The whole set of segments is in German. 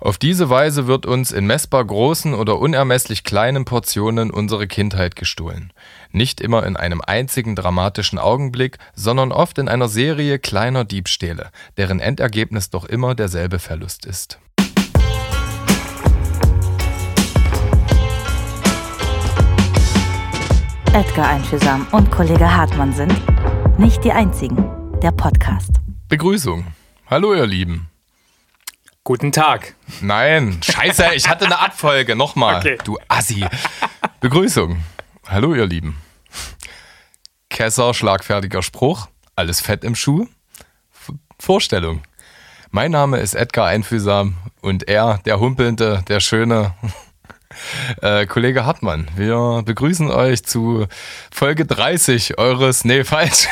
Auf diese Weise wird uns in messbar großen oder unermesslich kleinen Portionen unsere Kindheit gestohlen. Nicht immer in einem einzigen dramatischen Augenblick, sondern oft in einer Serie kleiner Diebstähle, deren Endergebnis doch immer derselbe Verlust ist. Edgar Einfühlsam und Kollege Hartmann sind nicht die einzigen. Der Podcast. Begrüßung. Hallo ihr Lieben. Guten Tag. Nein, scheiße, ich hatte eine Abfolge. Nochmal. Okay. Du Assi. Begrüßung. Hallo, ihr Lieben. Kesser, schlagfertiger Spruch. Alles Fett im Schuh. Vorstellung. Mein Name ist Edgar Einfühlsam und er, der Humpelnde, der Schöne, äh, Kollege Hartmann, wir begrüßen euch zu Folge 30 eures, nee, falsch,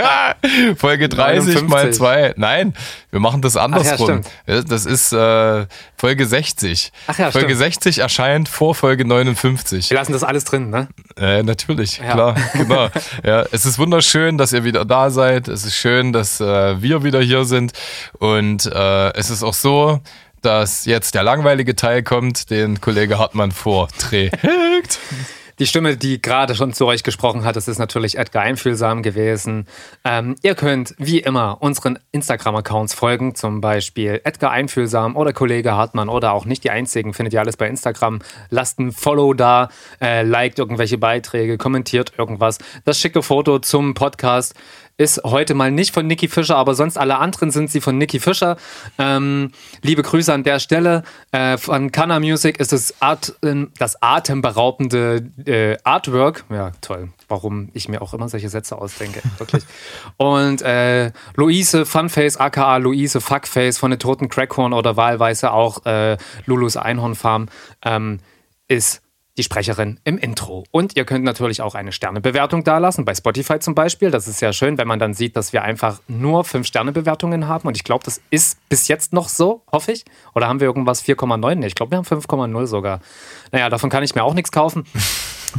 Folge 30 mal 59. 2. Nein, wir machen das andersrum. Ja, das ist äh, Folge 60. Ach ja, Folge stimmt. 60 erscheint vor Folge 59. Wir lassen das alles drin, ne? Äh, natürlich, Ja. klar, genau. Ja, es ist wunderschön, dass ihr wieder da seid. Es ist schön, dass äh, wir wieder hier sind. Und äh, es ist auch so, dass jetzt der langweilige Teil kommt, den Kollege Hartmann vorträgt. Die Stimme, die gerade schon zu euch gesprochen hat, das ist natürlich Edgar Einfühlsam gewesen. Ähm, ihr könnt wie immer unseren Instagram-Accounts folgen, zum Beispiel Edgar Einfühlsam oder Kollege Hartmann oder auch nicht die einzigen, findet ihr alles bei Instagram. Lasst ein Follow da, äh, liked irgendwelche Beiträge, kommentiert irgendwas. Das schicke Foto zum Podcast ist heute mal nicht von Niki Fischer, aber sonst alle anderen sind sie von Niki Fischer. Ähm, liebe Grüße an der Stelle. Äh, von Kana Music ist es Art, äh, das atemberaubende äh, Artwork. Ja, toll. Warum ich mir auch immer solche Sätze ausdenke. Wirklich. Und äh, Luise Funface, aka Luise Fuckface von der Toten Crackhorn oder wahlweise auch äh, Lulus Einhornfarm ähm, ist die Sprecherin im Intro. Und ihr könnt natürlich auch eine Sternebewertung dalassen, bei Spotify zum Beispiel. Das ist sehr schön, wenn man dann sieht, dass wir einfach nur 5-Sterne-Bewertungen haben. Und ich glaube, das ist bis jetzt noch so, hoffe ich. Oder haben wir irgendwas 4,9? Nee, ich glaube, wir haben 5,0 sogar. Naja, davon kann ich mir auch nichts kaufen.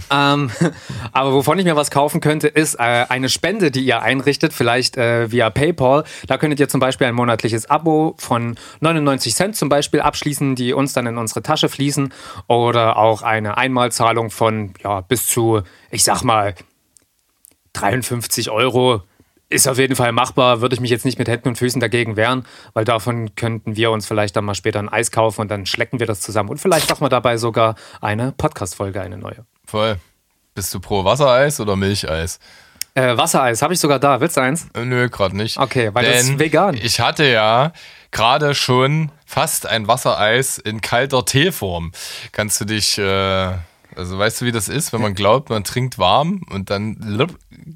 Ähm, aber wovon ich mir was kaufen könnte, ist äh, eine Spende, die ihr einrichtet, vielleicht äh, via PayPal. Da könntet ihr zum Beispiel ein monatliches Abo von 99 Cent zum Beispiel abschließen, die uns dann in unsere Tasche fließen. Oder auch eine Einmalzahlung von ja, bis zu, ich sag mal, 53 Euro. Ist auf jeden Fall machbar, würde ich mich jetzt nicht mit Händen und Füßen dagegen wehren, weil davon könnten wir uns vielleicht dann mal später ein Eis kaufen und dann schlecken wir das zusammen. Und vielleicht machen wir dabei sogar eine Podcast-Folge, eine neue. Voll. Bist du pro Wassereis oder Milcheis? Äh, Wassereis habe ich sogar da. Willst du eins? Äh, Nö, gerade nicht. Okay, weil das ist Denn vegan. Ich hatte ja gerade schon fast ein Wassereis in kalter Teeform. Kannst du dich, äh, also weißt du, wie das ist, wenn man glaubt, man trinkt warm und dann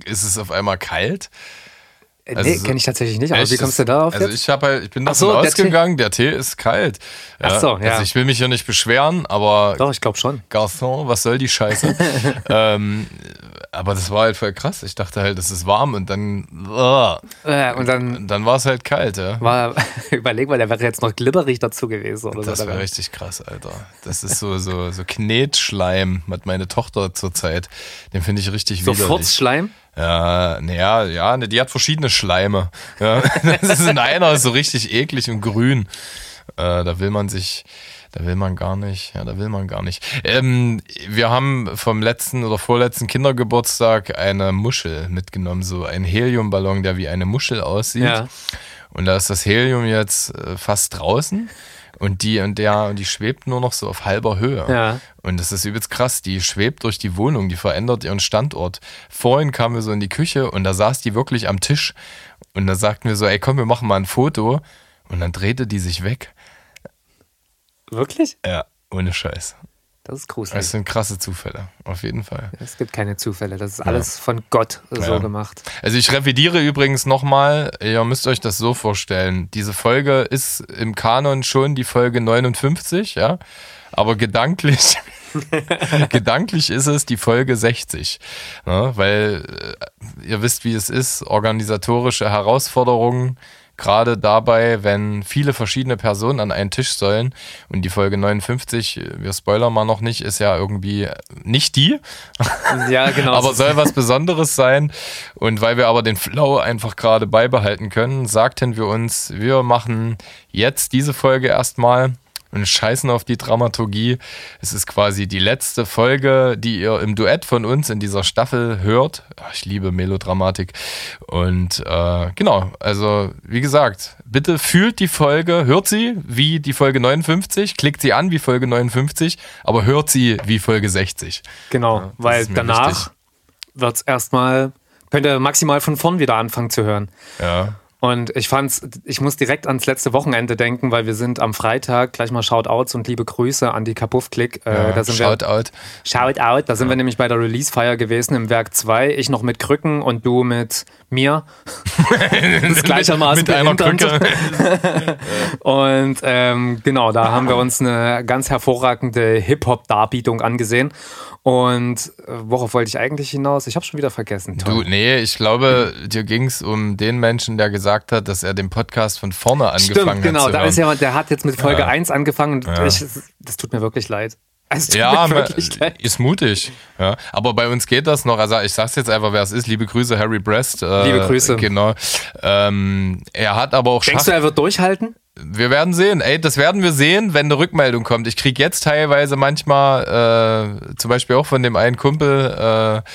ist es auf einmal kalt? Äh, Also nee, so- kenne ich tatsächlich nicht. Aber Echt? wie kommst du darauf Also jetzt? ich habe halt, ich bin davon so, der ausgegangen, der Tee ist kalt. Ach so, ja. Also ich will mich hier nicht beschweren, aber Doch, ich glaube schon. Garçon, was soll die Scheiße? ähm, aber das war halt voll krass. Ich dachte halt, es ist warm und dann, Äh, und dann dann war es halt kalt, ja. war, überleg mal, der wäre jetzt noch glibberig dazu gewesen. Oder Das so. wäre richtig krass, Alter. Das ist so, so, so Knetschleim, hat meine Tochter zurzeit. Den finde ich richtig So widerlich. Furzschleim? Ja, naja, ja, ne, die hat verschiedene Schleime. Ja, das ist in einer ist so richtig eklig und grün. Äh, da will man sich, da will man gar nicht, ja, da will man gar nicht. Ähm, wir haben vom letzten oder vorletzten Kindergeburtstag eine Muschel mitgenommen, so ein Heliumballon, der wie eine Muschel aussieht. Ja. Und da ist das Helium jetzt äh, fast draußen. Und die und der, und die schwebt nur noch so auf halber Höhe. Ja. Und das ist übelst krass. Die schwebt durch die Wohnung, die verändert ihren Standort. Vorhin kamen wir so in die Küche und da saß die wirklich am Tisch. Und da sagten wir so, ey komm, wir machen mal ein Foto. Und dann drehte die sich weg. Wirklich? Ja, ohne Scheiß. Das ist gruselig. Das sind krasse Zufälle, auf jeden Fall. Es gibt keine Zufälle. Das ist alles von Gott so Ja. gemacht. Also ich revidiere übrigens nochmal, ihr müsst euch das so vorstellen. Diese Folge ist im Kanon schon die Folge 59, ja. Aber gedanklich, gedanklich ist es die Folge 60. Ne? Weil äh, ihr wisst, wie es ist, organisatorische Herausforderungen gerade dabei, wenn viele verschiedene Personen an einen Tisch sollen. Und die Folge 59, wir spoilern mal noch nicht, ist ja irgendwie nicht die. Ja, genau. aber soll was Besonderes sein. Und weil wir aber den Flow einfach gerade beibehalten können, sagten wir uns, wir machen jetzt diese Folge erstmal und scheißen auf die Dramaturgie. Es ist quasi die letzte Folge, die ihr im Duett von uns in dieser Staffel hört. Ich liebe Melodramatik. Und äh, genau, also wie gesagt, bitte fühlt die Folge, hört sie wie die Folge 59, klickt sie an wie Folge 59, aber hört sie wie Folge 60. Genau, ja, weil danach wird es erstmal, könnt ihr maximal von vorn wieder anfangen zu hören. Ja. Und ich fand's, ich muss direkt ans letzte Wochenende denken, weil wir sind am Freitag, gleich mal Shoutouts und liebe Grüße an die Kapuff-Klick. Äh, ja, Shoutout. Shoutout, da sind ja. wir nämlich bei der Release-Feier gewesen im Werk 2. Ich noch mit Krücken und du mit mir. das gleichermaßen mit einer Krücke. und ähm, genau, da haben wir uns eine ganz hervorragende Hip-Hop-Darbietung angesehen. Und äh, worauf wollte ich eigentlich hinaus? Ich habe schon wieder vergessen. Toll. Du, nee, ich glaube, dir ging es um den Menschen, der gesagt hat, dass er den Podcast von vorne angefangen Stimmt, genau, hat. Genau, da ist jemand, der hat jetzt mit Folge ja. 1 angefangen und ja. ich, das tut mir wirklich leid. ja, ist mutig. Ja. Aber bei uns geht das noch. Also ich sag's jetzt einfach, wer es ist. Liebe Grüße, Harry Brest. Äh, Liebe Grüße. Genau. Ähm, er hat aber auch Denkst Schach du, er wird durchhalten? Wir werden sehen. Ey, das werden wir sehen, wenn eine Rückmeldung kommt. Ich krieg jetzt teilweise manchmal, äh, zum Beispiel auch von dem einen Kumpel, äh,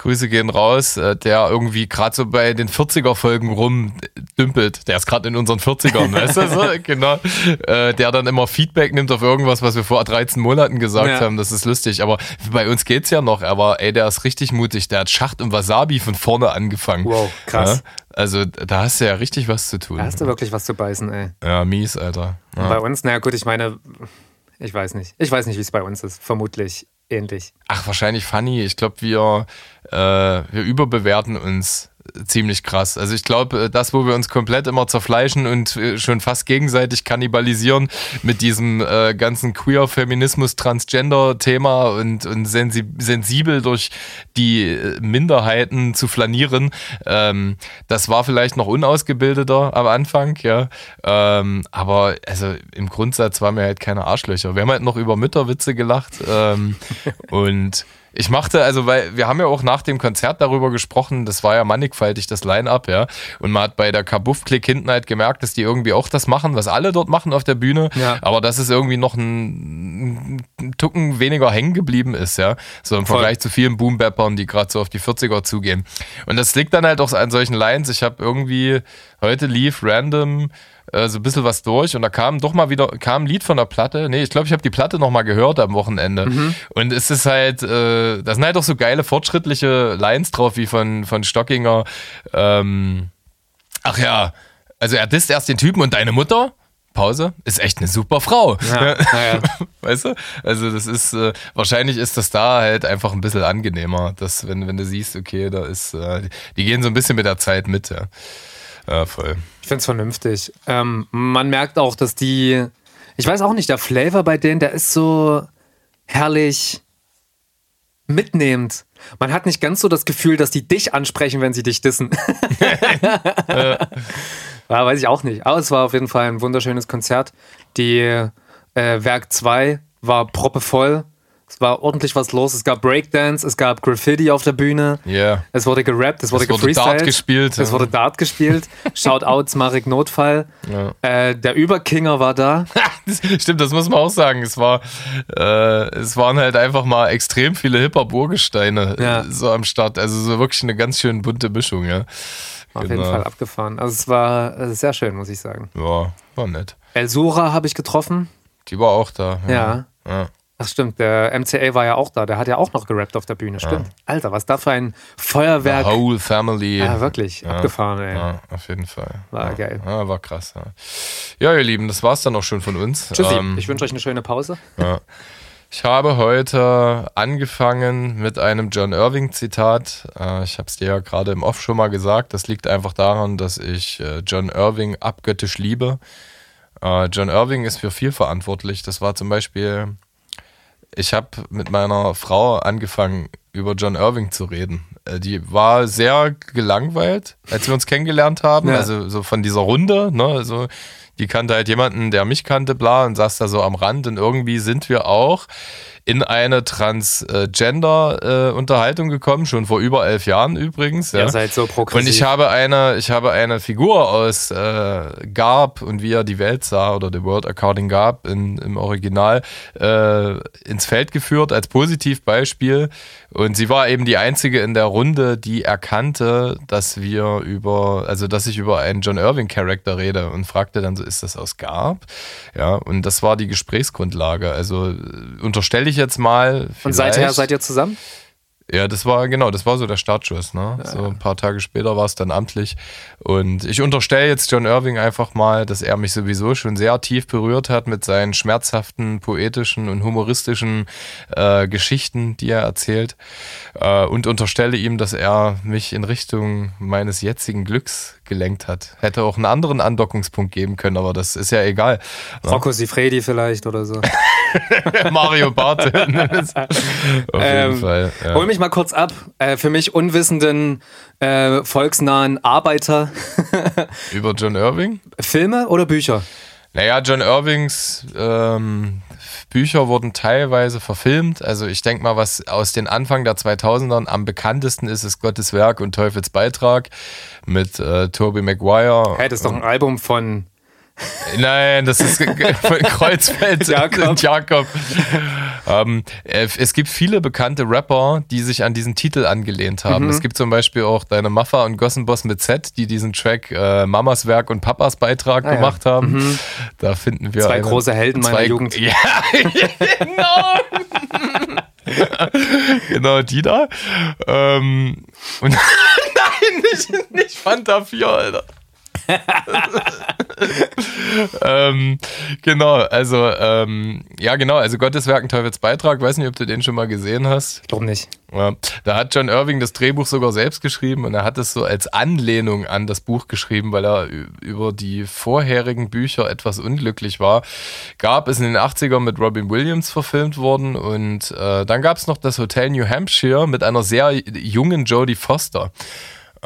Grüße gehen raus, äh, der irgendwie gerade so bei den 40er-Folgen rumdümpelt. Der ist gerade in unseren 40ern, weißt du? So, genau. Äh, der dann immer Feedback nimmt auf irgendwas, was wir vor 13 Monaten gesagt ja. haben. Das ist lustig. Aber bei uns geht's ja noch. Aber ey, der ist richtig mutig. Der hat Schacht und Wasabi von vorne angefangen. Wow, krass. Ja? Also da hast du ja richtig was zu tun. Da hast du wirklich was zu beißen, ey. Ja, mies, Alter. Ja. Bei uns, naja gut, ich meine, ich weiß nicht. Ich weiß nicht, wie es bei uns ist. Vermutlich ähnlich. Ach, wahrscheinlich funny. Ich glaube, wir, äh, wir überbewerten uns ziemlich krass. Also ich glaube, äh, das, wo wir uns komplett immer zerfleischen und äh, schon fast gegenseitig kannibalisieren mit diesem äh, ganzen Queer-Feminismus-Transgender-Thema und, und sensibel durch die äh, Minderheiten zu flanieren, ähm, das war vielleicht noch unausgebildeter am Anfang, ja. Ähm, aber also im Grundsatz waren wir halt keine Arschlöcher. Wir haben halt noch über Mütterwitze gelacht ähm, und ich machte, also, weil wir haben ja auch nach dem Konzert darüber gesprochen, das war ja mannigfaltig, das Line-Up, ja. Und man hat bei der Kabuff-Klick hinten halt gemerkt, dass die irgendwie auch das machen, was alle dort machen auf der Bühne. Ja. Aber dass es irgendwie noch ein, ein Tucken weniger hängen geblieben ist, ja. So im Voll. Vergleich zu vielen Boom-Bappern, die gerade so auf die 40er zugehen. Und das liegt dann halt auch an solchen Lines. Ich habe irgendwie, heute lief random äh, so ein bisschen was durch und da kam doch mal wieder, kam ein Lied von der Platte. Nee, ich glaube, ich habe die Platte noch mal gehört am Wochenende. Mhm. Und es ist halt, äh, da sind halt auch so geile, fortschrittliche Lines drauf, wie von, von Stockinger. Ähm, ach ja, also er disst erst den Typen und deine Mutter. Pause, ist echt eine super Frau. Ja, ja. Weißt du? Also, das ist, äh, wahrscheinlich ist das da halt einfach ein bisschen angenehmer, dass, wenn, wenn du siehst, okay, da ist, äh, die gehen so ein bisschen mit der Zeit mit, ja. Ja, voll. Ich finde es vernünftig. Ähm, man merkt auch, dass die, ich weiß auch nicht, der Flavor bei denen, der ist so herrlich mitnehmend. Man hat nicht ganz so das Gefühl, dass die dich ansprechen, wenn sie dich dissen. ja. weiß ich auch nicht. Aber es war auf jeden Fall ein wunderschönes Konzert. Die äh, Werk 2 war proppevoll. Es war ordentlich was los. Es gab Breakdance, es gab Graffiti auf der Bühne. Yeah. Es wurde gerappt, es wurde es wurde Dart gespielt. Es ja. wurde Dart gespielt. Shoutouts Marek Notfall. Ja. Äh, der Überkinger war da. Stimmt, das muss man auch sagen. Es war, äh, es waren halt einfach mal extrem viele Hip-Hop-Urgesteine ja. so am Start. Also so wirklich eine ganz schön bunte Mischung, ja. Auf genau. jeden Fall abgefahren. Also es war äh, sehr schön, muss ich sagen. Ja, war nett. El Sura habe ich getroffen. Die war auch da. ja. ja. Ach stimmt, der MCA war ja auch da, der hat ja auch noch gerappt auf der Bühne, stimmt. Ja. Alter, was da für ein Feuerwerk. The whole Family. Ja, wirklich, ja. abgefahren, ey. Ja, auf jeden Fall. War ja. geil. Ja, war krass. Ja. ihr Lieben, das war's dann auch schon von uns. Tschüssi, ähm, ich wünsche euch eine schöne Pause. Ich habe heute angefangen mit einem John Irving-Zitat. Äh, ich habe es dir ja gerade im Off schon mal gesagt. Das liegt einfach daran, dass ich äh, John Irving abgöttisch liebe. Äh, John Irving ist für viel verantwortlich. Das war zum Beispiel ich habe mit meiner Frau angefangen, über John Irving zu reden. Äh, die war sehr gelangweilt, als wir uns kennengelernt haben. Ja. Also so von dieser Runde, ne? Also die kannte halt jemanden, der mich kannte, bla, und saß da so am Rand. Und irgendwie sind wir auch in eine Transgender-Unterhaltung äh, gekommen, schon vor über elf Jahren übrigens. Ja. Ihr seid so progressiv. Und ich habe eine, ich habe eine Figur aus äh, Garb und wie er die Welt sah oder The World According Garb in, im Original äh, ins Feld geführt als Positivbeispiel. Und sie war eben die einzige in der Runde, die erkannte, dass wir über, also dass ich über einen John Irving Charakter rede und fragte dann so, ist das aus Garb? Ja, und das war die Gesprächsgrundlage. Also äh, unterstelle ich jetzt mal. Und seither seid ihr zusammen? Ja, das war genau, das war so der Startschuss. Ne? Ja, so ein paar Tage später war es dann amtlich. Und ich unterstelle jetzt John Irving einfach mal, dass er mich sowieso schon sehr tief berührt hat mit seinen schmerzhaften, poetischen und humoristischen äh, Geschichten, die er erzählt. Äh, und unterstelle ihm, dass er mich in Richtung meines jetzigen Glücks gelenkt hat. Hätte auch einen anderen Andockungspunkt geben können, aber das ist ja egal. Rocco Sifredi vielleicht oder so. Mario Barth. Auf jeden ähm, Fall. Ja. Hol mich mal kurz ab. Äh, für mich unwissenden, äh, volksnahen Arbeiter. Über John Irving? Filme oder Bücher? Naja, John Irvings ähm, Bücher wurden teilweise verfilmt. Also ich denke mal, was aus den Anfang der 2000ern am bekanntesten ist, ist Gottes Werk und Teufels Beitrag mit äh, Tobey Maguire. Hey, das ist doch ein Album von Nein, das ist Kreuzfeld Jakob. und Jakob. Ähm, äh, es gibt viele bekannte Rapper, die sich an diesen Titel angelehnt haben. Mhm. Es gibt zum Beispiel auch Deine Maffa und Gossenboss mit Z, die diesen Track äh, Mamas Werk und Papas Beitrag ah, gemacht ja. haben. Mhm. Da finden wir zwei eine, große Helden meiner Jugend. Ja, genau. genau, die da. Ähm, und Nein, nicht, nicht Fanta 4, Alter. ähm, genau, also ähm, ja genau, also Gottes Werken Teufels Beitrag, weiß nicht, ob du den schon mal gesehen hast. Ich glaube nicht. Ja, da hat John Irving das Drehbuch sogar selbst geschrieben und er hat es so als Anlehnung an das Buch geschrieben, weil er über die vorherigen Bücher etwas unglücklich war. Gab es in den 80ern mit Robin Williams verfilmt worden und äh, dann gab es noch das Hotel New Hampshire mit einer sehr jungen Jodie Foster.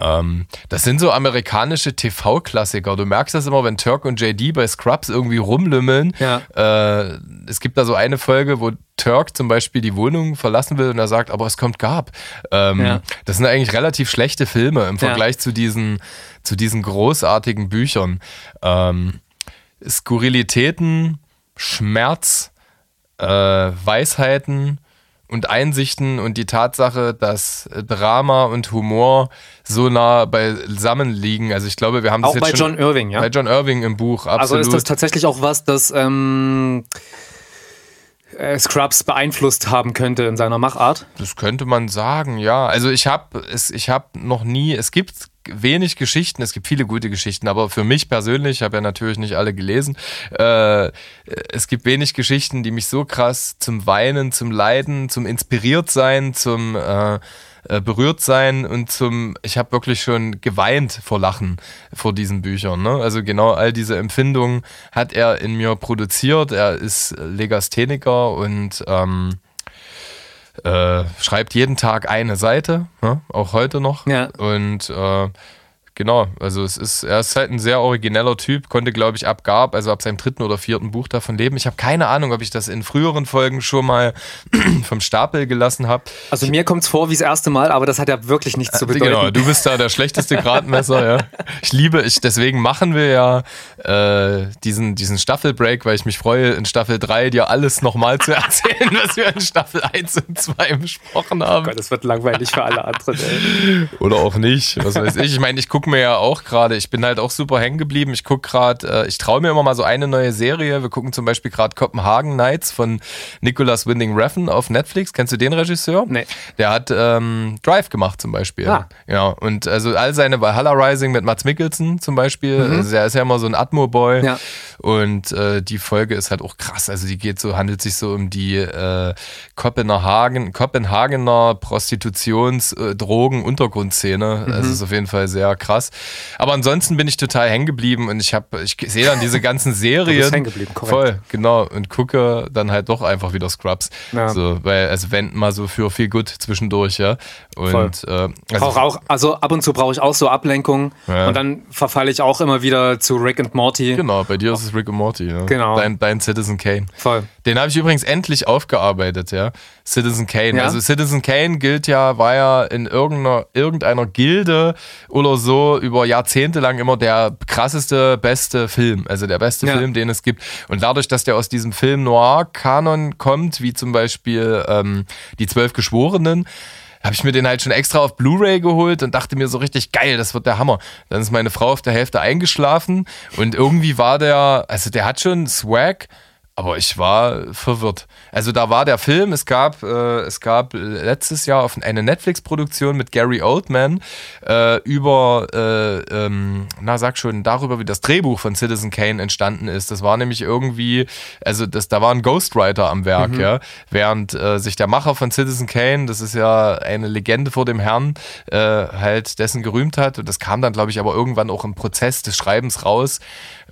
Ähm, das sind so amerikanische TV-Klassiker. Du merkst das immer, wenn Turk und JD bei Scrubs irgendwie rumlümmeln. Ja. Äh, es gibt da so eine Folge, wo Turk zum Beispiel die Wohnung verlassen will und er sagt, aber es kommt Gab. Ähm, ja. Das sind eigentlich relativ schlechte Filme im Vergleich ja. zu, diesen, zu diesen großartigen Büchern. Ähm, Skurrilitäten, Schmerz, äh, Weisheiten, und Einsichten und die Tatsache, dass Drama und Humor so nah beisammen liegen. Also ich glaube, wir haben das auch jetzt bei schon John Irving, ja. Bei John Irving im Buch. Absolut. Also ist das tatsächlich auch was, das ähm, äh, Scrubs beeinflusst haben könnte in seiner Machart? Das könnte man sagen, ja. Also ich habe es, ich habe noch nie. Es gibt wenig Geschichten, es gibt viele gute Geschichten, aber für mich persönlich, ich habe ja natürlich nicht alle gelesen, äh, es gibt wenig Geschichten, die mich so krass zum Weinen, zum Leiden, zum Inspiriertsein, zum äh, äh berührt sein und zum, ich habe wirklich schon geweint vor Lachen vor diesen Büchern. Ne? Also genau all diese Empfindungen hat er in mir produziert. Er ist Legastheniker und ähm, äh, schreibt jeden Tag eine Seite, ne? auch heute noch. Ja. Und äh, Genau, also es ist, er ist halt ein sehr origineller Typ, konnte, glaube ich, ab Gab, also ab seinem dritten oder vierten Buch davon leben. Ich habe keine Ahnung, ob ich das in früheren Folgen schon mal vom Stapel gelassen habe. Also mir kommt es vor wie das erste Mal, aber das hat ja wirklich nichts zu äh, bedeuten. Genau, du bist da der schlechteste Gradmesser, ja. Ich liebe, ich, deswegen machen wir ja äh, diesen, diesen Staffelbreak, weil ich mich freue, in Staffel 3 dir alles nochmal zu erzählen, was wir in Staffel 1 und 2 besprochen haben. Oh Gott, das wird langweilig für alle anderen. Ey. Oder auch nicht, was weiß ich. Ich meine, ich gucke gucke mir ja auch gerade, ich bin halt auch super hängen geblieben. Ich gucke gerade, äh, ich traue mir immer mal so eine neue Serie. Wir gucken zum Beispiel gerade Copenhagen Nights von Nicholas Winding Refn auf Netflix. Kennst du den Regisseur? Nee. Der hat ähm, Drive gemacht zum Beispiel. Ah. Ja, und also all seine Valhalla Rising mit Mats Mikkelsen zum Beispiel. Mhm. Also er ist ja immer so ein Atmo-Boy. Ja. Und äh, die Folge ist halt auch krass. Also die geht so, handelt sich so um die äh, Kopenhagen, Kopenhagener Prostitutions-, äh, Untergrundszene. Mhm. Also ist auf jeden Fall sehr krass krass. Aber ansonsten bin ich total hängen geblieben und ich habe, ich sehe dann diese ganzen Serien. hängen geblieben, korrekt. Voll, genau. Und gucke dann halt doch einfach wieder Scrubs. Ja. So, weil es wenden mal so für viel gut zwischendurch, ja. Und äh, also, Auch, auch, also ab und zu brauche ich auch so Ablenkung Ja. und dann verfalle ich auch immer wieder zu Rick und Morty. Genau, bei dir ist es Rick und Morty, ja. Genau. Dein, dein Citizen Kane. Voll. Den habe ich übrigens endlich aufgearbeitet, ja. Citizen Kane. Ja? Also Citizen Kane gilt ja, war ja in irgendeiner, irgendeiner Gilde oder so über Jahrzehnte lang immer der krasseste, beste Film. Also der beste Ja. Film, den es gibt. Und dadurch, dass der aus diesem Film Noir-Kanon kommt, wie zum Beispiel ähm, Die Zwölf Geschworenen, habe ich mir den halt schon extra auf Blu-ray geholt und dachte mir so richtig geil, das wird der Hammer. Dann ist meine Frau auf der Hälfte eingeschlafen und irgendwie war der, also der hat schon Swag, aber ich war verwirrt. Also da war der Film, es gab, äh, es gab letztes Jahr auf eine Netflix-Produktion mit Gary Oldman äh, über, äh, ähm, na sag schon, darüber, wie das Drehbuch von Citizen Kane entstanden ist. Das war nämlich irgendwie, also das, da war ein Ghostwriter am Werk, ja, während äh, sich der Macher von Citizen Kane, das ist ja eine Legende vor dem Herrn, äh, halt dessen gerühmt hat. Und das kam dann, glaube ich, aber irgendwann auch im Prozess des Schreibens raus.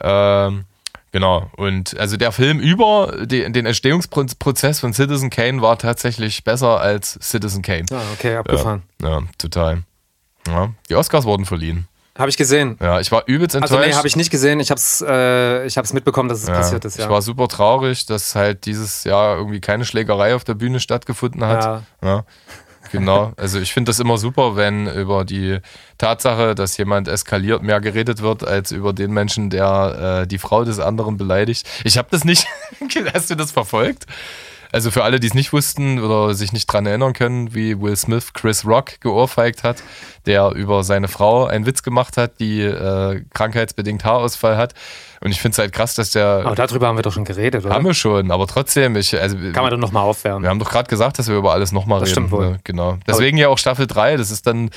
Ähm, Genau, und also der Film über die, den Entstehungsprozess von Citizen Kane war tatsächlich besser als Citizen Kane. Ah, okay, abgefahren. Ja, total. Ja, die Oscars wurden verliehen. Habe ich gesehen. Ja, ich war übelst enttäuscht. Also nee, habe ich nicht gesehen. Ich habe es äh, ich hab's mitbekommen, dass es ja, passiert ist. Ja. Ich war super traurig, dass halt dieses Jahr irgendwie keine Schlägerei auf der Bühne stattgefunden hat. Ja. Ja, genau. Also ich finde das immer super, wenn über die Tatsache, dass jemand eskaliert, mehr geredet wird, als über den Menschen, der äh, die Frau des anderen beleidigt. Ich habe das nicht. Hast du das verfolgt? Also für alle, die es nicht wussten oder sich nicht dran erinnern können, wie Will Smith Chris Rock geohrfeigt hat, der über seine Frau einen Witz gemacht hat, die äh, krankheitsbedingt Haarausfall hat. Und ich finde es halt krass, dass der. Aber darüber haben wir doch schon geredet, oder? haben wir schon, aber trotzdem, ich, also, Kann man doch nochmal aufwärmen. wir haben doch gerade gesagt, dass wir über alles nochmal reden. stimmt wohl. Ne? Genau. Deswegen ja auch Staffel 3. Das ist dann,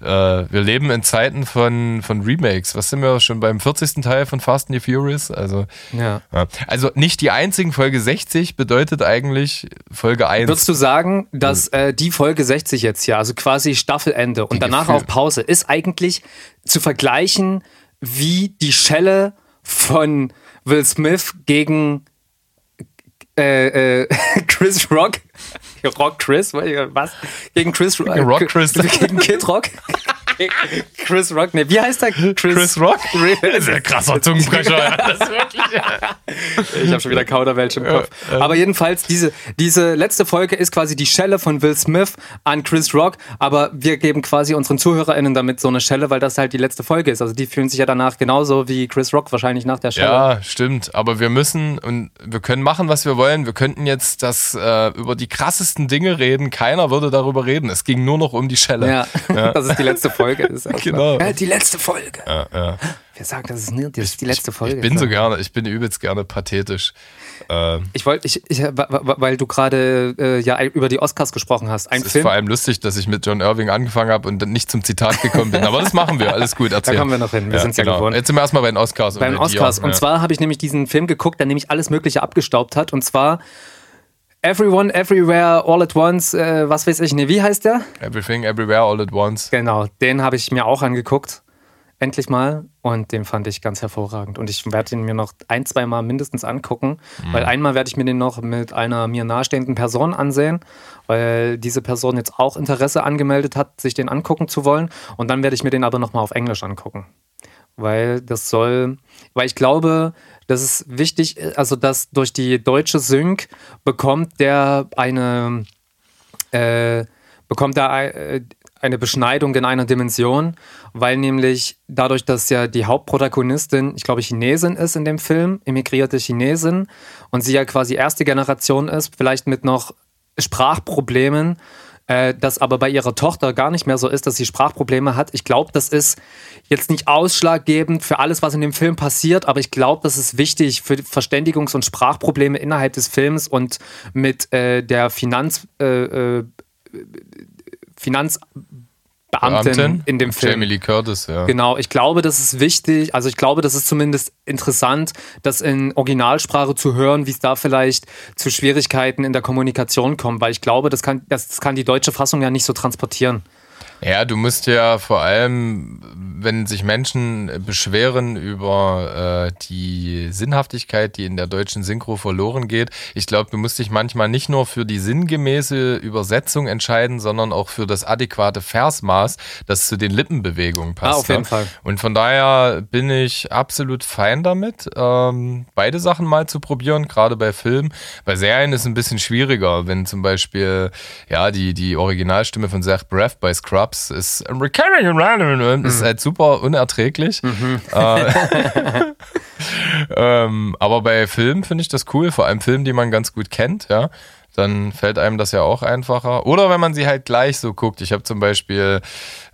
äh, wir leben in Zeiten von, von Remakes. Was sind wir schon beim 40. Teil von Fast and the Furious? Also, Ja. ja. also nicht die einzigen. Folge 60 bedeutet eigentlich Folge 1. Würdest du sagen, dass äh, die Folge 60 jetzt hier, also quasi Staffelende und danach Gefühl- auch Pause, ist eigentlich zu vergleichen wie die Schelle von Will Smith gegen äh, äh, Chris Rock? Rock Chris? Was? Gegen Chris Rock? Rock Chris. Gegen Kid Rock? Chris Rock? Ne, wie heißt der? Chris Rock? Sehr krasser Zungenbrecher. ja. Das ist Ich habe schon wieder Kauderwelsch im Kopf. Aber jedenfalls, diese, diese letzte Folge ist quasi die Schelle von Will Smith an Chris Rock. Aber wir geben quasi unseren ZuhörerInnen damit so eine Schelle, weil das halt die letzte Folge ist. Also die fühlen sich ja danach genauso wie Chris Rock wahrscheinlich nach der Schelle. Ja, stimmt. Aber wir müssen und wir können machen, was wir wollen. Wir könnten jetzt das äh, über die krassesten Dinge reden. Keiner würde darüber reden. Es ging nur noch um die Schelle. Ja, dass es die letzte Folge ist. Genau. Ja, die letzte Folge. Ja, ja. Wer sagt, das ist, nie- das ist die letzte Folge? Ich bin so gerne, ich bin übelst gerne pathetisch. Ähm, Ich wollte, ich, ich, weil du gerade äh, ja über die Oscars gesprochen hast. Ein es ist Film, vor allem lustig, dass ich mit John Irving angefangen habe und dann nicht zum Zitat gekommen bin. Aber das machen wir. Alles gut, erzähl. Da kommen wir noch hin. Wir sind's ja gewohnt. Jetzt sind wir erstmal bei den Oscars. bei dir. Oscars. Und Ja. zwar habe ich nämlich diesen Film geguckt, der nämlich alles Mögliche abgestaubt hat. Und zwar Everyone, Everywhere, All at Once, äh, was weiß ich, nee, wie heißt der? Everything, Everywhere, All at Once. Genau, den habe ich mir auch angeguckt. Endlich mal. Und den fand ich ganz hervorragend. Und ich werde ihn mir noch ein, zwei Mal mindestens angucken. Mhm. Weil einmal werde ich mir den noch mit einer mir nahestehenden Person ansehen, weil diese Person jetzt auch Interesse angemeldet hat, sich den angucken zu wollen. Und dann werde ich mir den aber nochmal auf Englisch angucken. Weil das soll, weil ich glaube, das ist wichtig, also dass durch die deutsche Sync bekommt der eine, äh, bekommt er äh, eine Beschneidung in einer Dimension, weil nämlich dadurch, dass ja die Hauptprotagonistin, ich glaube, Chinesin ist in dem Film, emigrierte Chinesin, und sie ja quasi erste Generation ist, vielleicht mit noch Sprachproblemen, äh, das aber bei ihrer Tochter gar nicht mehr so ist, dass sie Sprachprobleme hat. Ich glaube, das ist jetzt nicht ausschlaggebend für alles, was in dem Film passiert, aber ich glaube, das ist wichtig für Verständigungs- und Sprachprobleme innerhalb des Films und mit äh, der Finanz, äh, äh, Finanzbeamtin Beamtin? in dem Film. Jamie Lee Curtis, ja. Genau, ich glaube, das ist wichtig. Also ich glaube, das ist zumindest interessant, das in Originalsprache zu hören, wie es da vielleicht zu Schwierigkeiten in der Kommunikation kommt, weil ich glaube, das kann, das, das kann die deutsche Fassung ja nicht so transportieren. Ja, du musst ja vor allem, wenn sich Menschen beschweren über äh, die Sinnhaftigkeit, die in der deutschen Synchro verloren geht, ich glaube, du musst dich manchmal nicht nur für die sinngemäße Übersetzung entscheiden, sondern auch für das adäquate Versmaß, das zu den Lippenbewegungen passt. Ah, auf jeden ne? Fall. Und von daher bin ich absolut fein damit, ähm, beide Sachen mal zu probieren, gerade bei Filmen. Bei Serien ist es ein bisschen schwieriger, wenn zum Beispiel ja die, die Originalstimme von Zach Braff bei Scrubs ist Mhm. ist halt super unerträglich. Äh, ähm, aber bei Filmen finde ich das cool, vor allem Filmen, die man ganz gut kennt, ja. Dann fällt einem das ja auch einfacher. Oder wenn man sie halt gleich so guckt. Ich habe zum Beispiel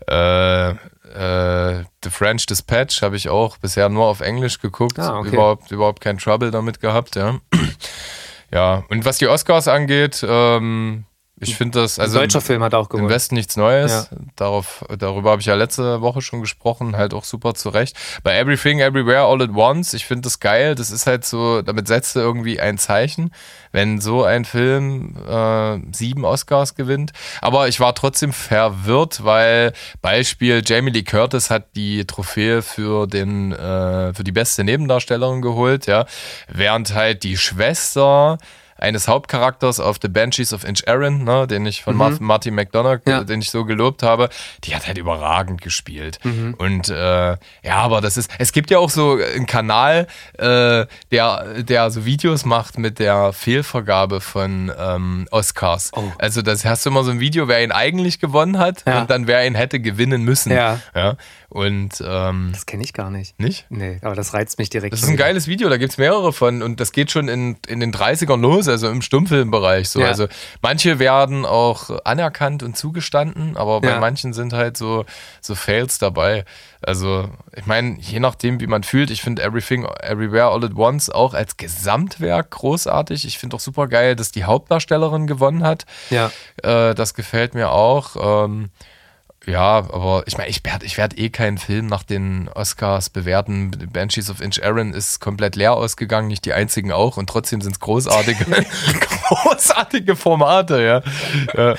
äh, äh, The French Dispatch habe ich auch bisher nur auf Englisch geguckt. Ah, okay. Überhaupt, überhaupt kein Trouble damit gehabt, ja. ja, und was die Oscars angeht, ähm, ich finde das, also Ein deutscher Film hat auch im gewonnen. Westen nichts Neues. Darauf, darüber habe ich ja letzte Woche schon gesprochen, halt auch super zurecht. Bei Everything, Everywhere, All at Once, ich finde das geil. Das ist halt so, damit setzt du irgendwie ein Zeichen, wenn so ein Film äh, sieben Oscars gewinnt. Aber ich war trotzdem verwirrt, weil Beispiel Jamie Lee Curtis hat die Trophäe für den äh, für die beste Nebendarstellerin geholt, ja, während halt die Schwester eines Hauptcharakters auf The Banshees of Inch Aaron, ne, den ich von Mar- Martin McDonough, Ja. den ich so gelobt habe, die hat halt überragend gespielt. Und äh, ja, aber das ist, es gibt ja auch so einen Kanal, äh, der, der so Videos macht mit der Fehlvergabe von ähm, Oscars. Oh. Also das hast du immer so ein Video, wer ihn eigentlich gewonnen hat Ja. und dann wer ihn hätte gewinnen müssen. Ja. ja. Und ähm, Das kenne ich gar nicht. nicht? Nee, aber das reizt mich direkt. Das ist ein geiles Video, da gibt's mehrere von und das geht schon in, in den 30ern los, also im Stummfilmbereich. So. Ja. Also manche werden auch anerkannt und zugestanden, aber bei Ja. manchen sind halt so, so Fails dabei. Also, ich meine, je nachdem, wie man fühlt, ich finde Everything, Everywhere, All at Once auch als Gesamtwerk großartig. Ich finde auch super geil, dass die Hauptdarstellerin gewonnen hat. Ja. Äh, das gefällt mir auch. Ähm, ja, aber ich meine, ich werde ich werd eh keinen Film nach den Oscars bewerten. Banshees of Inch Aaron ist komplett leer ausgegangen, nicht die einzigen auch. Und trotzdem sind es großartige, großartige Formate, ja. ja.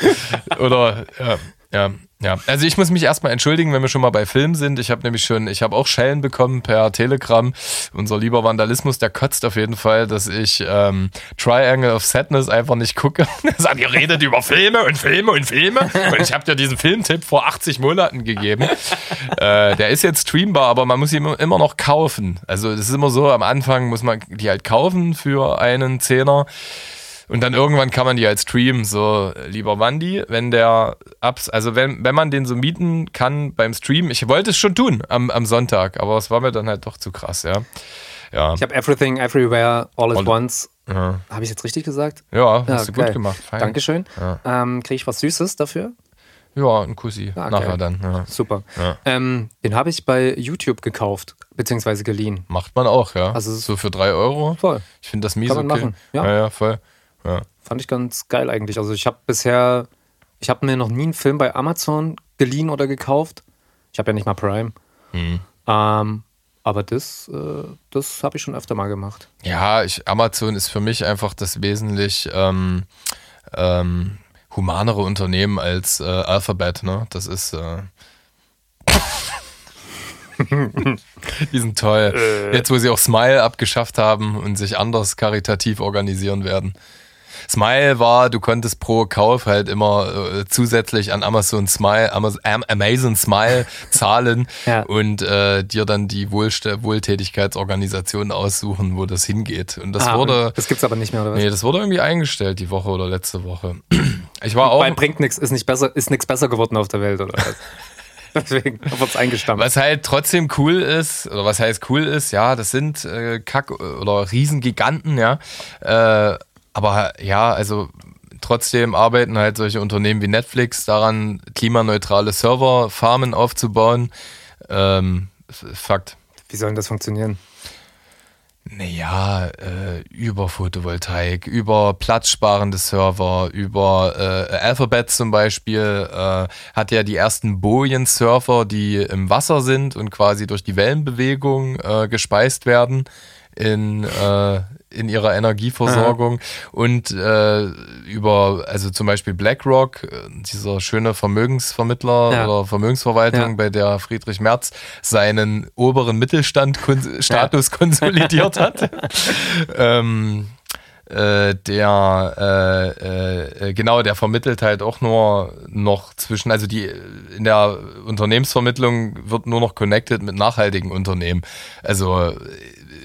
Oder, ja, ja. Ja, also ich muss mich erstmal entschuldigen, wenn wir schon mal bei Film sind. Ich habe nämlich schon, ich habe auch Schellen bekommen per Telegram. Unser lieber Vandalismus, der kotzt auf jeden Fall, dass ich ähm, Triangle of Sadness einfach nicht gucke. Er sagt, ihr redet über Filme und Filme und Filme. Und ich habe dir diesen Filmtipp vor 80 Monaten gegeben. äh, der ist jetzt streambar, aber man muss ihn immer noch kaufen. Also das ist immer so, am Anfang muss man die halt kaufen für einen Zehner. Und dann irgendwann kann man die halt streamen, so lieber Wandi, wenn der Abs, also wenn, wenn man den so mieten kann beim Stream, ich wollte es schon tun am, am Sonntag, aber es war mir dann halt doch zu krass, ja. Ja, Ich habe Everything, Everywhere, All at All- Once. ja, Habe ich jetzt richtig gesagt? ja hast du geil. gut gemacht. Fein. Dankeschön. Ja. Ähm, Kriege ich was Süßes dafür? Ja, ein Kussi, Ah, nachher dann. Ja. Super. Ja. Ähm, den habe ich bei YouTube gekauft, beziehungsweise geliehen. Macht man auch, ja. Also so für drei Euro. Voll. Ich finde das mies Kann man okay. machen, ja. ja, ja, voll. Ja. Fand ich ganz geil eigentlich. Also ich habe bisher, ich habe mir noch nie einen Film bei Amazon geliehen oder gekauft. Ich habe ja nicht mal Prime. Mhm. Ähm, aber das, äh, das habe ich schon öfter mal gemacht. Ja, ich, Amazon ist für mich einfach das wesentlich ähm, ähm, humanere Unternehmen als äh, Alphabet, ne? Das ist. Äh Die sind toll. Jetzt, wo sie auch Smile abgeschafft haben und sich anders karitativ organisieren werden. Smile war, du konntest pro Kauf halt immer äh, zusätzlich an Amazon Smile, Amazon, Am- Amazon Smile zahlen Ja. und äh, dir dann die Wohlst Wohltätigkeitsorganisation aussuchen, wo das hingeht. Und das Ah, wurde, und das gibt's aber nicht mehr, oder was? nee, das wurde irgendwie eingestellt die Woche oder letzte Woche. Ich war auch, Weil bringt nichts, ist nicht besser, ist nichts besser geworden auf der Welt, oder was? Deswegen wird es eingestampft. Was halt trotzdem cool ist, oder was heißt cool ist, ja, das sind äh, Kack- oder Riesengiganten, ja. Äh, aber ja, also trotzdem arbeiten halt solche Unternehmen wie Netflix daran, klimaneutrale Serverfarmen aufzubauen. Ähm, Fakt. Wie soll denn das funktionieren? Naja, äh, über Photovoltaik, über platzsparende Server, über äh, Alphabet zum Beispiel äh, hat ja die ersten Bojen-Surfer, die im Wasser sind und quasi durch die Wellenbewegung äh, gespeist werden in, äh, in ihrer Energieversorgung und äh, über, also zum Beispiel BlackRock, äh, dieser schöne Vermögensvermittler Ja. oder Vermögensverwaltung, Ja. bei der Friedrich Merz seinen oberen Mittelstand-Status konsolidiert hat. ähm, äh, der äh, äh, genau, der vermittelt halt auch nur noch zwischen, also die in der Unternehmensvermittlung wird nur noch connected mit nachhaltigen Unternehmen. Also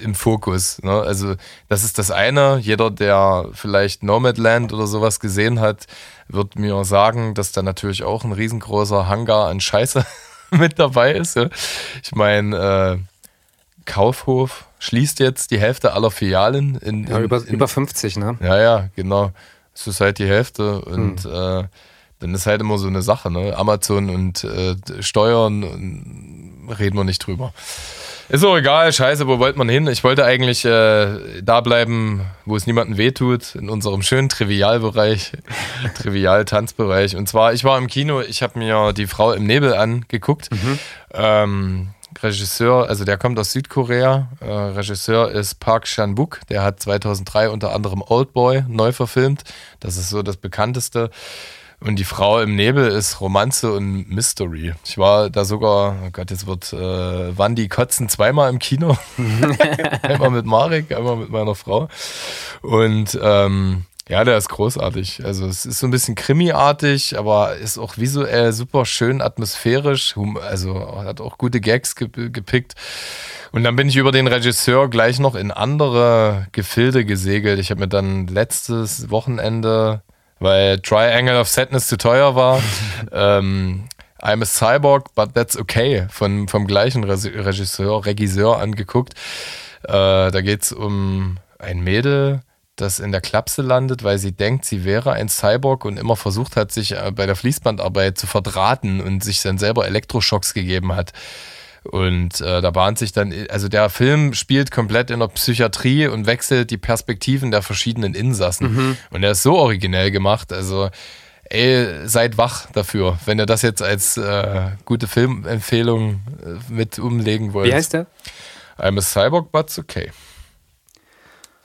im Fokus. Ne? Also das ist das eine. Jeder, der vielleicht Nomadland oder sowas gesehen hat, wird mir sagen, dass da natürlich auch ein riesengroßer Hangar an Scheiße mit dabei ist. Ja? Ich meine, äh, Kaufhof schließt jetzt die Hälfte aller Filialen in, Ja, in, über, in, über 50, ne? ja, ja, genau. Es ist halt die Hälfte und äh, dann ist halt immer so eine Sache, ne? Amazon und äh, Steuern reden wir nicht drüber. Ist auch egal, scheiße, wo wollte man hin? Ich wollte eigentlich äh, da bleiben, wo es niemandem wehtut, in unserem schönen Trivialbereich, Trivial-Tanzbereich. Und zwar, ich war im Kino, ich habe mir die Frau im Nebel angeguckt. Ähm, Regisseur, also der kommt aus Südkorea. Äh, Regisseur ist Park Chan-wook. Der hat 2003 unter anderem Oldboy neu verfilmt. Das ist so das bekannteste. Und die Frau im Nebel ist Romanze und Mystery. Ich war da sogar, oh Gott, jetzt wird äh, Wandi kotzen zweimal im Kino. einmal mit Marek, einmal mit meiner Frau. Und ähm, ja, der ist großartig. Also es ist so ein bisschen krimiartig, aber ist auch visuell super schön atmosphärisch. Also hat auch gute Gags ge gepickt. Und dann bin ich über den Regisseur gleich noch in andere Gefilde gesegelt. Ich habe mir dann letztes Wochenende, weil Triangle of Sadness zu teuer war, ähm, I'm a Cyborg, but that's okay von, vom gleichen Regisseur, Regisseur angeguckt. Äh, da geht es um ein Mädel, das in der Klapse landet, weil sie denkt, sie wäre ein Cyborg und immer versucht hat, sich äh, bei der Fließbandarbeit zu verdrahten und sich dann selber Elektroschocks gegeben hat. Und äh, da bahnt sich dann, also der Film spielt komplett in der Psychiatrie und wechselt die Perspektiven der verschiedenen Insassen. Und er ist so originell gemacht, also ey, seid wach dafür, wenn ihr das jetzt als äh, gute Filmempfehlung äh, mit umlegen wollt. Wie heißt der? I'm a Cyborg, but's okay.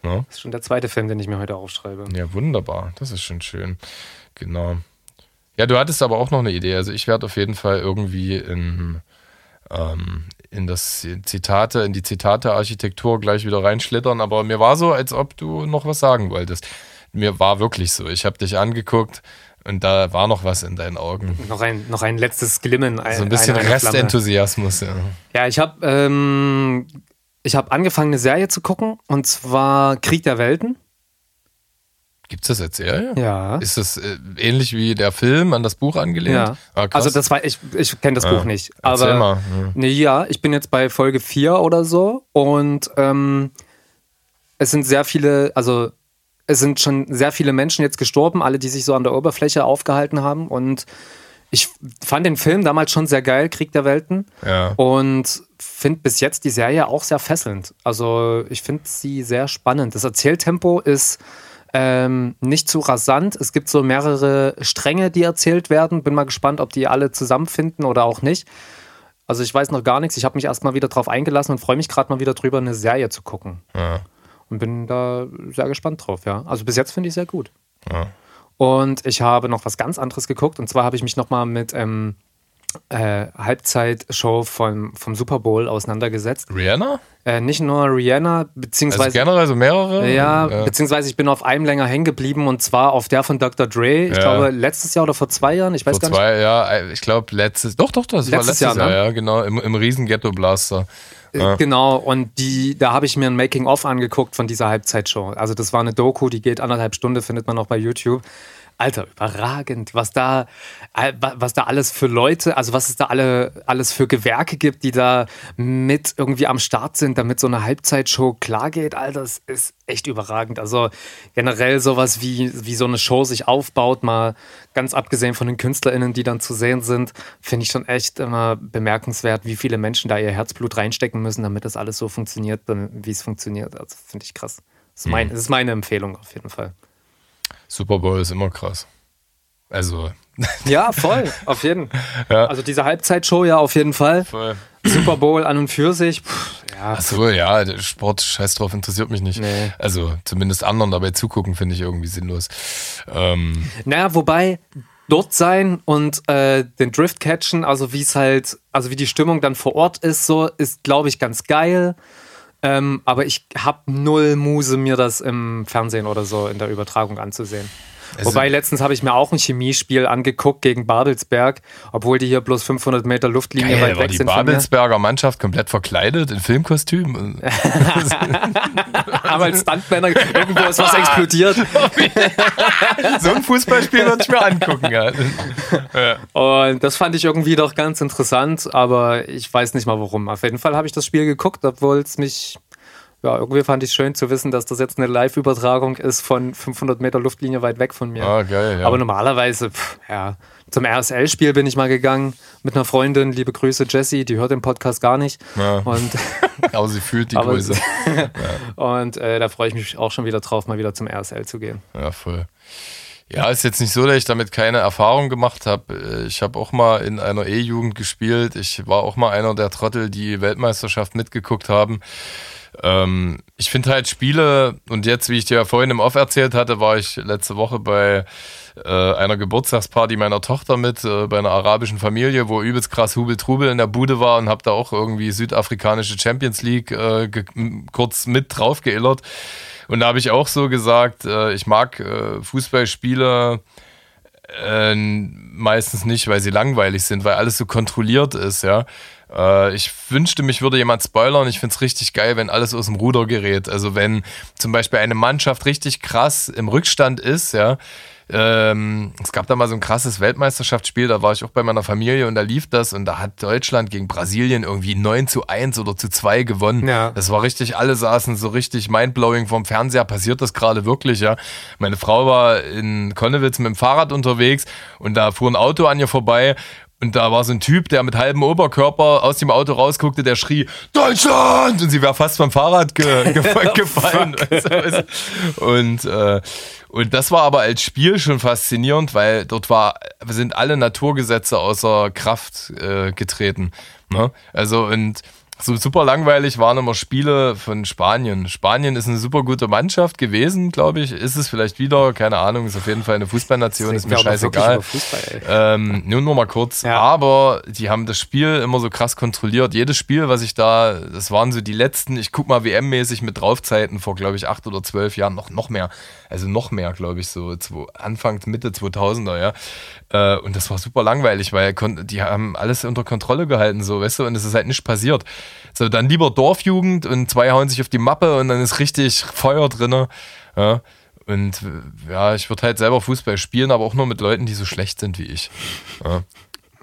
Ne? Das ist schon der zweite Film, den ich mir heute aufschreibe. Ja, wunderbar. Das ist schon schön. Genau. Ja, du hattest aber auch noch eine Idee. Also ich werde auf jeden Fall irgendwie in, ähm, in das Zitate, in die Zitate-Architektur gleich wieder reinschlittern. Aber mir war so, als ob du noch was sagen wolltest. Mir war wirklich so. Ich habe dich angeguckt und da war noch was in deinen Augen. Noch ein, noch ein letztes Glimmen. Ein, So ein bisschen eine- eine. Restenthusiasmus. Ja. Ja, ich habe ähm, ich hab angefangen, eine Serie zu gucken und zwar Krieg der Welten. Gibt es das als Serie? Ja. Ist das äh, ähnlich wie der Film an das Buch angelehnt? Ja. Ah, also das war, ich, ich kenne das Ja. Buch nicht. Erzähl Aber mal. Ja. Nee, ja, ich bin jetzt bei Folge 4 oder so und ähm, es sind sehr viele, also es sind schon sehr viele Menschen jetzt gestorben, alle, die sich so an der Oberfläche aufgehalten haben und ich fand den Film damals schon sehr geil, Krieg der Welten. Ja. Und finde bis jetzt die Serie auch sehr fesselnd. Also ich finde sie sehr spannend. Das Erzähltempo ist ähm, nicht zu rasant. Es gibt so mehrere Stränge, die erzählt werden. Bin mal gespannt, ob die alle zusammenfinden oder auch nicht. Also ich weiß noch gar nichts. Ich habe mich erstmal wieder drauf eingelassen und freue mich gerade mal wieder drüber, eine Serie zu gucken. Ja. Und bin da sehr gespannt drauf, ja. Also bis jetzt finde ich sehr gut. Ja. Und ich habe noch was ganz anderes geguckt. Und zwar habe ich mich nochmal mit ähm, äh, Halbzeitshow vom, vom Super Bowl auseinandergesetzt. Rihanna? Äh, nicht nur Rihanna, Also beziehungsweise. generell so mehrere? ja, ja. beziehungsweise ich bin auf einem länger hängen geblieben und zwar auf der von Dr. Dre. Ich Ja. glaube, letztes Jahr oder vor zwei Jahren. Ich weiß Vor gar nicht. zwei, ja, ich glaube letztes, doch, doch, das war Letztes letztes Jahr, Jahr, ne? ja, genau, im, im riesen Ghetto-Blaster. Ja. Genau, und die, da habe ich mir ein Making-of angeguckt von dieser Halbzeitshow. Also das war eine Doku, die geht anderthalb Stunden, findet man auch bei YouTube. Alter, überragend, was da, äh, wa- was da alles für Leute, also was es da alle, alles für Gewerke gibt, die da mit irgendwie am Start sind, damit so eine Halbzeitshow klar geht. Alter, das ist echt überragend. Also generell sowas wie, wie so eine Show sich aufbaut, mal ganz abgesehen von den KünstlerInnen, die dann zu sehen sind, finde ich schon echt immer bemerkenswert, wie viele Menschen da ihr Herzblut reinstecken müssen, damit das alles so funktioniert, wie es funktioniert. Also finde ich krass. Das ist, mein, das ist meine Empfehlung auf jeden Fall. Super Bowl ist immer krass. Also, Ja, voll, auf jeden. Ja. Also diese Halbzeitshow ja auf jeden Fall. voll. Super Bowl an und für sich. Ja, Achso, ja, Sport, scheiß drauf, interessiert mich nicht. Nee. Also zumindest anderen dabei zugucken, finde ich irgendwie sinnlos. Ähm, Naja, wobei dort sein und äh, den Drift catchen, also wie es halt, also wie die Stimmung dann vor Ort ist, so ist, glaube ich, ganz geil. Ähm, aber ich habe null Muse, mir das im Fernsehen oder so in der Übertragung anzusehen. Also- Wobei letztens habe ich mir auch ein Chemiespiel angeguckt gegen Babelsberg, obwohl die hier bloß 500 Meter Luftlinie geil, weit weg die sind von mir. Babelsberger Mannschaft komplett verkleidet in Filmkostüm. Aber als Stuntmänner irgendwo ist was explodiert. so ein Fußballspiel würde ich mir angucken. Ja. Und das fand ich irgendwie doch ganz interessant, aber ich weiß nicht mal warum. Auf jeden Fall habe ich das Spiel geguckt, obwohl es mich, ja, irgendwie fand ich es schön zu wissen, dass das jetzt eine Live-Übertragung ist von 500 Meter Luftlinie weit weg von mir. Ah, geil, ja. Aber normalerweise, pff, ja, zum RSL-Spiel bin ich mal gegangen mit einer Freundin, liebe Grüße Jessie, die hört den Podcast gar nicht. Ja. Und, Aber sie fühlt die aber- Größe. und äh, da freue ich mich auch schon wieder drauf, mal wieder zum RSL zu gehen. Ja, voll. Ja, ist jetzt nicht so, dass ich damit keine Erfahrung gemacht habe. Ich habe auch mal in einer E-Jugend gespielt. Ich war auch mal einer der Trottel, die Weltmeisterschaft mitgeguckt haben. Ähm, ich finde halt Spiele, und jetzt, wie ich dir ja vorhin im Off erzählt hatte, war ich letzte Woche bei äh, einer Geburtstagsparty meiner Tochter mit, äh, bei einer arabischen Familie, wo übelst krass Hubel-Trubel in der Bude war und habe da auch irgendwie südafrikanische Champions League äh, kurz mit drauf geillert. Und da habe ich auch so gesagt, äh, ich mag äh, Fußballspiele äh, meistens nicht, weil sie langweilig sind, weil alles so kontrolliert ist, ja. Äh, ich wünschte, mich würde jemand spoilern. Ich finde es richtig geil, wenn alles aus dem Ruder gerät. Also wenn zum Beispiel eine Mannschaft richtig krass im Rückstand ist, ja. Ähm, es gab da mal so ein krasses Weltmeisterschaftsspiel, da war ich auch bei meiner Familie und da lief das und da hat Deutschland gegen Brasilien irgendwie 9 zu 1 oder zu 2 gewonnen. Ja. Das war richtig, alle saßen so richtig mindblowing vom Fernseher. Passiert das gerade wirklich, ja? Meine Frau war in Konnewitz mit dem Fahrrad unterwegs und da fuhr ein Auto an ihr vorbei. Und da war so ein Typ, der mit halbem Oberkörper aus dem Auto rausguckte, der schrie, Deutschland! Und sie wäre fast vom Fahrrad ge ge gefallen. Und, äh, und das war aber als Spiel schon faszinierend, weil dort war, sind alle Naturgesetze außer Kraft äh, getreten. Ne? Also und so super langweilig waren immer Spiele von Spanien. Spanien ist eine super gute Mannschaft gewesen, glaube ich. Ist es vielleicht wieder, keine Ahnung, ist auf jeden Fall eine Fußballnation, ist mir scheißegal. Fußball. Ähm, nur noch mal kurz. Ja. Aber die haben das Spiel immer so krass kontrolliert. Jedes Spiel, was ich da, das waren so die letzten, ich guck mal WM-mäßig mit Draufzeiten vor, glaube ich, acht oder zwölf Jahren, noch, noch mehr. Also noch mehr, glaube ich, so zwei, Anfang, Mitte 2000er, ja. Äh, und das war super langweilig, weil die haben alles unter Kontrolle gehalten, so, weißt du, und es ist halt nicht passiert. So, dann lieber Dorfjugend und zwei hauen sich auf die Mappe und dann ist richtig Feuer drinne. Ja. Und ja, ich würde halt selber Fußball spielen, aber auch nur mit Leuten, die so schlecht sind wie ich. Ja.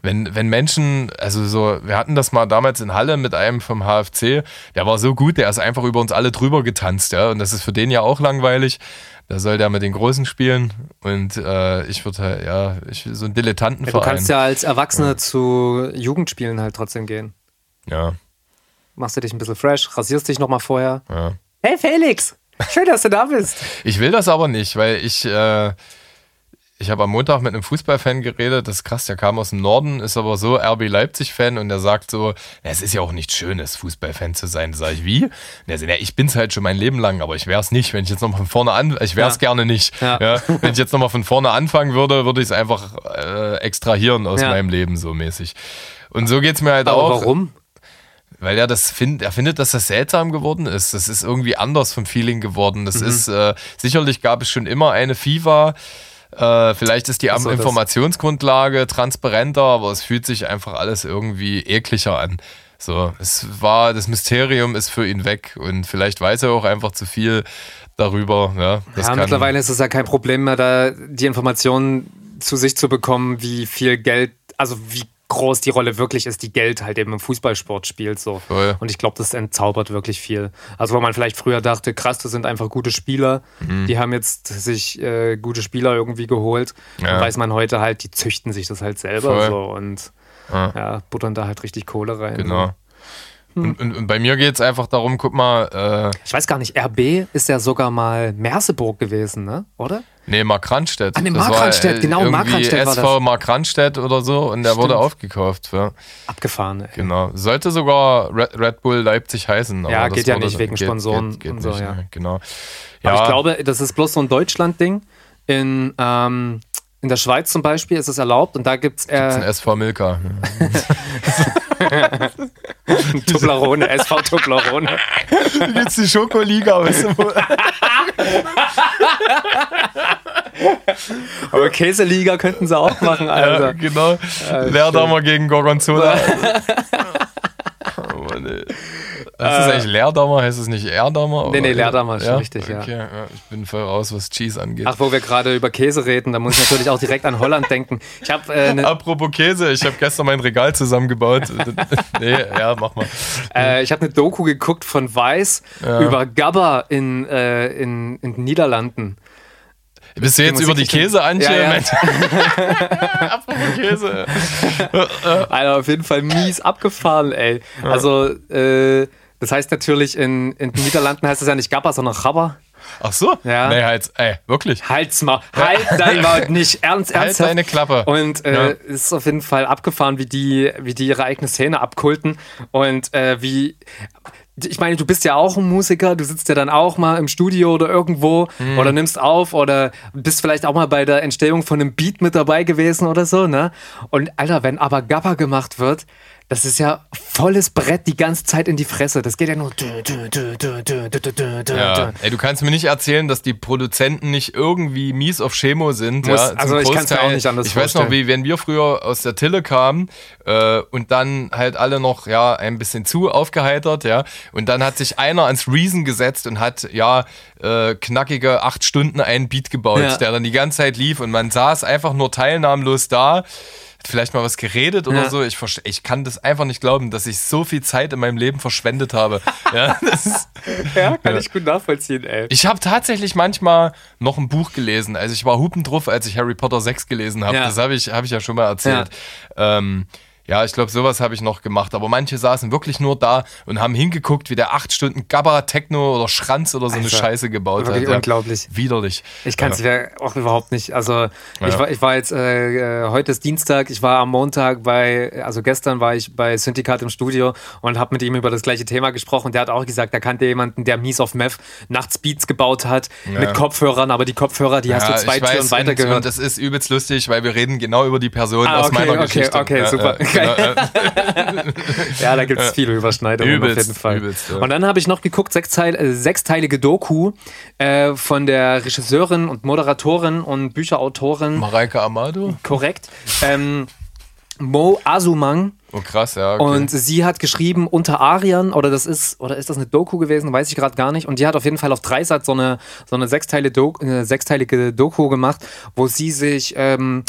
Wenn, wenn Menschen, also so, wir hatten das mal damals in Halle mit einem vom HFC, der war so gut, der ist einfach über uns alle drüber getanzt, ja. Und das ist für den ja auch langweilig. Da soll der mit den Großen spielen. Und äh, ich würde halt, ja, ich, so ein Ja, du Dilettantenverein. kannst ja als Erwachsener zu Jugendspielen halt trotzdem gehen. ja, Machst du dich ein bisschen fresh, rasierst dich nochmal vorher. ja. Hey Felix, schön, dass du da bist. Ich will das aber nicht, weil ich, äh, ich habe am Montag mit einem Fußballfan geredet, das ist krass, der kam aus dem Norden, ist aber so RB Leipzig-Fan und der sagt so, "Ja, es ist ja auch nicht Schönes, Fußballfan zu sein. Sag ich, wie? Und der sagt, ja, ich bin's halt schon mein Leben lang, aber ich wär's nicht, wenn ich jetzt nochmal von vorne an, ich wär's Ja. gerne nicht. Ja. Ja. Wenn ich jetzt nochmal von vorne anfangen würde, würde ich es einfach äh, extrahieren aus meinem Leben so mäßig. Und so geht's mir halt Aber auch. warum? Weil er das findet, er findet, dass das seltsam geworden ist. Das ist irgendwie anders vom Feeling geworden. Das Mhm. ist, äh, sicherlich gab es schon immer eine FIFA. Äh, vielleicht ist die Ach so, das- Informationsgrundlage transparenter, aber es fühlt sich einfach alles irgendwie ekliger an. So, es war, das Mysterium ist für ihn weg und vielleicht weiß er auch einfach zu viel darüber. Ja, ja, mittlerweile ist es ja kein Problem mehr, da die Informationen zu sich zu bekommen, wie viel Geld, also wie groß die Rolle wirklich ist, die Geld halt eben im Fußballsport spielt. So. Voll. Und ich glaube, das entzaubert wirklich viel. Also wo man vielleicht früher dachte, krass, das sind einfach gute Spieler, Mhm. die haben jetzt sich äh, gute Spieler irgendwie geholt. Ja. Dann weiß man heute halt, die züchten sich das halt selber Voll. so und Ja. ja, buttern da halt richtig Kohle rein. Genau. Und, und, und bei mir geht es einfach darum, guck mal, äh, Ich weiß gar nicht, RB ist ja sogar mal Merseburg gewesen, ne? Oder? nee, Mark Randstedt. Ah, nee, Das Mark war, Randstedt, äh, genau, Mark irgendwie Randstedt war SV das. Mark Randstedt oder so und der wurde Stimmt. aufgekauft. Ja. Abgefahren, ey. Genau. Sollte sogar Red, Red Bull Leipzig heißen. aber Ja, geht ja wurde- nicht wegen Sponsoren und so, ja. ne, Genau. Aber Ja, ich glaube, das ist bloß so ein Deutschland-Ding. In, ähm, in der Schweiz zum Beispiel ist es erlaubt und da gibt es ein äh, SV Milka. Toblerone, SV Toblerone. Jetzt die Schokoliga, weißt du? Aber Käseliga könnten sie auch machen, Ja, Alter. genau. Leerdammer gegen Gorgonzola. oh Mann, ey. Heißt es eigentlich Leerdammer? Heißt es nicht Erdammer? Äh. Nee, nee? Leerdammer ist schon richtig, ja. okay, ja. Ich bin voll raus, was Cheese angeht. Ach, wo wir gerade über Käse reden, da muss ich natürlich auch direkt an Holland denken. Ich habe äh, ne, Apropos Käse, ich habe gestern mein Regal zusammengebaut. nee, ja, mach mal. äh, ich hab eine Doku geguckt von Weiß über Gabba in, äh, in, in den Niederlanden. Bist du jetzt Musik über die Käse, Antje? Ja, ja. Apropos Käse. Alter, auf jeden Fall mies abgefahren, ey. Also, äh, das heißt natürlich, in, in den Niederlanden heißt es ja nicht Gabba, sondern Gabba. Ach so? Ja. Nee, halt, ey, wirklich. Halt's mal, halt dein Maul, nicht ernst, Halt ernsthaft. deine Klappe. Und äh, Ja. es ist auf jeden Fall abgefahren, wie die, wie die ihre eigene Szene abkulten und äh, wie. Ich meine, du bist ja auch ein Musiker, du sitzt ja dann auch mal im Studio oder irgendwo Mhm. oder nimmst auf oder bist vielleicht auch mal bei der Entstehung von einem Beat mit dabei gewesen oder so, ne? Und Alter, wenn aber Gabba gemacht wird, das ist ja volles Brett die ganze Zeit in die Fresse. Das geht ja nur. Ja. Ey, du kannst mir nicht erzählen, dass die Produzenten nicht irgendwie mies auf Schemo sind. Muss, ja, also ich kann es ja auch nicht anders Ich vorstellen. weiß noch, wie wenn wir früher aus der Tille kamen äh, und dann halt alle noch ja ein bisschen zu aufgeheitert, ja. Und dann hat sich einer ans Reason gesetzt und hat ja äh, knackige acht Stunden einen Beat gebaut, ja. der dann die ganze Zeit lief und man saß einfach nur teilnahmlos da. Hat vielleicht mal was geredet oder Ja. so. Ich, ich kann das einfach nicht glauben, dass ich so viel Zeit in meinem Leben verschwendet habe. ja, das ist, Ja, kann ich gut nachvollziehen, ey. ich habe tatsächlich manchmal noch ein Buch gelesen. Also ich war hupendruff, als ich Harry Potter 6 gelesen habe. Ja. Das habe ich, hab ich ja schon mal erzählt. Ja, ähm, ja ich glaube, sowas habe ich noch gemacht. Aber manche saßen wirklich nur da und haben hingeguckt, wie der acht Stunden Gabba, Techno oder Schranz oder so eine Alter, Scheiße gebaut hat. Ja. unglaublich. Widerlich. Ich kann es ja. ja auch überhaupt nicht. Also ich, Ja. war, ich war jetzt, äh, äh, heute ist Dienstag, ich war am Montag bei, also gestern war ich bei Syndikat im Studio und habe mit ihm über das gleiche Thema gesprochen. Der hat auch gesagt, er kannte jemanden, der mies auf Meth nachts Beats gebaut hat mit Kopfhörern, aber die Kopfhörer, die hast du Ja, zwei ich Türen weiter und, und das ist übelst lustig, weil wir reden genau über die Person Ah, aus okay, meiner okay, Geschichte. okay, Ja, super. Ja, genau, ja. Da gibt es viele Überschneidungen Übelst, auf jeden Fall. übelst, ja. Und dann habe ich noch geguckt, sechsteil, äh, sechsteilige Doku äh, von der Regisseurin und Moderatorin und Bücherautorin Mareike Amado? korrekt. Ähm, Mo Asumang. Oh krass, ja. Okay. Und sie hat geschrieben unter Arian, oder das ist, oder ist das eine Doku gewesen, weiß ich gerade gar nicht. Und die hat auf jeden Fall auf Dreisat so eine, so eine sechsteile Doku, äh, sechsteilige Doku gemacht, wo sie sich ähm,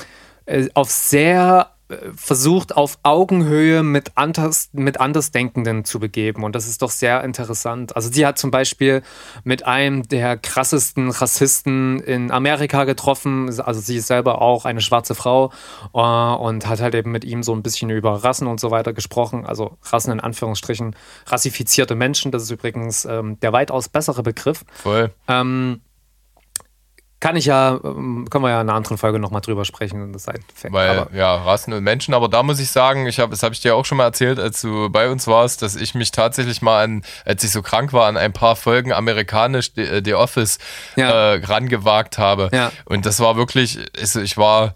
äh, auf sehr versucht, auf Augenhöhe mit, anders, mit Andersdenkenden zu begeben. Und das ist doch sehr interessant. Also sie hat zum Beispiel mit einem der krassesten Rassisten in Amerika getroffen. Also sie ist selber auch eine schwarze Frau äh, und hat halt eben mit ihm so ein bisschen über Rassen und so weiter gesprochen. Also Rassen in Anführungsstrichen, rassifizierte Menschen. Das ist übrigens ähm, der weitaus bessere Begriff. Voll. Ähm, kann ich ja, ähm, können wir ja in einer anderen Folge nochmal drüber sprechen. Das ist ein Fact. Weil, Aber- ja, Rassen und Menschen, aber da muss ich sagen, ich hab, das habe ich dir auch schon mal erzählt, als du bei uns warst, dass ich mich tatsächlich mal an, als ich so krank war, an ein paar Folgen amerikanisch The, äh, The Office Ja. äh, rangewagt habe. Ja. Und das war wirklich, also ich war.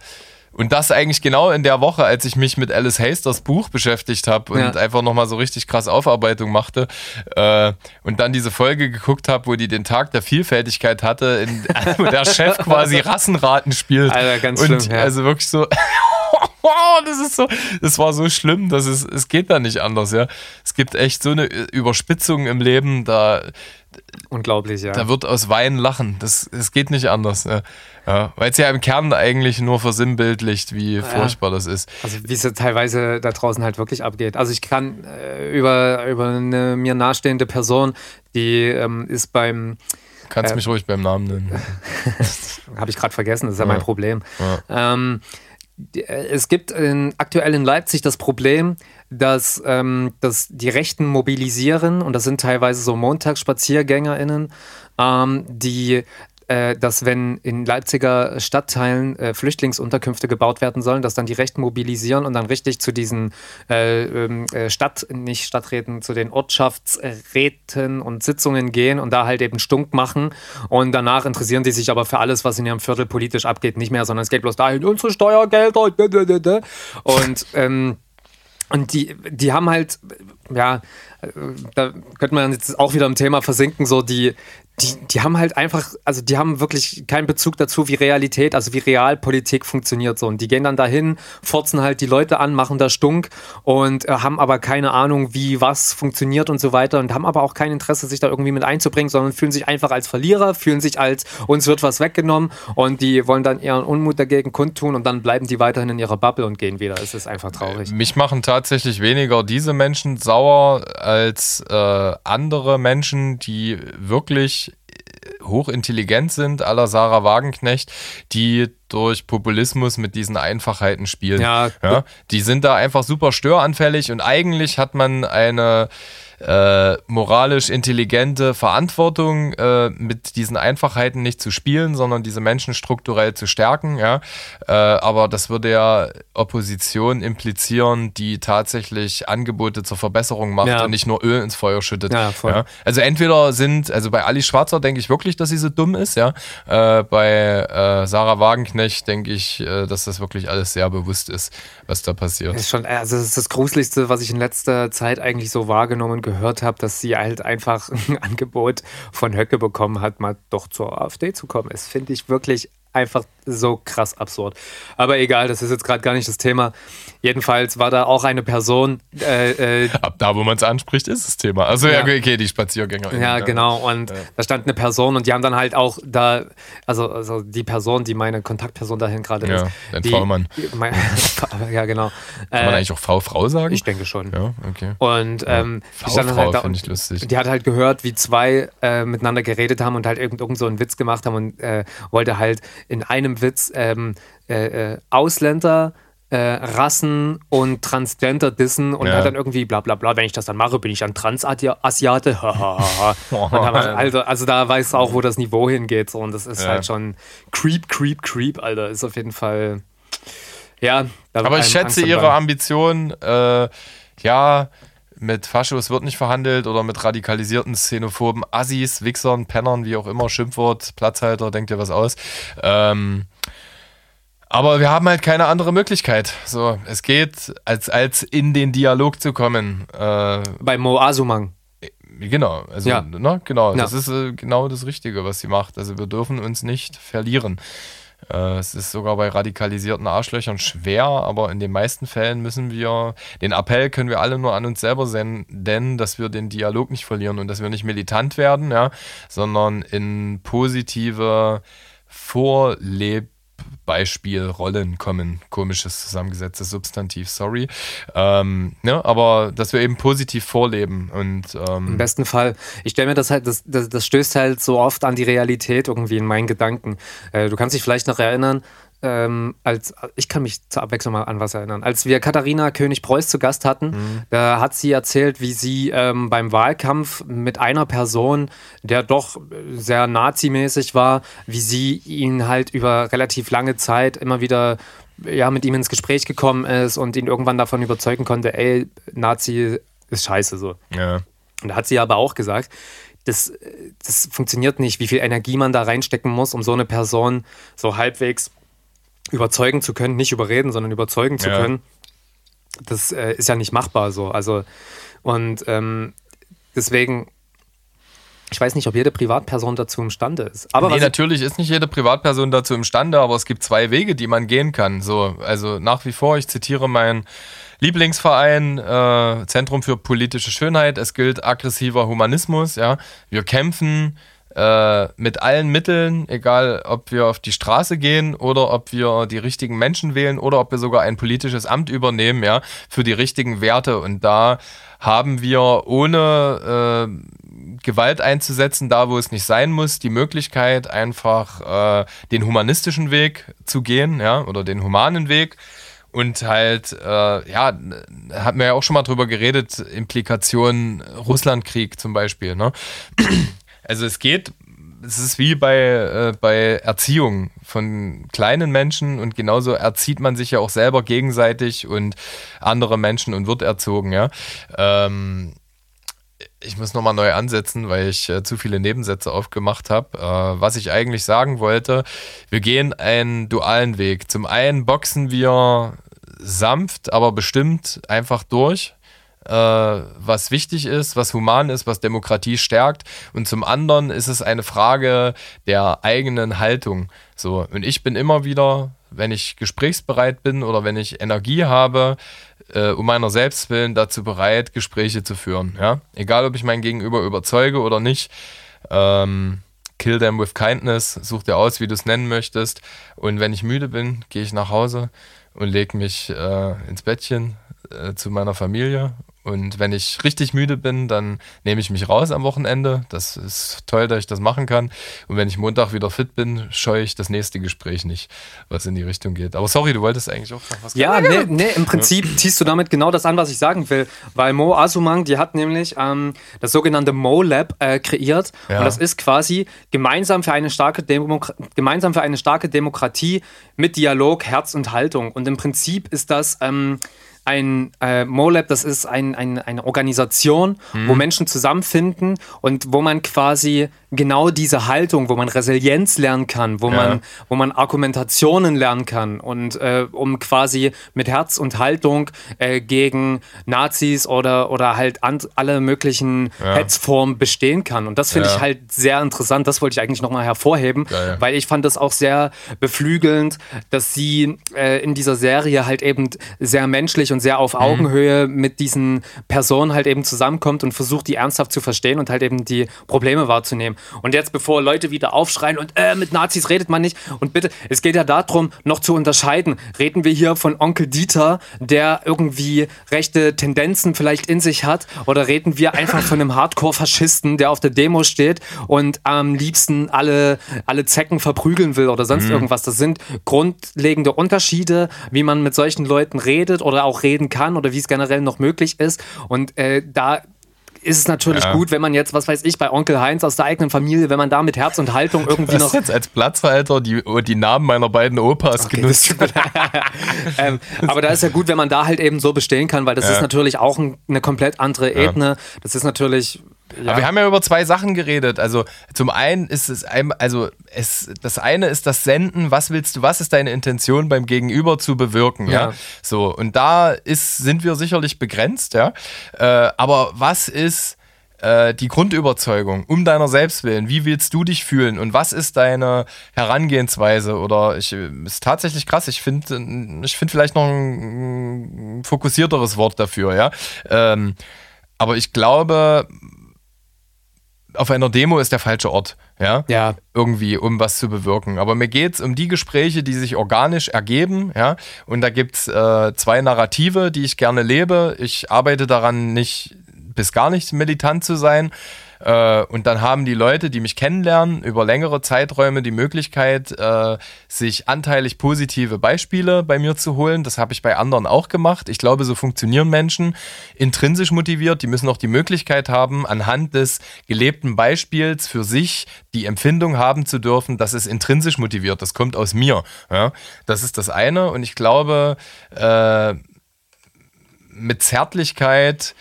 Und das eigentlich genau in der Woche, als ich mich mit Alice Hasters Buch beschäftigt habe und Ja. einfach nochmal so richtig krass Aufarbeitung machte äh, und dann diese Folge geguckt habe, wo die den Tag der Vielfältigkeit hatte, in, wo der Chef quasi Rassenraten spielt. Alter, ganz und schlimm, ja. Also wirklich so, das ist so, das war so schlimm, dass es, es geht da nicht anders, ja. Es gibt echt so eine Überspitzung im Leben, da, Unglaublich, ja. da wird aus Weinen lachen. Das, es geht nicht anders. Ja. Ja, Weil es ja im Kern eigentlich nur versinnbildlicht, wie furchtbar das ist. Also wie es ja teilweise da draußen halt wirklich abgeht. Also ich kann äh, über, über eine mir nahestehende Person, die ähm, ist beim, Kannst äh, mich ruhig beim Namen nennen. habe ich gerade vergessen, das ist ja, mein Problem. Ja. Ähm, äh, es gibt in, aktuell in Leipzig das Problem, dass, ähm, dass die Rechten mobilisieren und das sind teilweise so MontagsspaziergängerInnen, ähm, die äh, dass wenn in Leipziger Stadtteilen äh, Flüchtlingsunterkünfte gebaut werden sollen, dass dann die Rechten mobilisieren und dann richtig zu diesen äh, ähm, äh, Stadt, nicht Stadträten, zu den Ortschaftsräten und Sitzungen gehen und da halt eben Stunk machen. Und danach interessieren die sich aber für alles, was in ihrem Viertel politisch abgeht, nicht mehr, sondern es geht bloß dahin, unsere Steuergelder und ähm, und die, die haben halt, ja, äh, da könnte man jetzt auch wieder im Thema versinken, so die, die, die haben halt einfach, also die haben wirklich keinen Bezug dazu, wie Realität, also wie Realpolitik funktioniert so. Und die gehen dann dahin, furzen halt die Leute an, machen da Stunk und äh, haben aber keine Ahnung, wie was funktioniert und so weiter und haben aber auch kein Interesse, sich da irgendwie mit einzubringen, sondern fühlen sich einfach als Verlierer, fühlen sich als, uns wird was weggenommen und die wollen dann ihren Unmut dagegen kundtun und dann bleiben die weiterhin in ihrer Bubble und gehen wieder. Es ist einfach traurig. Mich machen tatsächlich weniger diese Menschen sauer als äh, andere Menschen, die wirklich hochintelligent sind, aller Sarah Wagenknecht, die durch Populismus mit diesen Einfachheiten spielen. Ja, ja, die sind da einfach super störanfällig und eigentlich hat man eine äh, moralisch intelligente Verantwortung, äh, mit diesen Einfachheiten nicht zu spielen, sondern diese Menschen strukturell zu stärken. Ja? Äh, aber das würde ja Opposition implizieren, die tatsächlich Angebote zur Verbesserung macht ja. und nicht nur Öl ins Feuer schüttet. Ja, ja? Also entweder sind, also bei Ali Schwarzer denke ich wirklich, dass sie so dumm ist, ja. Äh, bei äh, Sarah Wagenknecht denke ich, äh, dass das wirklich alles sehr bewusst ist, was da passiert. Das ist schon, also das ist das Gruseligste, was ich in letzter Zeit eigentlich so wahrgenommen gehört habe, dass sie halt einfach ein Angebot von Höcke bekommen hat, mal doch zur AfD zu kommen. Das finde ich wirklich einfach so krass absurd. Aber egal, das ist jetzt gerade gar nicht das Thema. Jedenfalls war da auch eine Person. Äh, äh, Ab da, wo man es anspricht, ist das Thema. Also ja, okay, die Spaziergänger. Ja, genau. Und ja. da stand eine Person und die haben dann halt auch da, also, also die Person, die meine Kontaktperson dahin gerade ja, ist. Dein V-Mann. ja, genau. Kann man äh, eigentlich auch V-Frau sagen? Ich denke schon. Ja, okay. Und ähm, ja. V-Frau halt finde ich lustig. Die hat halt gehört, wie zwei äh, miteinander geredet haben und halt irgend, irgend so einen Witz gemacht haben und äh, wollte halt in einem Witz ähm, äh, äh, Ausländer äh, Rassen und Transgender dissen und ja. hat dann irgendwie bla bla bla, wenn ich das dann mache, bin ich dann Transasiate. also, also da weißt du auch, wo das Niveau hingeht. So, und das ist ja. halt schon creep, creep, creep, Alter. Ist auf jeden Fall. Ja. Aber ich schätze ihre Ambition, äh, ja, mit Faschos wird nicht verhandelt oder mit radikalisierten Xenophoben, Assis, Wichsern, Pennern, wie auch immer, Schimpfwort, Platzhalter, denkt ihr was aus. Ähm, aber wir haben halt keine andere Möglichkeit. So, es geht, als, als in den Dialog zu kommen. Äh, Bei Mo Asumang. Genau, also ja. ne, genau, ja. das ist äh, genau das Richtige, was sie macht. Also wir dürfen uns nicht verlieren. Äh, es ist sogar bei radikalisierten Arschlöchern schwer, aber in den meisten Fällen müssen wir, den Appell können wir alle nur an uns selber senden, dass wir den Dialog nicht verlieren und dass wir nicht militant werden, ja, sondern in positive Vorleb Beispielrollen kommen. Komisches zusammengesetztes Substantiv, sorry. Ähm, ne, aber dass wir eben positiv vorleben. Und, ähm Im besten Fall. Ich stelle mir das halt, das, das, das, stößt halt so oft an die Realität irgendwie in meinen Gedanken. Äh, du kannst dich vielleicht noch erinnern, ähm, als ich kann mich zur Abwechslung mal an was erinnern. Als wir Katharina König-Preuß zu Gast hatten, mhm. da hat sie erzählt, wie sie ähm, beim Wahlkampf mit einer Person, der doch sehr nazimäßig war, wie sie ihn halt über relativ lange Zeit immer wieder ja, mit ihm ins Gespräch gekommen ist und ihn irgendwann davon überzeugen konnte, ey, Nazi ist scheiße so. Ja. Und da hat sie aber auch gesagt, das, das funktioniert nicht, wie viel Energie man da reinstecken muss, um so eine Person so halbwegs überzeugen zu können, nicht überreden, sondern überzeugen zu ja. können, das äh, ist ja nicht machbar so. Also, und ähm, deswegen, ich weiß nicht, ob jede Privatperson dazu imstande ist. Aber nee, natürlich ist nicht jede Privatperson dazu imstande, aber es gibt zwei Wege, die man gehen kann. So, also nach wie vor, ich zitiere meinen Lieblingsverein, äh, Zentrum für politische Schönheit. Es gilt aggressiver Humanismus. Ja, wir kämpfen äh, mit allen Mitteln, egal ob wir auf die Straße gehen oder ob wir die richtigen Menschen wählen oder ob wir sogar ein politisches Amt übernehmen, ja, für die richtigen Werte. Und da haben wir ohne äh, Gewalt einzusetzen, da wo es nicht sein muss, die Möglichkeit, einfach äh, den humanistischen Weg zu gehen, ja, oder den humanen Weg Und halt, äh, ja, hatten wir ja auch schon mal drüber geredet, Implikationen Russlandkrieg zum Beispiel. Ne? Also es geht, es ist wie bei, äh, bei Erziehung von kleinen Menschen und genauso erzieht man sich ja auch selber gegenseitig und andere Menschen und wird erzogen, ja. Ähm, ich muss nochmal neu ansetzen, weil ich äh, zu viele Nebensätze aufgemacht habe. Äh, was ich eigentlich sagen wollte, wir gehen einen dualen Weg. Zum einen boxen wir sanft, aber bestimmt einfach durch, was wichtig ist, was human ist, was Demokratie stärkt. Und zum anderen ist es eine Frage der eigenen Haltung. So, und ich bin immer wieder, wenn ich gesprächsbereit bin oder wenn ich Energie habe, äh, um meiner selbst willen dazu bereit, Gespräche zu führen. Ja? Egal, ob ich mein Gegenüber überzeuge oder nicht. Ähm, kill them with kindness, such dir aus, wie du es nennen möchtest. Und wenn ich müde bin, gehe ich nach Hause und lege mich äh, ins Bettchen äh, zu meiner Familie und wenn ich richtig müde bin, dann nehme ich mich raus am Wochenende. Das ist toll, dass ich das machen kann. Und wenn ich Montag wieder fit bin, scheue ich das nächste Gespräch nicht, was in die Richtung geht. Aber sorry, du wolltest eigentlich auch noch was Ja, nee, nee, im Prinzip ja. ziehst du damit genau das an, was ich sagen will. Weil Mo Asumang, die hat nämlich ähm, das sogenannte Mo Lab äh, kreiert. Ja. Und das ist quasi gemeinsam für, eine starke gemeinsam für eine starke Demokratie mit Dialog, Herz und Haltung. Und im Prinzip ist das. Ähm, ein äh, MoLab, das ist ein, ein, eine Organisation, mhm. wo Menschen zusammenfinden und wo man quasi genau diese Haltung, wo man Resilienz lernen kann, wo, ja. man, wo man Argumentationen lernen kann und äh, um quasi mit Herz und Haltung äh, gegen Nazis oder, oder halt alle möglichen ja. Hetzformen bestehen kann. Und das finde ja. ich halt sehr interessant. Das wollte ich eigentlich nochmal hervorheben, Geil. weil ich fand das auch sehr beflügelnd, dass sie äh, in dieser Serie halt eben sehr menschlich und sehr auf mhm. Augenhöhe mhm. mit diesen Personen halt eben zusammenkommt und versucht, die ernsthaft zu verstehen und halt eben die Probleme wahrzunehmen. Und jetzt, bevor Leute wieder aufschreien und äh, mit Nazis redet man nicht. Und bitte, es geht ja darum, noch zu unterscheiden. Reden wir hier von Onkel Dieter, der irgendwie rechte Tendenzen vielleicht in sich hat, oder reden wir einfach von einem Hardcore-Faschisten, der auf der Demo steht und am liebsten alle, alle Zecken verprügeln will oder sonst mhm. irgendwas. Das sind grundlegende Unterschiede, wie man mit solchen Leuten redet oder auch reden kann oder wie es generell noch möglich ist. Und äh, da ist es natürlich ja. gut, wenn man jetzt, was weiß ich, bei Onkel Heinz aus der eigenen Familie, wenn man da mit Herz und Haltung irgendwie noch. jetzt als Platzhalter die, die Namen meiner beiden Opas okay, genutzt. ähm, aber da ist ja gut, wenn man da halt eben so bestehen kann, weil das ja. ist natürlich auch ein, eine komplett andere Ebene. Das ist natürlich ja. Aber wir haben ja über zwei Sachen geredet. Also zum einen ist es, also es, das eine ist das Senden. Was willst du? Was ist deine Intention beim Gegenüber zu bewirken? Ja. ja? So und da ist sind wir sicherlich begrenzt. Ja. Äh, aber was ist äh, die Grundüberzeugung um deiner selbst willen? Wie willst du dich fühlen und was ist deine Herangehensweise? Oder ich ist tatsächlich krass. Ich finde, ich finde vielleicht noch ein, ein fokussierteres Wort dafür. Ja. Ähm, aber ich glaube, auf einer Demo ist der falsche Ort, ja? Ja. Irgendwie, um was zu bewirken. Aber mir geht es um die Gespräche, die sich organisch ergeben, ja. Und da gibt es äh, zwei Narrative, die ich gerne lebe. Ich arbeite daran, nicht bis gar nicht militant zu sein. Äh, und dann haben die Leute, die mich kennenlernen, über längere Zeiträume die Möglichkeit, äh, sich anteilig positive Beispiele bei mir zu holen. Das habe ich bei anderen auch gemacht. Ich glaube, so funktionieren Menschen intrinsisch motiviert. Die müssen auch die Möglichkeit haben, anhand des gelebten Beispiels für sich die Empfindung haben zu dürfen, das ist intrinsisch motiviert. Das kommt aus mir. Das ist das eine. Und ich glaube, äh, mit Zärtlichkeit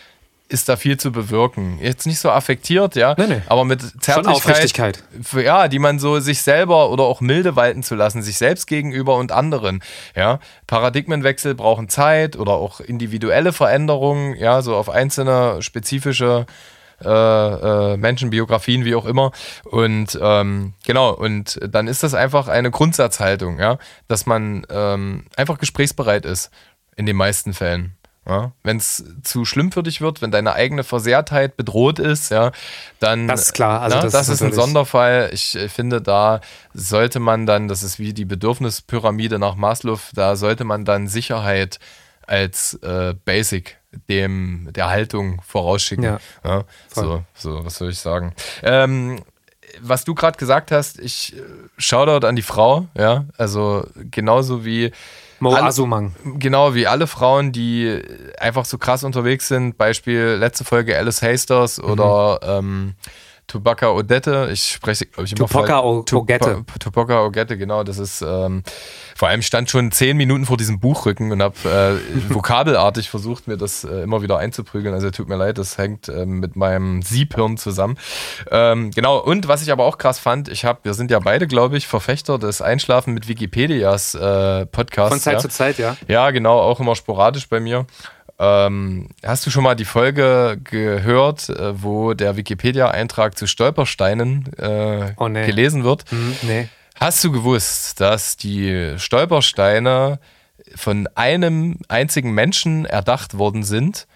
ist da viel zu bewirken. Jetzt nicht so affektiert, ja, nee, nee. aber mit Zärtlichkeit, ja, die man so sich selber oder auch milde walten zu lassen, sich selbst gegenüber und anderen, ja. Paradigmenwechsel brauchen Zeit oder auch individuelle Veränderungen, ja, so auf einzelne spezifische äh, äh, Menschenbiografien, wie auch immer. Und ähm, genau, und dann ist das einfach eine Grundsatzhaltung, ja, dass man ähm, einfach gesprächsbereit ist in den meisten Fällen. Ja, wenn es zu schlimm für dich wird, wenn deine eigene Versehrtheit bedroht ist, ja, dann. Das ist klar. Also na, das, das, ist, ist ein Sonderfall. Ich äh, finde, da sollte man dann, das ist wie die Bedürfnispyramide nach Maslow, da sollte man dann Sicherheit als äh, Basic dem der Haltung vorausschicken. Ja, ja so, so, was soll ich sagen? Ähm, was du gerade gesagt hast, ich äh, Shoutout an die Frau, ja, also genauso wie Mo alle- Asumang. Genau, wie alle Frauen, die einfach so krass unterwegs sind. Beispiel letzte Folge Alice Hasters oder ähm, Tubaka Odette. Ich spreche, glaube ich, immer Tupaca falsch. O- Ogette. Tupaca Ogette, genau. Das ist, ähm, vor allem ich stand schon zehn Minuten vor diesem Buchrücken und habe äh, vokabelartig versucht, mir das äh, immer wieder einzuprügeln. Also tut mir leid, das hängt ähm, mit meinem Siebhirn zusammen. Ähm, genau, und was ich aber auch krass fand, ich habe, wir sind ja beide, glaube ich, Verfechter des Einschlafen mit Wikipedias äh, Podcasts. Von Zeit ja. zu Zeit, ja. Ja, genau, auch immer sporadisch bei mir. Ähm, hast du schon mal die Folge gehört, äh, wo der Wikipedia-Eintrag zu Stolpersteinen äh, Oh, nee. gelesen wird? Hm, nee. Hast du gewusst, dass die Stolpersteine von einem einzigen Menschen erdacht worden sind,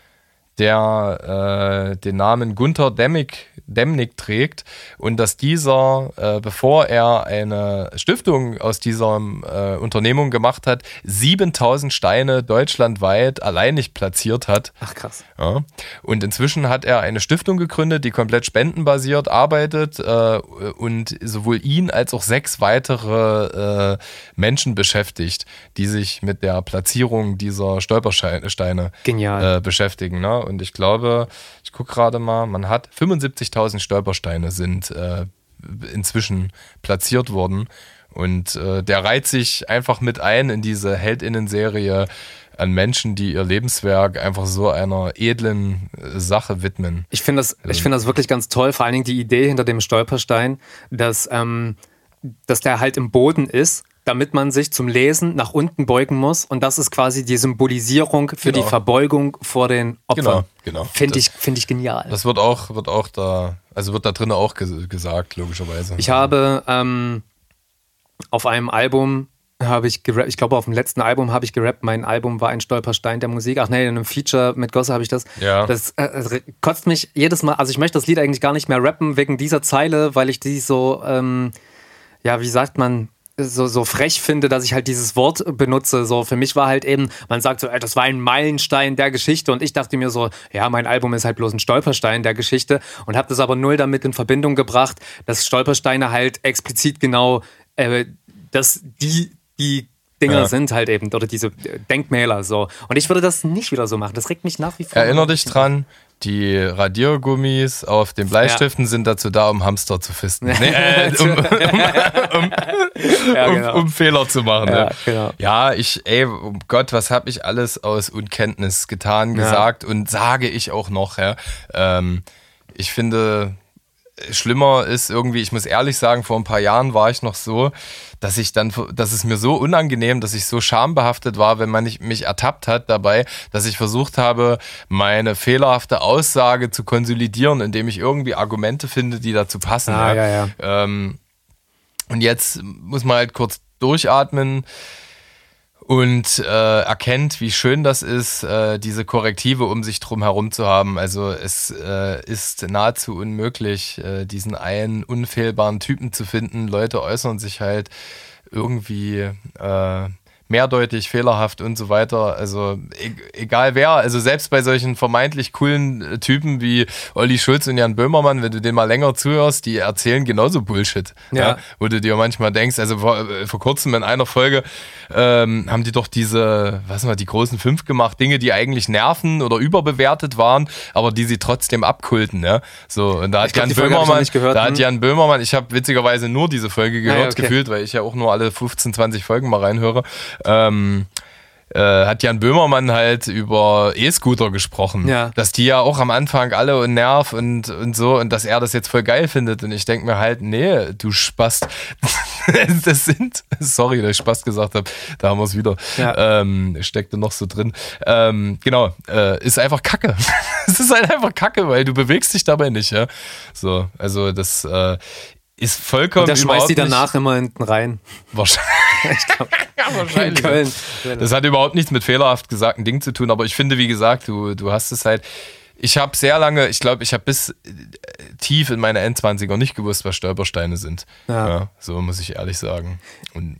der äh, den Namen Gunther Demnig, Demnig trägt und dass dieser, äh, bevor er eine Stiftung aus dieser äh, Unternehmung gemacht hat, 7000 Steine deutschlandweit alleinig platziert hat. Ach krass. Ja. Und inzwischen hat er eine Stiftung gegründet, die komplett spendenbasiert arbeitet äh, und sowohl ihn als auch sechs weitere äh, Menschen beschäftigt, die sich mit der Platzierung dieser Stolpersteine Genial. äh, beschäftigen. Ne? Und ich glaube, ich gucke gerade mal, man hat 75.000 Stolpersteine sind äh, inzwischen platziert worden. Und äh, der reiht sich einfach mit ein in diese Heldinnen-Serie an Menschen, die ihr Lebenswerk einfach so einer edlen äh, Sache widmen. Ich finde das, ich finde das wirklich ganz toll, vor allen Dingen die Idee hinter dem Stolperstein, dass, ähm, dass der halt im Boden ist, damit man sich zum Lesen nach unten beugen muss. Und das ist quasi die Symbolisierung für Genau. die Verbeugung vor den Opfern. Genau, genau. Finde ich, finde ich genial. Das wird auch, wird auch da, also wird da drinnen auch ges gesagt, logischerweise. Ich habe ähm, auf einem Album habe ich gerappt, ich glaube auf dem letzten Album habe ich gerappt, mein Album war ein Stolperstein der Musik. Ach nee, in einem Feature mit Gosse habe ich das. Ja. Das äh, kotzt mich jedes Mal, also ich möchte das Lied eigentlich gar nicht mehr rappen wegen dieser Zeile, weil ich die so, ähm, ja, wie sagt man, so, so frech finde, dass ich halt dieses Wort benutze. So für mich war halt eben, man sagt so, ey, das war ein Meilenstein der Geschichte und ich dachte mir so, ja, mein Album ist halt bloß ein Stolperstein der Geschichte und habe das aber null damit in Verbindung gebracht, dass Stolpersteine halt explizit genau äh, dass die die Dinger Ja. sind halt eben oder diese äh, Denkmäler so und ich würde das nicht wieder so machen. Das regt mich nach wie vor. Erinner dich dran, die Radiergummis auf den Bleistiften sind dazu da, um Hamster zu fisten. Nee, äh, um, um, Ja, um, genau. um Fehler zu machen. Ja, ne? genau. ja, ich, ey, um Gott, was habe ich alles aus Unkenntnis getan, Ja. gesagt und sage ich auch noch. Ja? Ähm, ich finde, schlimmer ist irgendwie, ich muss ehrlich sagen, vor ein paar Jahren war ich noch so, dass ich dann, dass es mir so unangenehm, dass ich so schambehaftet war, wenn man nicht, mich ertappt hat dabei, dass ich versucht habe, meine fehlerhafte Aussage zu konsolidieren, indem ich irgendwie Argumente finde, die dazu passen. Ah, ja, ja. Ähm, und jetzt muss man halt kurz durchatmen und äh, erkennt, wie schön das ist, äh, diese Korrektive um sich drum herum zu haben. Also es äh, ist nahezu unmöglich, äh, diesen einen unfehlbaren Typen zu finden. Leute äußern sich halt irgendwie äh, mehrdeutig, fehlerhaft und so weiter. Also e egal wer, also selbst bei solchen vermeintlich coolen äh, Typen wie Olli Schulz und Jan Böhmermann, wenn du denen mal länger zuhörst, die erzählen genauso Bullshit. Ja. wo du dir manchmal denkst, also vor, äh, vor kurzem in einer Folge ähm, haben die doch diese, was mal, die großen fünf gemacht, Dinge, die eigentlich nerven oder überbewertet waren, aber die sie trotzdem abkulten, ne? So, und da hat Ich glaub, Jan noch Böhmermann, gehört, da hm. hat Jan Böhmermann, ich habe witzigerweise nur diese Folge gehört, ja, okay. gefühlt, weil ich ja auch nur alle 15, 20 Folgen mal reinhöre. Ähm, äh, hat Jan Böhmermann halt über E-Scooter gesprochen. Ja. Dass die ja auch am Anfang alle und Nerv und, und so und dass er das jetzt voll geil findet. Und ich denke mir halt, nee, du Spast. das sind, sorry, dass ich Spast gesagt habe, da haben wir es wieder. Ja. Ähm, steckte noch so drin. Ähm, genau, äh, ist einfach Kacke. es ist halt einfach Kacke, weil du bewegst dich dabei nicht, ja. So, also das äh, ist vollkommen Und der schmeißt die danach immer hinten rein. Wahrscheinlich. ja, In wahrscheinlich. Köln. Das hat überhaupt nichts mit fehlerhaft gesagten Dingen zu tun, aber ich finde, wie gesagt, du, du hast es halt. Ich habe sehr lange, ich glaube, ich habe bis äh, tief in meine Endzwanziger nicht gewusst, was Stolpersteine sind. Ja. so muss ich ehrlich sagen. Und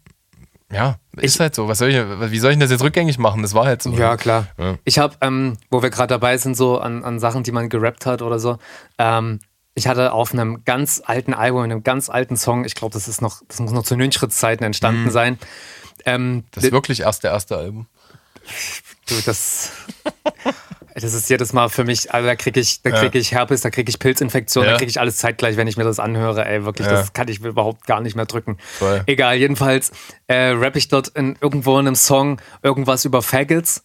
ja, ist halt so. Was soll ich, wie soll ich das jetzt rückgängig machen? Das war halt so. Ja, klar. Ja. Ich habe, ähm, wo wir gerade dabei sind, so an, an Sachen, die man gerappt hat oder so, ähm, ich hatte auf einem ganz alten Album, einem ganz alten Song, ich glaube, das ist noch, das muss noch zu Nünchritz-Zeiten entstanden Mhm. sein. Ähm, Das ist wirklich erst der erste Album. du, das, das ist jedes Mal für mich, also da kriege ich, da krieg ich Herpes, da kriege ich Pilzinfektion, Ja. da kriege ich alles zeitgleich, wenn ich mir das anhöre. Ey, wirklich, Ja. das kann ich mir überhaupt gar nicht mehr drücken. Voll. Egal, jedenfalls äh, rappe ich dort in, irgendwo in einem Song irgendwas über Faggots.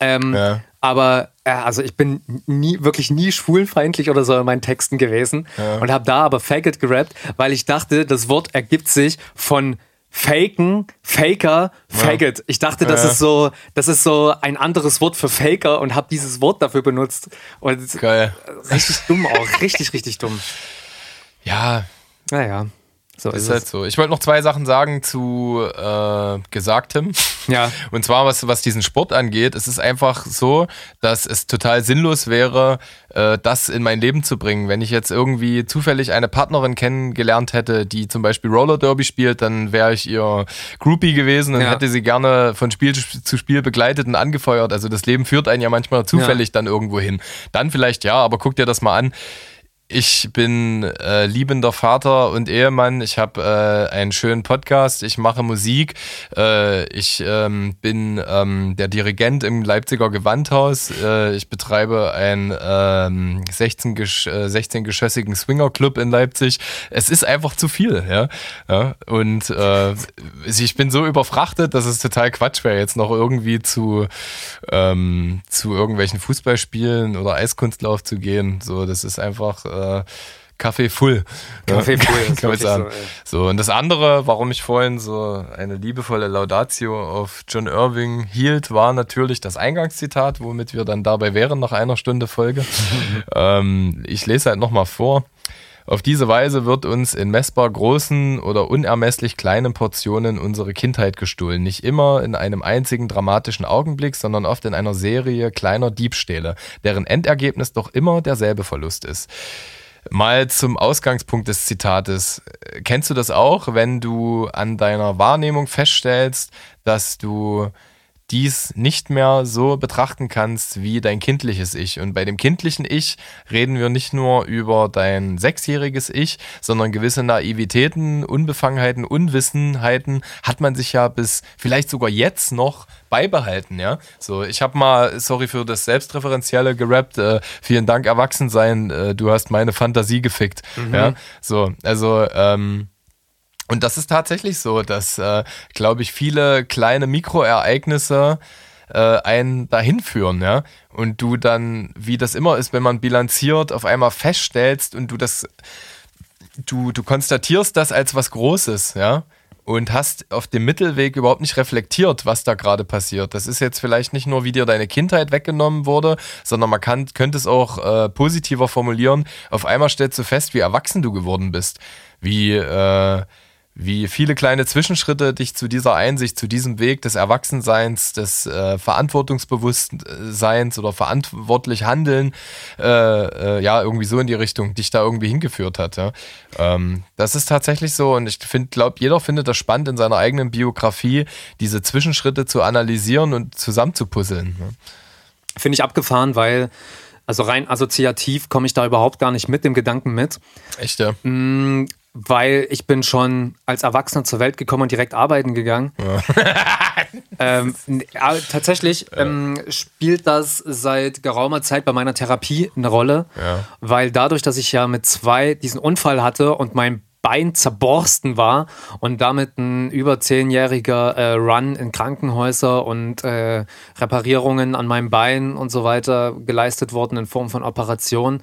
Ähm, Ja. Aber äh, also ich bin nie, wirklich nie schwulfeindlich oder so in meinen Texten gewesen und habe da aber Faggot gerappt, weil ich dachte, das Wort ergibt sich von Faken, Faker, Faggot. Ich dachte, das Ja. ist so, das ist so ein anderes Wort für Faker und habe dieses Wort dafür benutzt. Und Geil. richtig dumm auch, richtig, richtig dumm. Ja, Naja, so ist, ist halt so. Ich wollte noch zwei Sachen sagen zu äh, Gesagtem. Ja. Und zwar, was, was diesen Sport angeht, es ist einfach so, dass es total sinnlos wäre, äh, das in mein Leben zu bringen. Wenn ich jetzt irgendwie zufällig eine Partnerin kennengelernt hätte, die zum Beispiel Roller Derby spielt, dann wäre ich ihr Groupie gewesen und Ja. hätte sie gerne von Spiel zu Spiel begleitet und angefeuert. Also das Leben führt einen ja manchmal zufällig dann irgendwo hin. Dann vielleicht ja, aber guck dir das mal an. Ich bin äh, liebender Vater und Ehemann. Ich habe äh, einen schönen Podcast. Ich mache Musik. Äh, ich ähm, bin ähm, der Dirigent im Leipziger Gewandhaus. Äh, ich betreibe einen ähm, 16 gesch äh, 16-geschossigen Swingerclub in Leipzig. Es ist einfach zu viel. Ja? Ja? Und äh, ich bin so überfrachtet, dass es total Quatsch wäre, jetzt noch irgendwie zu, ähm, zu irgendwelchen Fußballspielen oder Eiskunstlauf zu gehen. So, das ist einfach äh, Kaffee full. Kaffee full, kann man sagen. so. So, und das andere, warum ich vorhin so eine liebevolle Laudatio auf John Irving hielt, war natürlich das Eingangszitat, womit wir dann dabei wären nach einer Stunde Folge. ähm, ich lese halt nochmal vor. Auf diese Weise wird uns in messbar großen oder unermesslich kleinen Portionen unsere Kindheit gestohlen. Nicht immer in einem einzigen dramatischen Augenblick, sondern oft in einer Serie kleiner Diebstähle, deren Endergebnis doch immer derselbe Verlust ist. Mal zum Ausgangspunkt des Zitates. Kennst du das auch, wenn du an deiner Wahrnehmung feststellst, dass du dies nicht mehr so betrachten kannst wie dein kindliches Ich. Und bei dem kindlichen Ich reden wir nicht nur über dein sechsjähriges Ich, sondern gewisse Naivitäten, Unbefangenheiten, Unwissenheiten hat man sich ja bis vielleicht sogar jetzt noch beibehalten, ja. So, ich habe mal, sorry für das Selbstreferenzielle gerappt, äh, vielen Dank Erwachsensein, äh, du hast meine Fantasie gefickt, ja. So, also, ähm, und das ist tatsächlich so, dass, äh, glaube ich, viele kleine Mikroereignisse äh, einen dahin führen, ja. Und du dann, wie das immer ist, wenn man bilanziert, auf einmal feststellst und du das, du, du konstatierst das als was Großes, ja. Und hast auf dem Mittelweg überhaupt nicht reflektiert, was da gerade passiert. Das ist jetzt vielleicht nicht nur, wie dir deine Kindheit weggenommen wurde, sondern man kann, könnte es auch äh, positiver formulieren. Auf einmal stellst du fest, wie erwachsen du geworden bist. Wie, äh, wie viele kleine Zwischenschritte dich zu dieser Einsicht, zu diesem Weg des Erwachsenseins, des äh, Verantwortungsbewusstseins oder verantwortlich Handeln, äh, äh, ja, irgendwie so in die Richtung, dich da irgendwie hingeführt hat. Ja? Ähm, das ist tatsächlich so und ich finde, glaube, jeder findet das spannend in seiner eigenen Biografie, diese Zwischenschritte zu analysieren und zusammenzupuzzeln. Ne? Finde ich abgefahren, weil, also rein assoziativ komme ich da überhaupt gar nicht mit dem Gedanken mit. Echt, ja? Weil ich bin schon als Erwachsener zur Welt gekommen und direkt arbeiten gegangen. ähm, n- aber tatsächlich ähm, spielt das seit geraumer Zeit bei meiner Therapie eine Rolle, Ja. weil dadurch, dass ich ja mit zwei diesen Unfall hatte und mein Bein zerborsten war und damit ein über zehnjähriger äh, Run in Krankenhäuser und äh, Reparierungen an meinem Bein und so weiter geleistet worden in Form von Operationen,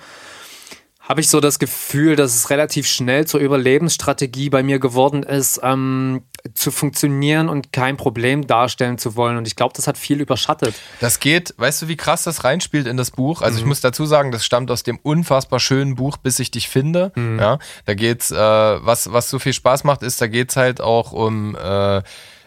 habe ich so das Gefühl, dass es relativ schnell zur Überlebensstrategie bei mir geworden ist, ähm, zu funktionieren und kein Problem darstellen zu wollen. Und ich glaube, das hat viel überschattet. Das geht, weißt du, wie krass das reinspielt in das Buch? Also ich muss dazu sagen, das stammt aus dem unfassbar schönen Buch Bis ich dich finde. Ja, da geht's, äh, was, was so viel Spaß macht, ist, da geht's halt auch um äh,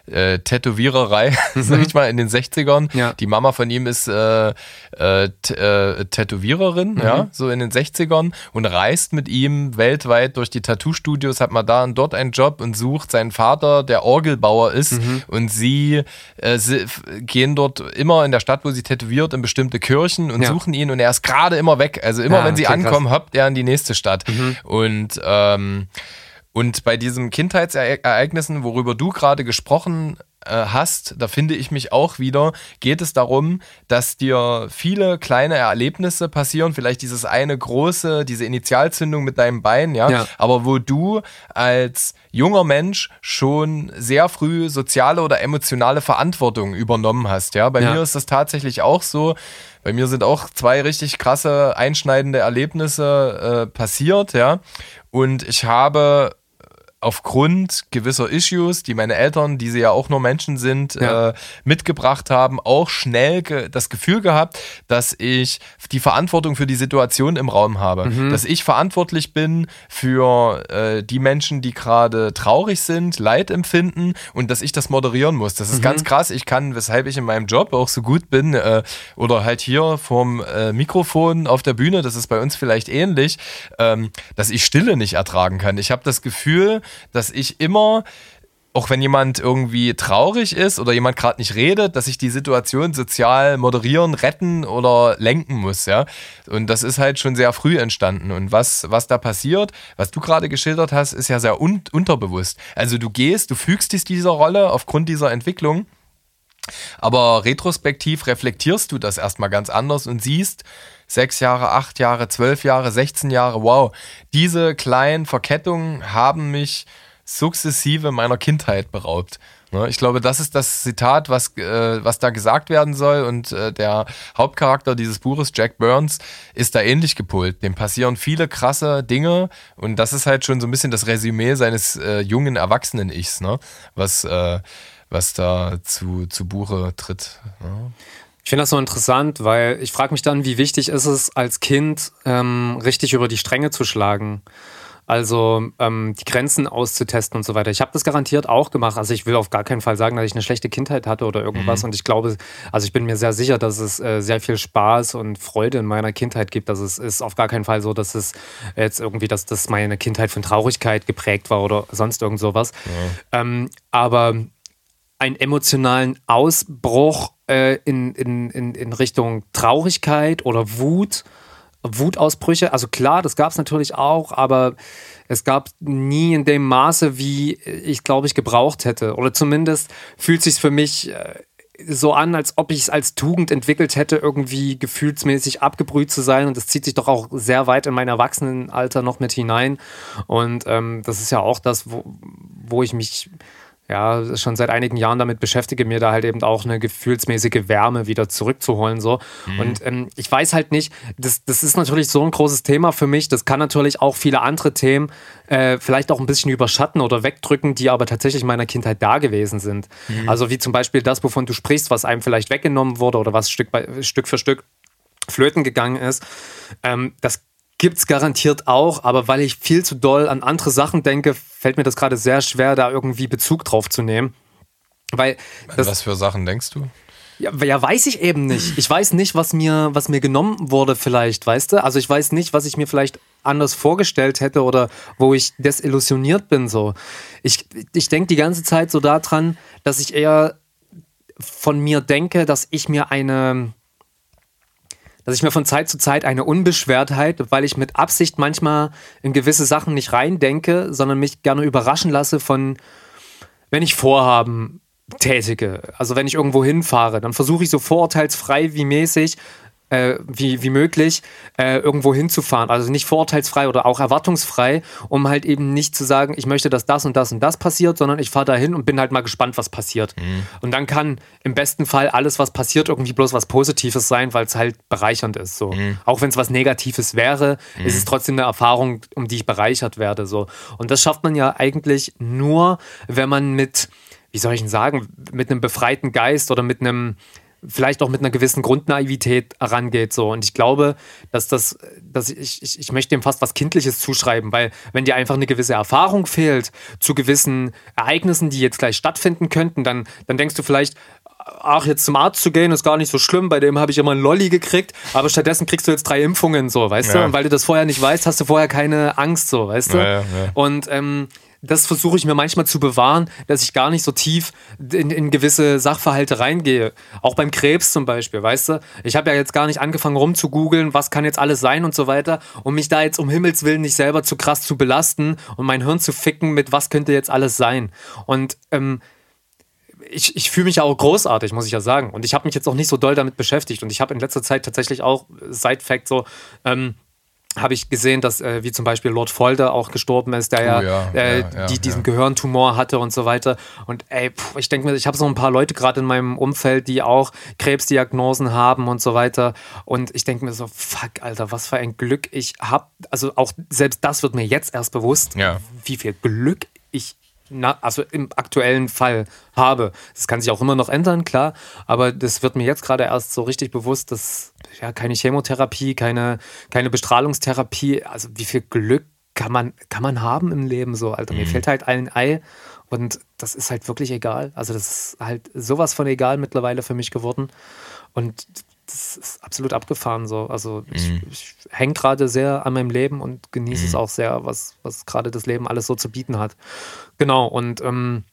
äh, Tätowiererei, mhm. sag ich mal, in den 60ern. Ja. Die Mama von ihm ist äh, äh, äh, Tätowiererin, mhm. ja, so in den 60ern und reist mit ihm weltweit durch die Tattoo-Studios, hat mal da und dort einen Job und sucht seinen Vater, der Orgelbauer ist mhm. und sie, äh, sie, gehen dort immer in der Stadt, wo sie tätowiert, in bestimmte Kirchen und ja. suchen ihn und er ist gerade immer weg. Also immer, ja, wenn sie ankommen, krass. hoppt er in die nächste Stadt. Mhm. Und ähm, und bei diesen Kindheitsereignissen, worüber du gerade gesprochen äh, hast, da finde ich mich auch wieder, geht es darum, dass dir viele kleine Erlebnisse passieren, vielleicht dieses eine große, diese Initialzündung mit deinem Bein, ja, ja. aber wo du als junger Mensch schon sehr früh soziale oder emotionale Verantwortung übernommen hast, ja. Bei ja. mir ist das tatsächlich auch so. Bei mir sind auch zwei richtig krasse, einschneidende Erlebnisse äh, passiert, ja. Und ich habe aufgrund gewisser Issues, die meine Eltern, die sie ja auch nur Menschen sind, ja. äh, mitgebracht haben, auch schnell ge das Gefühl gehabt, dass ich die Verantwortung für die Situation im Raum habe. Mhm. Dass ich verantwortlich bin für äh, die Menschen, die gerade traurig sind, Leid empfinden und dass ich das moderieren muss. Das ist mhm. ganz krass. Ich kann, weshalb ich in meinem Job auch so gut bin äh, oder halt hier vorm äh, Mikrofon auf der Bühne, das ist bei uns vielleicht ähnlich, ähm, dass ich Stille nicht ertragen kann. Ich habe das Gefühl, dass ich immer auch wenn jemand irgendwie traurig ist oder jemand gerade nicht redet, dass ich die Situation sozial moderieren, retten oder lenken muss, ja. Und das ist halt schon sehr früh entstanden. Und was, was da passiert, was du gerade geschildert hast, ist ja sehr un unterbewusst. Also du gehst, du fügst dich dieser Rolle aufgrund dieser Entwicklung. Aber retrospektiv reflektierst du das erstmal ganz anders und siehst, sechs Jahre, acht Jahre, zwölf Jahre, 16 Jahre, wow, diese kleinen Verkettungen haben mich sukzessive meiner Kindheit beraubt. Ne, ich glaube, das ist das Zitat, was, äh, was da gesagt werden soll. Und äh, der Hauptcharakter dieses Buches, Jack Burns, ist da ähnlich gepolt. Dem passieren viele krasse Dinge. Und das ist halt schon so ein bisschen das Resümee seines äh, jungen Erwachsenen-Ichs, ne? was, äh, was da zu, zu Buche tritt. Ne? Ich finde das so interessant, weil ich frage mich dann, wie wichtig ist es als Kind, ähm, richtig über die Stränge zu schlagen. Also ähm, die Grenzen auszutesten und so weiter. Ich habe das garantiert auch gemacht. Also ich will auf gar keinen Fall sagen, dass ich eine schlechte Kindheit hatte oder irgendwas. Mhm. Und ich glaube, also ich bin mir sehr sicher, dass es äh, sehr viel Spaß und Freude in meiner Kindheit gibt. Also es ist auf gar keinen Fall so, dass es jetzt irgendwie, dass das meine Kindheit von Traurigkeit geprägt war oder sonst irgend sowas. Ja. Ähm, aber einen emotionalen Ausbruch äh, in, in, in, in Richtung Traurigkeit oder Wut, Wutausbrüche. Also klar, das gab es natürlich auch, aber es gab nie in dem Maße, wie ich glaube ich gebraucht hätte. Oder zumindest fühlt sich für mich äh, so an, als ob ich es als Tugend entwickelt hätte, irgendwie gefühlsmäßig abgebrüht zu sein. Und das zieht sich doch auch sehr weit in mein Erwachsenenalter noch mit hinein. Und ähm, das ist ja auch das, wo, wo ich mich ja, schon seit einigen Jahren damit beschäftige, mir da halt eben auch eine gefühlsmäßige Wärme wieder zurückzuholen. So. Mhm. Und ähm, ich weiß halt nicht, das, das ist natürlich so ein großes Thema für mich. Das kann natürlich auch viele andere Themen äh, vielleicht auch ein bisschen überschatten oder wegdrücken, die aber tatsächlich in meiner Kindheit da gewesen sind. Mhm. Also wie zum Beispiel das, wovon du sprichst, was einem vielleicht weggenommen wurde oder was Stück, bei, Stück für Stück flöten gegangen ist. Ähm, das Gibt es garantiert auch, aber weil ich viel zu doll an andere Sachen denke, fällt mir das gerade sehr schwer, da irgendwie Bezug drauf zu nehmen. Weil das, Was für Sachen denkst du? Ja, ja, weiß ich eben nicht. Ich weiß nicht, was mir, was mir genommen wurde, vielleicht, weißt du? Also ich weiß nicht, was ich mir vielleicht anders vorgestellt hätte oder wo ich desillusioniert bin. So. Ich, ich denke die ganze Zeit so daran, dass ich eher von mir denke, dass ich mir eine, dass ich mir von Zeit zu Zeit eine Unbeschwertheit, weil ich mit Absicht manchmal in gewisse Sachen nicht reindenke, sondern mich gerne überraschen lasse von, wenn ich Vorhaben tätige. Also wenn ich irgendwo hinfahre, dann versuche ich so vorurteilsfrei wie mäßig äh, wie, wie möglich äh, irgendwo hinzufahren. Also nicht vorurteilsfrei oder auch erwartungsfrei, um halt eben nicht zu sagen, ich möchte, dass das und das und das passiert, sondern ich fahre dahin und bin halt mal gespannt, was passiert. Mhm. Und dann kann im besten Fall alles, was passiert, irgendwie bloß was Positives sein, weil es halt bereichernd ist. So. Mhm. Auch wenn es was Negatives wäre, mhm. ist es trotzdem eine Erfahrung, um die ich bereichert werde. So. Und das schafft man ja eigentlich nur, wenn man mit, wie soll ich denn sagen, mit einem befreiten Geist oder mit einem vielleicht auch mit einer gewissen Grundnaivität herangeht. So. Und ich glaube, dass das, dass ich, ich, ich möchte dem fast was Kindliches zuschreiben, weil wenn dir einfach eine gewisse Erfahrung fehlt zu gewissen Ereignissen, die jetzt gleich stattfinden könnten, dann, dann denkst du vielleicht, ach, jetzt zum Arzt zu gehen, ist gar nicht so schlimm, bei dem habe ich immer einen Lolli gekriegt, aber stattdessen kriegst du jetzt drei Impfungen, so, weißt ja. du? Und weil du das vorher nicht weißt, hast du vorher keine Angst, so, weißt du? Ja, ja, Und ähm, das versuche ich mir manchmal zu bewahren, dass ich gar nicht so tief in, in gewisse Sachverhalte reingehe. Auch beim Krebs zum Beispiel, weißt du? Ich habe ja jetzt gar nicht angefangen rumzugoogeln, was kann jetzt alles sein und so weiter, um mich da jetzt um Himmels Willen nicht selber zu krass zu belasten und mein Hirn zu ficken mit, was könnte jetzt alles sein. Und ähm, ich, ich fühle mich ja auch großartig, muss ich ja sagen. Und ich habe mich jetzt auch nicht so doll damit beschäftigt. Und ich habe in letzter Zeit tatsächlich auch, Side-Fact so, ähm, habe ich gesehen, dass äh, wie zum Beispiel Lord Folder auch gestorben ist, der oh, ja, äh, ja, ja, die, diesen Gehirntumor hatte und so weiter. Und ey, pff, ich denke mir, ich habe so ein paar Leute gerade in meinem Umfeld, die auch Krebsdiagnosen haben und so weiter. Und ich denke mir so, fuck, Alter, was für ein Glück ich habe. Also auch selbst das wird mir jetzt erst bewusst, wie viel Glück ich na, also im aktuellen Fall habe. Das kann sich auch immer noch ändern, klar, aber das wird mir jetzt gerade erst so richtig bewusst, dass ja keine Chemotherapie, keine, keine Bestrahlungstherapie, also wie viel Glück kann man, kann man haben im Leben so, Alter. Mir mhm. fehlt halt ein Ei und das ist halt wirklich egal. Also das ist halt sowas von egal mittlerweile für mich geworden. Und das ist absolut abgefahren so. Also ich, mhm. ich hänge gerade sehr an meinem Leben und genieße mhm. es auch sehr, was, was gerade das Leben alles so zu bieten hat. Genau, und ähm,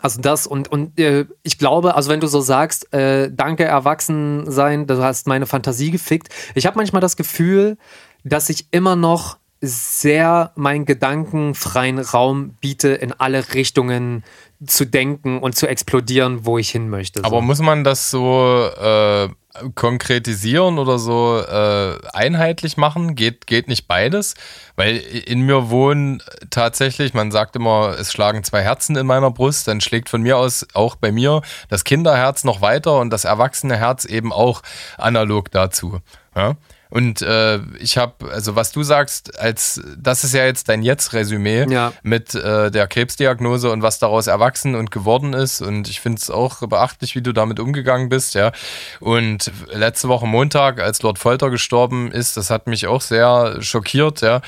also das und, und äh, ich glaube, also wenn du so sagst, äh, danke Erwachsensein, du hast meine Fantasie gefickt. Ich habe manchmal das Gefühl, dass ich immer noch sehr meinen Gedanken freien Raum biete, in alle Richtungen zu denken und zu explodieren, wo ich hin möchte. So. Aber muss man das so äh, konkretisieren oder so äh, einheitlich machen? Geht, geht nicht beides? Weil in mir wohnen tatsächlich, man sagt immer, es schlagen zwei Herzen in meiner Brust, dann schlägt von mir aus auch bei mir das Kinderherz noch weiter und das erwachsene Herz eben auch analog dazu. Ja? Und äh, ich habe, also was du sagst, als das ist ja jetzt dein Jetzt-Resümee ja. mit äh, der Krebsdiagnose und was daraus erwachsen und geworden ist. Und ich finde es auch beachtlich, wie du damit umgegangen bist, ja. Und letzte Woche Montag, als Lord Folter gestorben ist, das hat mich auch sehr schockiert, ja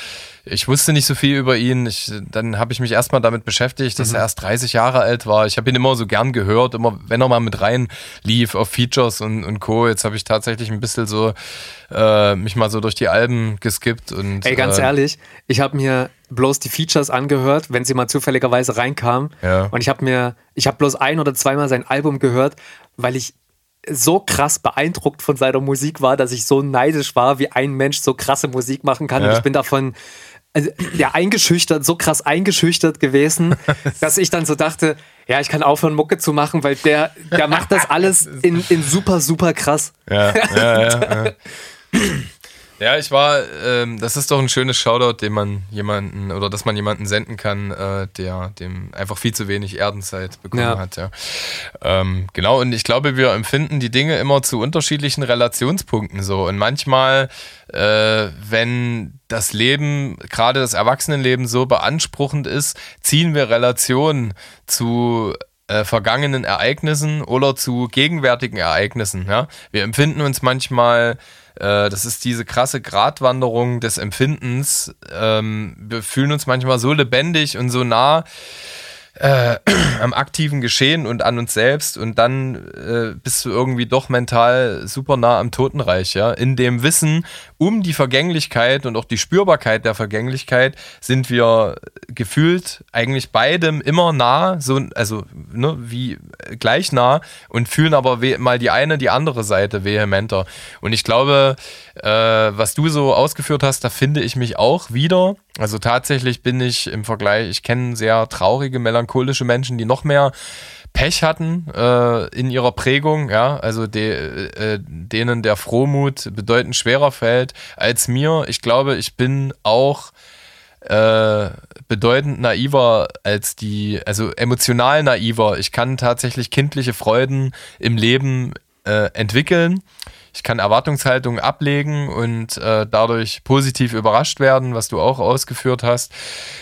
ich wusste nicht so viel über ihn. Ich, dann habe ich mich erstmal damit beschäftigt, dass mhm. er erst 30 Jahre alt war. Ich habe ihn immer so gern gehört, immer wenn er mal mit rein lief auf Features und, und Co. Jetzt habe ich tatsächlich ein bisschen so äh, mich mal so durch die Alben geskippt. Und, Ey, ganz äh, ehrlich, ich habe mir bloß die Features angehört, wenn sie mal zufälligerweise reinkamen. Ja. Und ich habe mir, ich habe bloß ein oder zweimal sein Album gehört, weil ich so krass beeindruckt von seiner Musik war, dass ich so neidisch war, wie ein Mensch so krasse Musik machen kann. Ja. Und ich bin davon also, ja, eingeschüchtert, so krass eingeschüchtert gewesen, dass ich dann so dachte, ja, ich kann aufhören, Mucke zu machen, weil der, der macht das alles in, in super, super krass. Ja, ja, ja. ja. Ja, ich war, ähm, das ist doch ein schönes Shoutout, den man jemanden oder dass man jemanden senden kann, äh, der dem einfach viel zu wenig Erdenzeit bekommen ja. hat. Ja. Ähm, genau, und ich glaube, wir empfinden die Dinge immer zu unterschiedlichen Relationspunkten so. Und manchmal, äh, wenn das Leben, gerade das Erwachsenenleben so beanspruchend ist, ziehen wir Relationen zu äh, vergangenen Ereignissen oder zu gegenwärtigen Ereignissen. Ja? Wir empfinden uns manchmal äh, das ist diese krasse Gratwanderung des Empfindens. Ähm, wir fühlen uns manchmal so lebendig und so nah äh, am aktiven Geschehen und an uns selbst und dann äh, bist du irgendwie doch mental super nah am Totenreich, ja. In dem Wissen um die Vergänglichkeit und auch die Spürbarkeit der Vergänglichkeit sind wir gefühlt eigentlich beidem immer nah, so, also ne, wie gleich nah und fühlen aber mal die eine, die andere Seite vehementer. Und ich glaube, äh, was du so ausgeführt hast, da finde ich mich auch wieder. Also tatsächlich bin ich im Vergleich, ich kenne sehr traurige, melancholische Menschen, die noch mehr Pech hatten äh, in ihrer Prägung, ja, also de, äh, denen der Frohmut bedeutend schwerer fällt als mir. Ich glaube, ich bin auch äh, bedeutend naiver als die, also emotional naiver. Ich kann tatsächlich kindliche Freuden im Leben äh, entwickeln ich kann Erwartungshaltungen ablegen und äh, dadurch positiv überrascht werden, was du auch ausgeführt hast.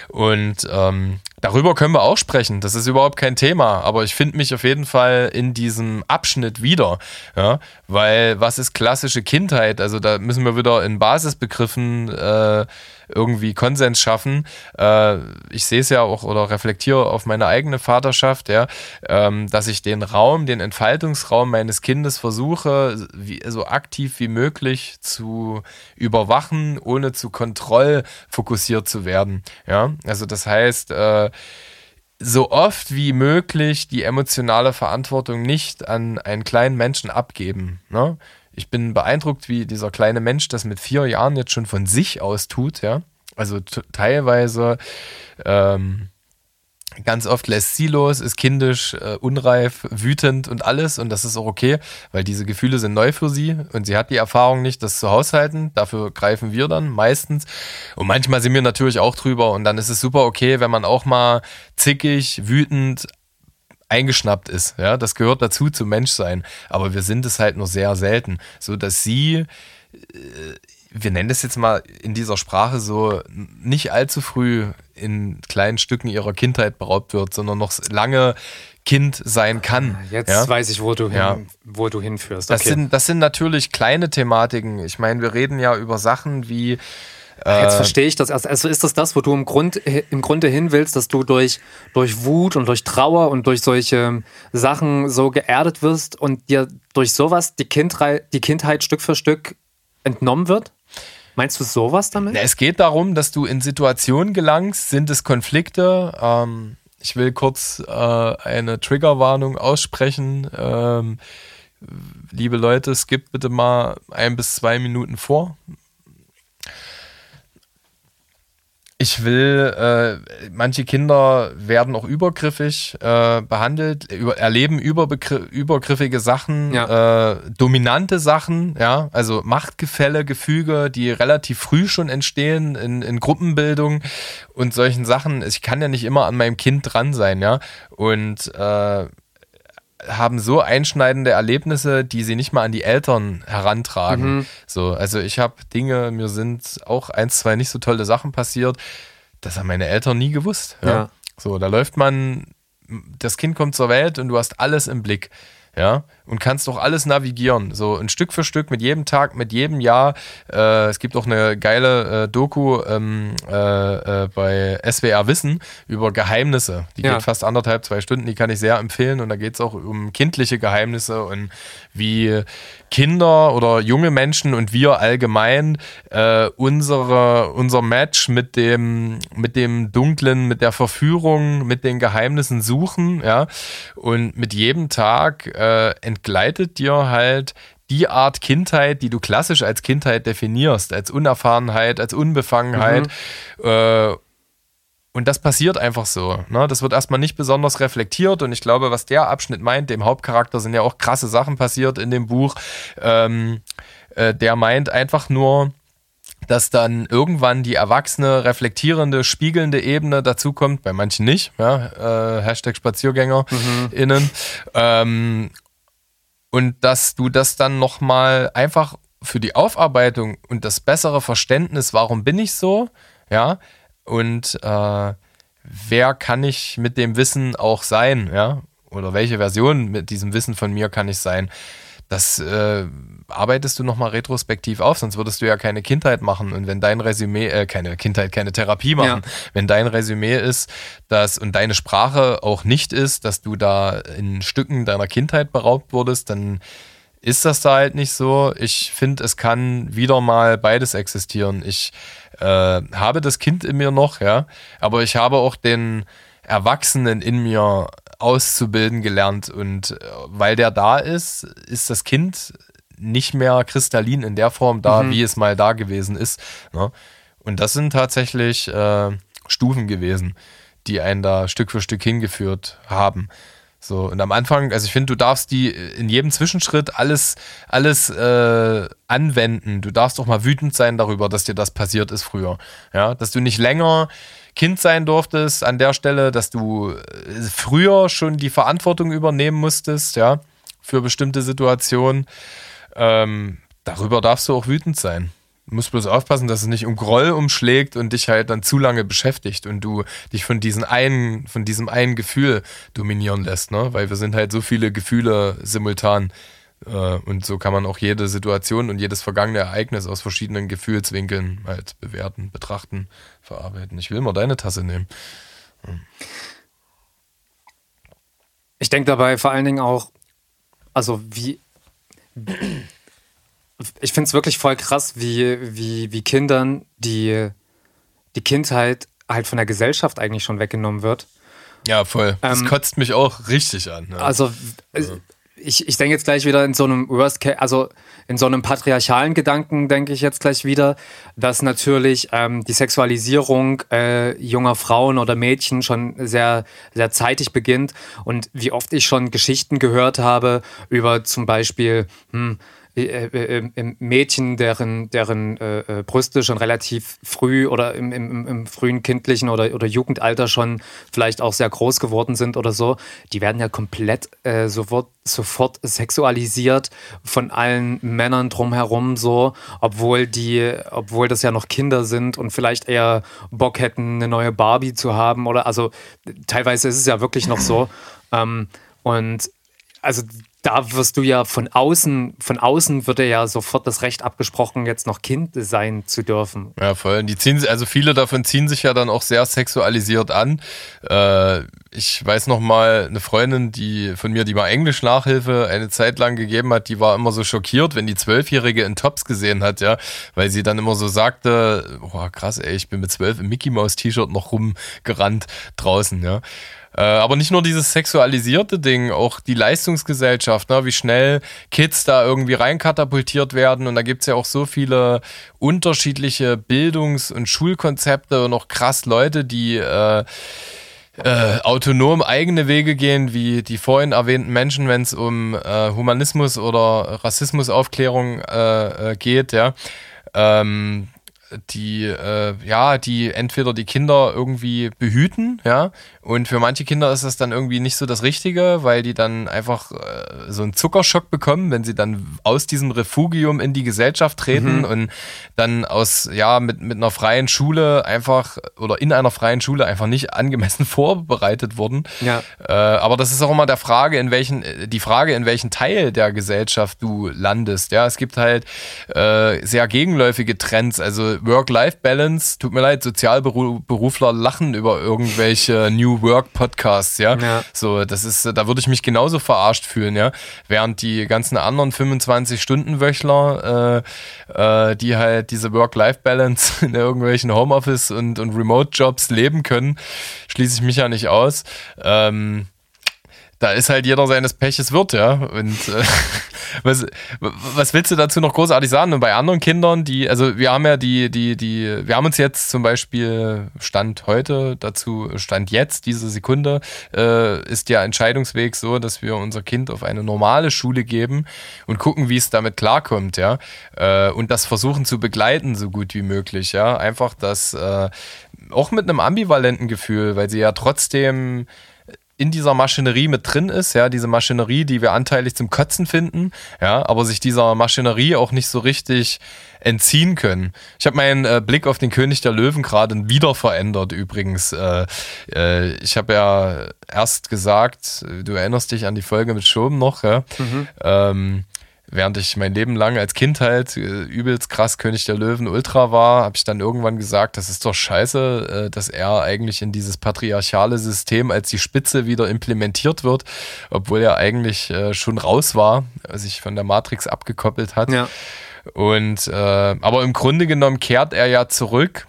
Und ähm, Darüber können wir auch sprechen, das ist überhaupt kein Thema, aber ich finde mich auf jeden Fall in diesem Abschnitt wieder, ja, weil was ist klassische Kindheit? Also da müssen wir wieder in Basisbegriffen äh, irgendwie Konsens schaffen. Äh, ich sehe es ja auch oder reflektiere auf meine eigene Vaterschaft, ja, ähm, dass ich den Raum, den Entfaltungsraum meines Kindes versuche, wie, so aktiv wie möglich zu überwachen, ohne zu kontrollfokussiert zu werden. Ja, also das heißt, äh, so oft wie möglich die emotionale Verantwortung nicht an einen kleinen Menschen abgeben. Ne? Ich bin beeindruckt, wie dieser kleine Mensch das mit vier Jahren jetzt schon von sich aus tut. Ja? Also teilweise ähm, Ganz oft lässt sie los, ist kindisch, äh, unreif, wütend und alles. Und das ist auch okay, weil diese Gefühle sind neu für sie und sie hat die Erfahrung nicht, das zu haushalten. Dafür greifen wir dann meistens. Und manchmal sind wir natürlich auch drüber. Und dann ist es super okay, wenn man auch mal zickig, wütend, eingeschnappt ist. Ja, das gehört dazu zum Menschsein. Aber wir sind es halt nur sehr selten, so dass sie äh, wir nennen das jetzt mal in dieser Sprache so, nicht allzu früh in kleinen Stücken ihrer Kindheit beraubt wird, sondern noch lange Kind sein kann. Ah, jetzt ja? weiß ich, wo du, hin, ja. wo du hinführst. Okay. Das, sind, das sind natürlich kleine Thematiken. Ich meine, wir reden ja über Sachen wie. Äh, Jetzt verstehe ich das. Also ist das das, wo du im, Grund, im Grunde hin willst, dass du durch, durch Wut und durch Trauer und durch solche Sachen so geerdet wirst und dir durch sowas die, Kindheit, die Kindheit Stück für Stück entnommen wird? Meinst du sowas damit? Es geht darum, dass du in Situationen gelangst, sind es Konflikte. Ähm, ich will kurz äh, eine Triggerwarnung aussprechen. Ähm, liebe Leute, skippt bitte mal ein bis zwei Minuten vor. Ich will, äh, manche Kinder werden auch übergriffig äh, behandelt, über, erleben übergriffige Sachen, ja. äh, dominante Sachen, ja, also Machtgefälle, Gefüge, die relativ früh schon entstehen in, in Gruppenbildung und solchen Sachen. Ich kann ja nicht immer an meinem Kind dran sein, ja. Und äh, haben so einschneidende Erlebnisse, die sie nicht mal an die Eltern herantragen. Mhm. So, also ich habe Dinge, mir sind auch ein, zwei nicht so tolle Sachen passiert. Das haben meine Eltern nie gewusst. Ja. ja. So, da läuft man, das Kind kommt zur Welt und du hast alles im Blick ja, und kannst doch alles navigieren, so ein Stück für Stück, mit jedem Tag, mit jedem Jahr. Äh, es gibt auch eine geile äh, Doku ähm, äh, äh bei SWR Wissen über Geheimnisse. Die ja. geht fast anderthalb, zwei Stunden, die kann ich sehr empfehlen und da geht es auch um kindliche Geheimnisse und wie Kinder oder junge Menschen und wir allgemein äh, unsere, unser Match mit dem, mit dem Dunklen, mit der Verführung, mit den Geheimnissen suchen, ja, und mit jedem Tag äh, entgleitet dir halt die Art Kindheit, die du klassisch als Kindheit definierst, als Unerfahrenheit, als Unbefangenheit. Mhm. Äh, und das passiert einfach so. Ne? Das wird erstmal nicht besonders reflektiert. Und ich glaube, was der Abschnitt meint, dem Hauptcharakter sind ja auch krasse Sachen passiert in dem Buch. Ähm, äh, der meint einfach nur, dass dann irgendwann die erwachsene, reflektierende, spiegelnde Ebene dazukommt, bei manchen nicht, ja, äh, Hashtag SpaziergängerInnen. Mhm. Ähm, und dass du das dann nochmal einfach für die Aufarbeitung und das bessere Verständnis, warum bin ich so, ja, und äh, wer kann ich mit dem Wissen auch sein, ja? Oder welche Version mit diesem Wissen von mir kann ich sein? Das äh, arbeitest du nochmal retrospektiv auf, sonst würdest du ja keine Kindheit machen. Und wenn dein Resümee, äh, keine Kindheit, keine Therapie machen, ja. wenn dein Resümee ist, dass und deine Sprache auch nicht ist, dass du da in Stücken deiner Kindheit beraubt wurdest, dann ist das da halt nicht so. Ich finde, es kann wieder mal beides existieren. Ich äh, habe das Kind in mir noch, ja, aber ich habe auch den Erwachsenen in mir auszubilden gelernt und äh, weil der da ist, ist das Kind nicht mehr kristallin in der Form da, mhm. wie es mal da gewesen ist. Ne? Und das sind tatsächlich äh, Stufen gewesen, die einen da Stück für Stück hingeführt haben. So, und am Anfang, also ich finde, du darfst die in jedem Zwischenschritt alles, alles äh, anwenden. Du darfst auch mal wütend sein darüber, dass dir das passiert ist früher. Ja, dass du nicht länger Kind sein durftest an der Stelle, dass du äh, früher schon die Verantwortung übernehmen musstest, ja, für bestimmte Situationen. Ähm, darüber darfst du auch wütend sein. Du musst bloß aufpassen, dass es nicht um Groll umschlägt und dich halt dann zu lange beschäftigt und du dich von diesem einen, von diesem einen Gefühl dominieren lässt, ne? Weil wir sind halt so viele Gefühle simultan. Äh, und so kann man auch jede Situation und jedes vergangene Ereignis aus verschiedenen Gefühlswinkeln halt bewerten, betrachten, verarbeiten. Ich will mal deine Tasse nehmen. Hm. Ich denke dabei vor allen Dingen auch, also wie ich finde es wirklich voll krass, wie, wie, wie Kindern die, die Kindheit halt von der Gesellschaft eigentlich schon weggenommen wird. Ja, voll. Das ähm, kotzt mich auch richtig an. Ja. Also, ja. Ich, ich denke jetzt gleich wieder in so einem Worst Case, also in so einem patriarchalen Gedanken denke ich jetzt gleich wieder, dass natürlich ähm, die Sexualisierung äh, junger Frauen oder Mädchen schon sehr, sehr zeitig beginnt. Und wie oft ich schon Geschichten gehört habe über zum Beispiel, hm, Mädchen, deren, deren äh, äh, Brüste schon relativ früh oder im, im, im frühen kindlichen oder, oder Jugendalter schon vielleicht auch sehr groß geworden sind oder so, die werden ja komplett äh, sofort, sofort sexualisiert von allen Männern drumherum so, obwohl die, obwohl das ja noch Kinder sind und vielleicht eher Bock hätten, eine neue Barbie zu haben oder also teilweise ist es ja wirklich noch so. Ähm, und also da wirst du ja von außen, von außen wird ja sofort das Recht abgesprochen, jetzt noch Kind sein zu dürfen. Ja, voll. Die ziehen, also viele davon ziehen sich ja dann auch sehr sexualisiert an. Äh, ich weiß noch mal eine Freundin, die von mir, die mal Englisch Nachhilfe eine Zeit lang gegeben hat, die war immer so schockiert, wenn die Zwölfjährige in Tops gesehen hat, ja, weil sie dann immer so sagte, oh krass, ey, ich bin mit zwölf im Mickey Mouse T-Shirt noch rumgerannt draußen, ja. Äh, aber nicht nur dieses sexualisierte Ding, auch die Leistungsgesellschaft, ne, wie schnell Kids da irgendwie reinkatapultiert werden. Und da gibt's ja auch so viele unterschiedliche Bildungs- und Schulkonzepte und auch krass Leute, die äh, äh, autonom eigene Wege gehen, wie die vorhin erwähnten Menschen, wenn es um äh, Humanismus oder Rassismusaufklärung äh, äh, geht, ja. Ähm, die, äh, ja, die entweder die Kinder irgendwie behüten, ja, und für manche Kinder ist das dann irgendwie nicht so das Richtige, weil die dann einfach äh, so einen Zuckerschock bekommen, wenn sie dann aus diesem Refugium in die Gesellschaft treten mhm. und dann aus, ja, mit, mit einer freien Schule einfach oder in einer freien Schule einfach nicht angemessen vorbereitet wurden. Ja. Äh, aber das ist auch immer der Frage, in welchen, die Frage, in welchen Teil der Gesellschaft du landest. Ja, es gibt halt äh, sehr gegenläufige Trends, also Work-Life-Balance, tut mir leid, Sozialberufler lachen über irgendwelche New Work Podcasts, ja? ja. So, das ist, da würde ich mich genauso verarscht fühlen, ja. Während die ganzen anderen 25-Stunden-Wöchler, äh, äh, die halt diese Work-Life-Balance in irgendwelchen Homeoffice- und, und Remote-Jobs leben können, schließe ich mich ja nicht aus. Ähm, da ist halt jeder seines Peches Wirt, ja. Und äh, was, was willst du dazu noch großartig sagen? Und bei anderen Kindern, die, also wir haben ja die, die, die, wir haben uns jetzt zum Beispiel Stand heute dazu, Stand jetzt, diese Sekunde, äh, ist der Entscheidungsweg so, dass wir unser Kind auf eine normale Schule geben und gucken, wie es damit klarkommt, ja. Äh, und das versuchen zu begleiten, so gut wie möglich, ja. Einfach das, äh, auch mit einem ambivalenten Gefühl, weil sie ja trotzdem in dieser Maschinerie mit drin ist, ja, diese Maschinerie, die wir anteilig zum Kotzen finden, ja, aber sich dieser Maschinerie auch nicht so richtig entziehen können. Ich habe meinen äh, Blick auf den König der Löwen gerade wieder verändert übrigens. Äh, äh, ich habe ja erst gesagt, du erinnerst dich an die Folge mit Schoben noch, ja. Mhm. Ähm, während ich mein Leben lang als Kind halt äh, übelst krass König der Löwen Ultra war, habe ich dann irgendwann gesagt, das ist doch scheiße, äh, dass er eigentlich in dieses patriarchale System als die Spitze wieder implementiert wird, obwohl er eigentlich äh, schon raus war, sich von der Matrix abgekoppelt hat. Ja. Und äh, aber im Grunde genommen kehrt er ja zurück.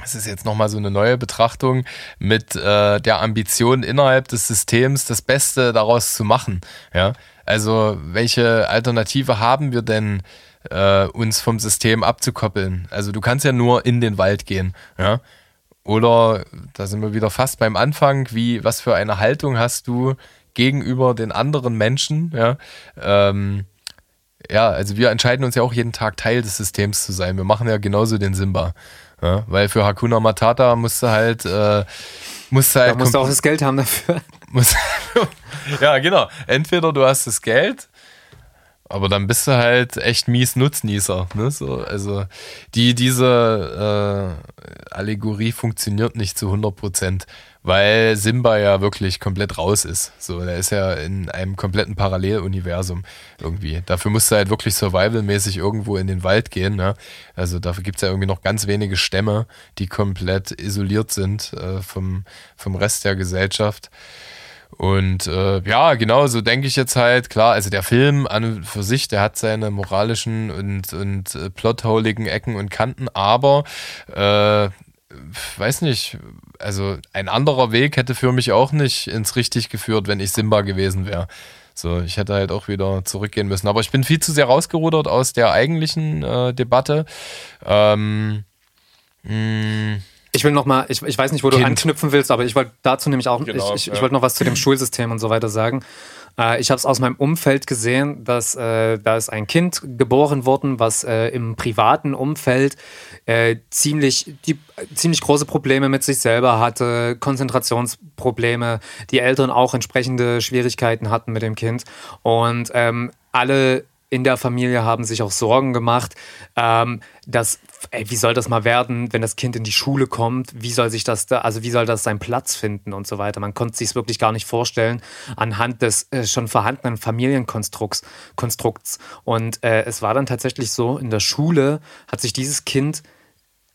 Das ist jetzt nochmal so eine neue Betrachtung mit äh, der Ambition innerhalb des Systems das Beste daraus zu machen. Ja, also welche Alternative haben wir denn, äh, uns vom System abzukoppeln? Also du kannst ja nur in den Wald gehen, ja. Oder da sind wir wieder fast beim Anfang, wie, was für eine Haltung hast du gegenüber den anderen Menschen, ja. Ähm, ja, also wir entscheiden uns ja auch jeden Tag Teil des Systems zu sein. Wir machen ja genauso den Simba. Ja, weil für Hakuna Matata musst du halt, äh, musst du halt. Da musst du auch das Geld haben dafür. ja, genau. Entweder du hast das Geld aber dann bist du halt echt mies Nutznießer. Ne? So, also die, diese äh, Allegorie funktioniert nicht zu 100 Prozent, weil Simba ja wirklich komplett raus ist. So, der ist ja in einem kompletten Paralleluniversum irgendwie. Dafür musst du halt wirklich survivalmäßig irgendwo in den Wald gehen. Ne? Also dafür gibt es ja irgendwie noch ganz wenige Stämme, die komplett isoliert sind äh, vom, vom Rest der Gesellschaft. Und äh, ja, genau, so denke ich jetzt halt, klar, also der Film an und für sich, der hat seine moralischen und, und äh, plotholigen Ecken und Kanten, aber äh, weiß nicht, also ein anderer Weg hätte für mich auch nicht ins Richtig geführt, wenn ich Simba gewesen wäre. So, ich hätte halt auch wieder zurückgehen müssen. Aber ich bin viel zu sehr rausgerudert aus der eigentlichen äh, Debatte. Ähm, mh, hm. Ich will noch mal, ich, ich weiß nicht, wo kind. du anknüpfen willst, aber ich wollte dazu nämlich auch, genau, ich, ich, ja. ich wollte noch was zu dem Schulsystem und so weiter sagen. Äh, ich habe es aus meinem Umfeld gesehen, dass äh, da ist ein Kind geboren worden, was äh, im privaten Umfeld äh, ziemlich, die, ziemlich große Probleme mit sich selber hatte, Konzentrationsprobleme, die Eltern auch entsprechende Schwierigkeiten hatten mit dem Kind und ähm, alle in der Familie haben sich auch Sorgen gemacht, ähm, dass, ey, wie soll das mal werden, wenn das Kind in die Schule kommt? Wie soll sich das da, also wie soll das seinen Platz finden und so weiter? Man konnte sich es wirklich gar nicht vorstellen anhand des äh, schon vorhandenen Familienkonstrukts. Konstrukts. Und äh, es war dann tatsächlich so, in der Schule hat sich dieses Kind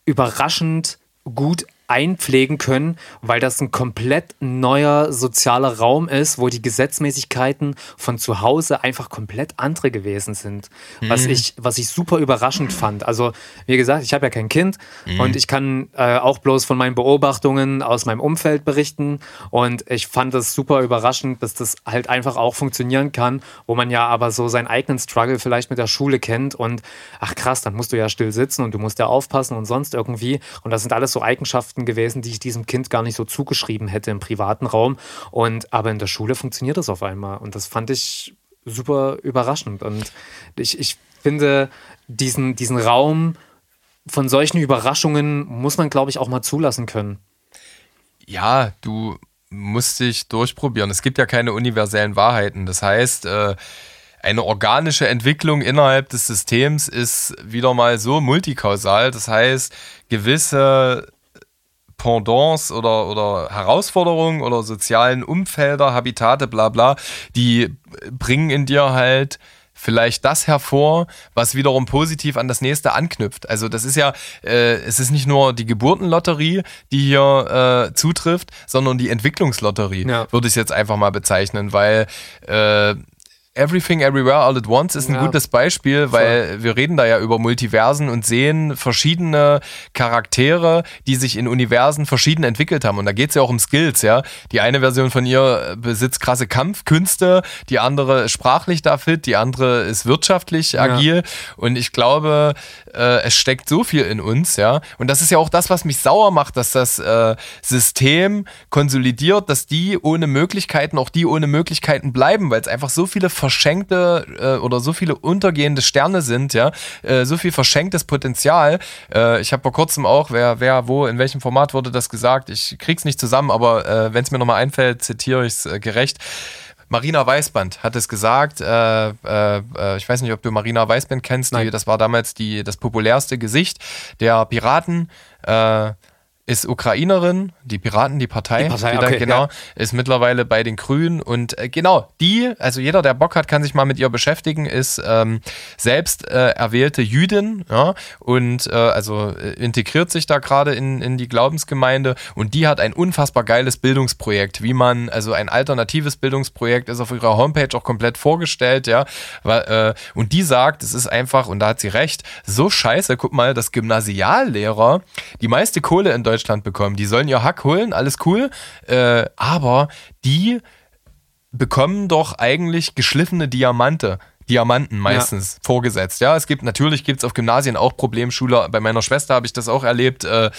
überraschend gut einpflegen können, weil das ein komplett neuer sozialer Raum ist, wo die Gesetzmäßigkeiten von zu Hause einfach komplett andere gewesen sind. Mhm. Was, ich, was ich super überraschend fand. Also, wie gesagt, ich habe ja kein Kind mhm. und ich kann äh, auch bloß von meinen Beobachtungen aus meinem Umfeld berichten. Und ich fand es super überraschend, dass das halt einfach auch funktionieren kann, wo man ja aber so seinen eigenen Struggle vielleicht mit der Schule kennt und ach krass, dann musst du ja still sitzen und du musst ja aufpassen und sonst irgendwie. Und das sind alles so Eigenschaften, Eigenschaften gewesen, die ich diesem Kind gar nicht so zugeschrieben hätte im privaten Raum. Und aber in der Schule funktioniert das auf einmal. Und das fand ich super überraschend. Und ich, ich finde, diesen, diesen Raum von solchen Überraschungen muss man, glaube ich, auch mal zulassen können. Ja, du musst dich durchprobieren. Es gibt ja keine universellen Wahrheiten. Das heißt, äh, eine organische Entwicklung innerhalb des Systems ist wieder mal so multikausal. Das heißt, gewisse Pendants oder, oder Herausforderungen oder sozialen Umfelder, Habitate, bla bla, die bringen in dir halt vielleicht das hervor, was wiederum positiv an das nächste anknüpft. Also das ist ja, äh, es ist nicht nur die Geburtenlotterie, die hier äh, zutrifft, sondern die Entwicklungslotterie, ja. würde ich jetzt einfach mal bezeichnen, weil äh, Everything Everywhere All at Once ist ein ja. gutes Beispiel, weil Voll. wir reden da ja über Multiversen und sehen verschiedene Charaktere, die sich in Universen verschieden entwickelt haben. Und da geht es ja auch um Skills, ja. Die eine Version von ihr besitzt krasse Kampfkünste, die andere ist sprachlich da fit, die andere ist wirtschaftlich ja. agil. Und ich glaube, äh, es steckt so viel in uns, ja. Und das ist ja auch das, was mich sauer macht, dass das äh, System konsolidiert, dass die ohne Möglichkeiten, auch die ohne Möglichkeiten bleiben, weil es einfach so viele verschenkte äh, oder so viele untergehende Sterne sind, ja, äh, so viel verschenktes Potenzial. Äh, ich habe vor kurzem auch, wer, wer, wo, in welchem Format wurde das gesagt? Ich krieg's nicht zusammen, aber äh, wenn es mir nochmal einfällt, zitiere ich es äh, gerecht. Marina Weißband hat es gesagt. Äh, äh, äh, ich weiß nicht, ob du Marina Weißband kennst. Die, das war damals die, das populärste Gesicht der Piraten. Äh, ist Ukrainerin, die Piraten, die Partei, die Partei okay, genau, ja. ist mittlerweile bei den Grünen. Und äh, genau, die, also jeder, der Bock hat, kann sich mal mit ihr beschäftigen, ist ähm, selbst äh, erwählte Jüdin ja, und äh, also äh, integriert sich da gerade in, in die Glaubensgemeinde. Und die hat ein unfassbar geiles Bildungsprojekt, wie man, also ein alternatives Bildungsprojekt ist auf ihrer Homepage auch komplett vorgestellt, ja, weil, äh, und die sagt, es ist einfach, und da hat sie recht, so scheiße, guck mal, dass Gymnasiallehrer die meiste Kohle in Deutschland Deutschland bekommen. Die sollen ihr Hack holen, alles cool. Äh, aber die bekommen doch eigentlich geschliffene Diamante. Diamanten meistens ja. vorgesetzt. Ja, es gibt natürlich gibt es auf Gymnasien auch Problemschüler. Bei meiner Schwester habe ich das auch erlebt äh,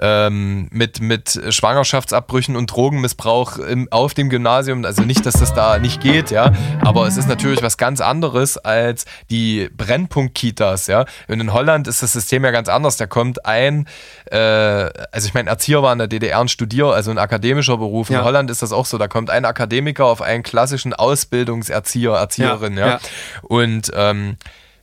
ähm, mit mit Schwangerschaftsabbrüchen und Drogenmissbrauch im, auf dem Gymnasium. Also nicht, dass das da nicht geht, ja, aber es ist natürlich was ganz anderes als die Brennpunkt-Kitas. Ja, und in Holland ist das System ja ganz anders. Da kommt ein, äh, also ich meine Erzieher war in der DDR ein Studier, also ein akademischer Beruf. In ja. Holland ist das auch so. Da kommt ein Akademiker auf einen klassischen Ausbildungserzieher, Erzieherin. ja. ja. Und ähm,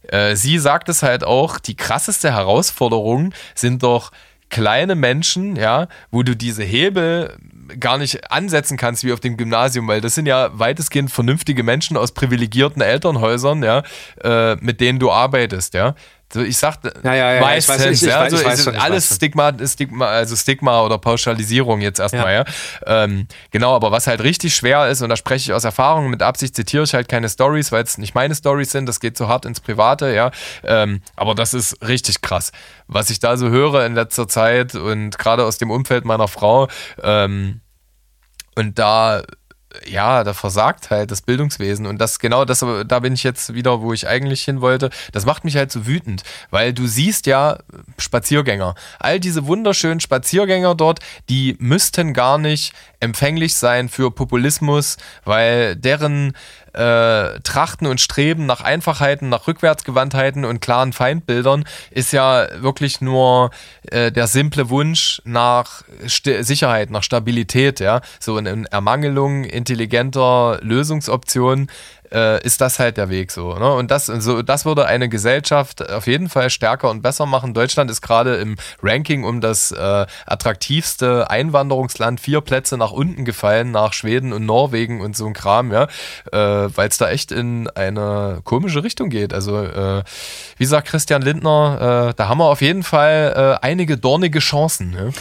äh, sie sagt es halt auch, die krasseste Herausforderung sind doch kleine Menschen, ja, wo du diese Hebel gar nicht ansetzen kannst wie auf dem Gymnasium, weil das sind ja weitestgehend vernünftige Menschen aus privilegierten Elternhäusern, ja, äh, mit denen du arbeitest, ja. So, ich sagte ja, ja, ja, meistens, ich weiß, ich, ich ja, weiß, also ich weiß alles weiß Stigma, Stigma, also Stigma oder Pauschalisierung jetzt erstmal, ja. Ähm, genau, aber was halt richtig schwer ist, und da spreche ich aus Erfahrung, mit Absicht zitiere ich halt keine Stories, weil es nicht meine Stories sind, das geht so hart ins Private, ja. Ähm, aber das ist richtig krass. Was ich da so höre in letzter Zeit und gerade aus dem Umfeld meiner Frau, ähm, und da ja, da versagt halt das Bildungswesen und das genau das da bin ich jetzt wieder, wo ich eigentlich hin wollte. Das macht mich halt so wütend, weil du siehst ja Spaziergänger, all diese wunderschönen Spaziergänger dort, die müssten gar nicht empfänglich sein für Populismus, weil deren äh, Trachten und Streben nach Einfachheiten, nach Rückwärtsgewandtheiten und klaren Feindbildern ist ja wirklich nur äh, der simple Wunsch nach St Sicherheit, nach Stabilität, ja, so in Ermangelung intelligenter Lösungsoptionen äh, ist das halt der Weg so. Ne? Und das, so, das würde eine Gesellschaft auf jeden Fall stärker und besser machen. Deutschland ist gerade im Ranking um das äh, attraktivste Einwanderungsland vier Plätze nach unten gefallen, nach Schweden und Norwegen und so ein Kram, ja, äh, weil es da echt in eine komische Richtung geht. Also, äh, wie sagt Christian Lindner, äh, da haben wir auf jeden Fall äh, einige dornige Chancen. Ne?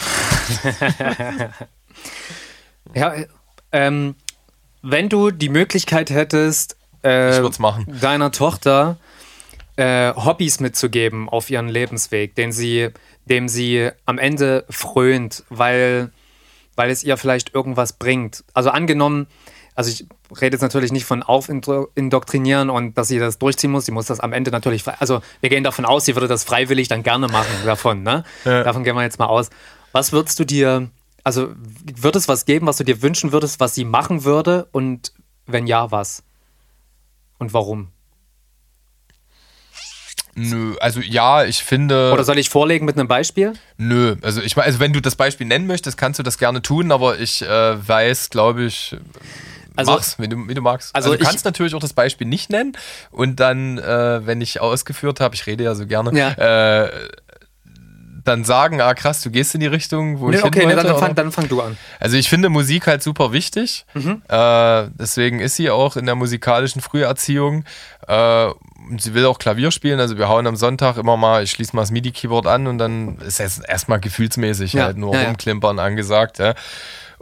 ja, ähm, wenn du die Möglichkeit hättest, äh, deiner Tochter äh, Hobbys mitzugeben auf ihren Lebensweg, den sie, dem sie am Ende frönt, weil, weil es ihr vielleicht irgendwas bringt. Also angenommen, also ich rede jetzt natürlich nicht von aufindoktrinieren und dass sie das durchziehen muss. Sie muss das am Ende natürlich, also wir gehen davon aus, sie würde das freiwillig dann gerne machen davon, ne? Ja. Davon gehen wir jetzt mal aus. Was würdest du dir, also wird es was geben, was du dir wünschen würdest, was sie machen würde und wenn ja, was? Und warum? Nö, also ja, ich finde. Oder soll ich vorlegen mit einem Beispiel? Nö, also ich meine, also wenn du das Beispiel nennen möchtest, kannst du das gerne tun, aber ich äh, weiß, glaube ich, also, mach's, wie du, wie du magst. Also, also du kannst natürlich auch das Beispiel nicht nennen und dann, äh, wenn ich ausgeführt habe, ich rede ja so gerne, ja. äh, dann sagen, ah krass, du gehst in die Richtung, wo nee, ich okay, hin wollte. Okay, dann, fang, dann fang du an. Also ich finde Musik halt super wichtig. Mhm. Äh, deswegen ist sie auch in der musikalischen Früherziehung. Äh, sie will auch Klavier spielen, also wir hauen am Sonntag immer mal, ich schließe mal das MIDI-Keyboard an und dann ist es erstmal gefühlsmäßig ja. halt nur ja, rumklimpern ja. angesagt. Ja.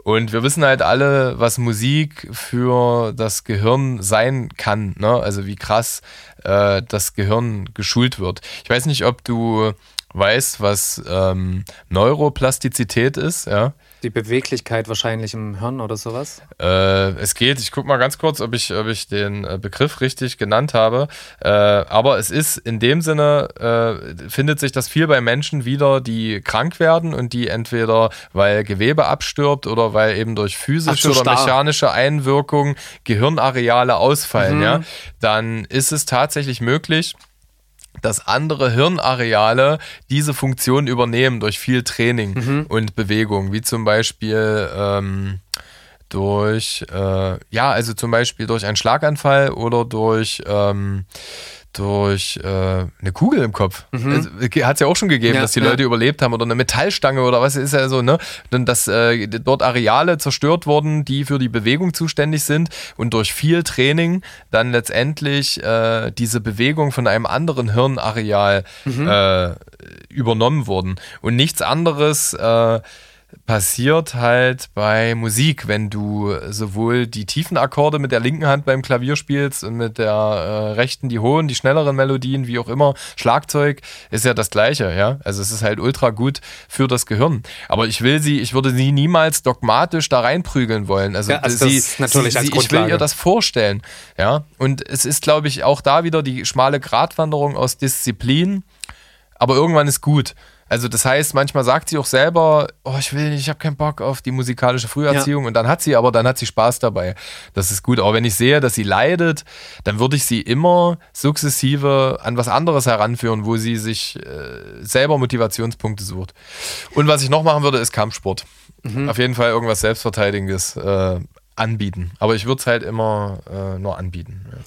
Und wir wissen halt alle, was Musik für das Gehirn sein kann. Ne? Also wie krass äh, das Gehirn geschult wird. Ich weiß nicht, ob du weißt, was ähm, Neuroplastizität ist, ja. Die Beweglichkeit wahrscheinlich im Hirn oder sowas? Äh, es geht, ich gucke mal ganz kurz, ob ich, ob ich den äh, Begriff richtig genannt habe. Äh, aber es ist in dem Sinne, äh, findet sich das viel bei Menschen wieder, die krank werden und die entweder, weil Gewebe abstirbt oder weil eben durch physische so, oder mechanische Einwirkung Gehirnareale ausfallen. Mhm. Ja? Dann ist es tatsächlich möglich, dass andere Hirnareale diese Funktion übernehmen durch viel Training mhm. und Bewegung, wie zum Beispiel ähm, durch, äh, ja, also zum Beispiel durch einen Schlaganfall oder durch ähm, durch äh, eine Kugel im Kopf. Mhm. Hat es ja auch schon gegeben, ja, dass die ja. Leute überlebt haben oder eine Metallstange oder was ist ja so, ne? Dann, dass äh, dort Areale zerstört wurden, die für die Bewegung zuständig sind und durch viel Training dann letztendlich äh, diese Bewegung von einem anderen Hirnareal mhm. Äh, übernommen wurden. Und nichts anderes äh, passiert halt bei Musik, wenn du sowohl die tiefen Akkorde mit der linken Hand beim Klavier spielst und mit der äh, rechten die hohen, die schnelleren Melodien, wie auch immer. Schlagzeug ist ja das gleiche, ja. Also es ist halt ultra gut für das Gehirn. Aber ich will sie, ich würde sie niemals dogmatisch da reinprügeln wollen. Also, ja, also sie, natürlich sie, ich will ihr das vorstellen, ja. Und es ist, glaube ich, auch da wieder die schmale Gratwanderung aus Disziplin. Aber irgendwann ist gut. Also das heißt, manchmal sagt sie auch selber, oh, ich will nicht, ich habe keinen Bock auf die musikalische Früherziehung ja. und dann hat sie aber, dann hat sie Spaß dabei. Das ist gut. Aber wenn ich sehe, dass sie leidet, dann würde ich sie immer sukzessive an was anderes heranführen, wo sie sich äh, selber Motivationspunkte sucht. Und was ich noch machen würde, ist Kampfsport. Mhm. Auf jeden Fall irgendwas Selbstverteidigendes äh, anbieten. Aber ich würde es halt immer äh, nur anbieten. Ja.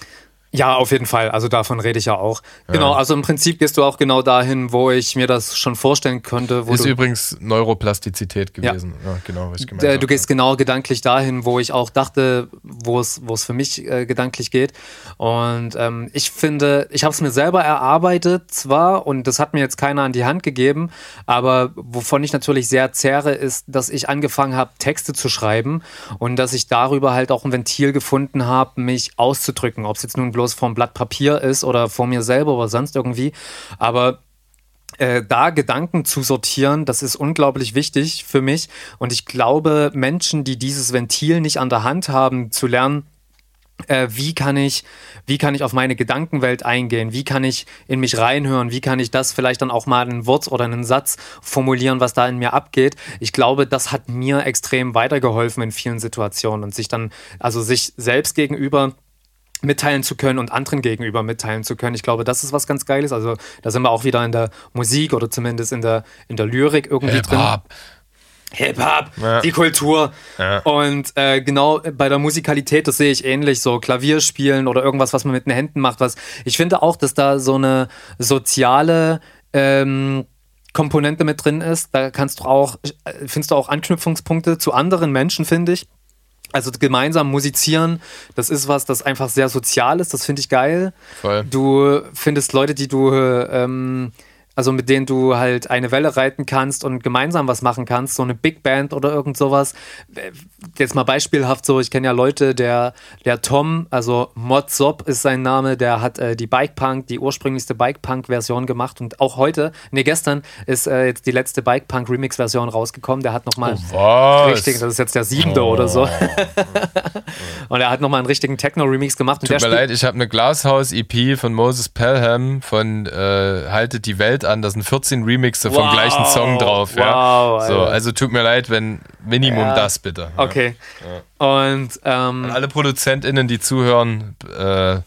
Ja, auf jeden Fall. Also davon rede ich ja auch. Ja. Genau, also im Prinzip gehst du auch genau dahin, wo ich mir das schon vorstellen könnte. Ist übrigens Neuroplastizität gewesen. Ja, ja genau, was ich gemeint Du habe. gehst genau gedanklich dahin, wo ich auch dachte, wo es, wo es für mich äh, gedanklich geht. Und ähm, ich finde, ich habe es mir selber erarbeitet zwar, und das hat mir jetzt keiner an die Hand gegeben, aber wovon ich natürlich sehr zehre, ist, dass ich angefangen habe, Texte zu schreiben und dass ich darüber halt auch ein Ventil gefunden habe, mich auszudrücken. Ob es jetzt nun bloß vom Blatt Papier ist oder vor mir selber oder sonst irgendwie. Aber äh, da Gedanken zu sortieren, das ist unglaublich wichtig für mich. Und ich glaube, Menschen, die dieses Ventil nicht an der Hand haben, zu lernen, äh, wie kann ich, wie kann ich auf meine Gedankenwelt eingehen? Wie kann ich in mich reinhören? Wie kann ich das vielleicht dann auch mal in ein Wort oder einen Satz formulieren, was da in mir abgeht? Ich glaube, das hat mir extrem weitergeholfen in vielen Situationen und sich dann, also sich selbst gegenüber mitteilen zu können und anderen gegenüber mitteilen zu können. Ich glaube, das ist was ganz Geiles. Also da sind wir auch wieder in der Musik oder zumindest in der, in der Lyrik irgendwie Hip -Hop. drin. Hip-Hop, ja. die Kultur. Ja. Und äh, genau bei der Musikalität, das sehe ich ähnlich, so Klavier spielen oder irgendwas, was man mit den Händen macht. Was ich finde auch, dass da so eine soziale ähm, Komponente mit drin ist. Da kannst du auch, äh, findest du auch Anknüpfungspunkte zu anderen Menschen, finde ich. Also gemeinsam musizieren, das ist was, das einfach sehr sozial ist, das finde ich geil. Voll. Du findest Leute, die du ähm, also mit denen du halt eine Welle reiten kannst und gemeinsam was machen kannst, so eine Big Band oder irgend sowas. Jetzt mal beispielhaft so, ich kenne ja Leute, der, der Tom, also Mod Sob ist sein Name, der hat äh, die Bike Punk, die ursprünglichste Bike Punk Version gemacht und auch heute, nee, gestern ist äh, jetzt die letzte Bike Punk Remix Version rausgekommen, der hat nochmal oh, richtig, das ist jetzt der siebente oh. oder so. und er hat nochmal einen richtigen Techno Remix gemacht. Tut mir leid, ich habe eine Glashaus EP von Moses Pelham von äh, Haltet die Welt an, da sind 14 Remixe wow. vom gleichen Song drauf. Wow, ja. so, also tut mir leid, wenn Minimum ja. das bitte. Ja. Okay. Und ähm, alle ProduzentInnen, die zuhören, äh,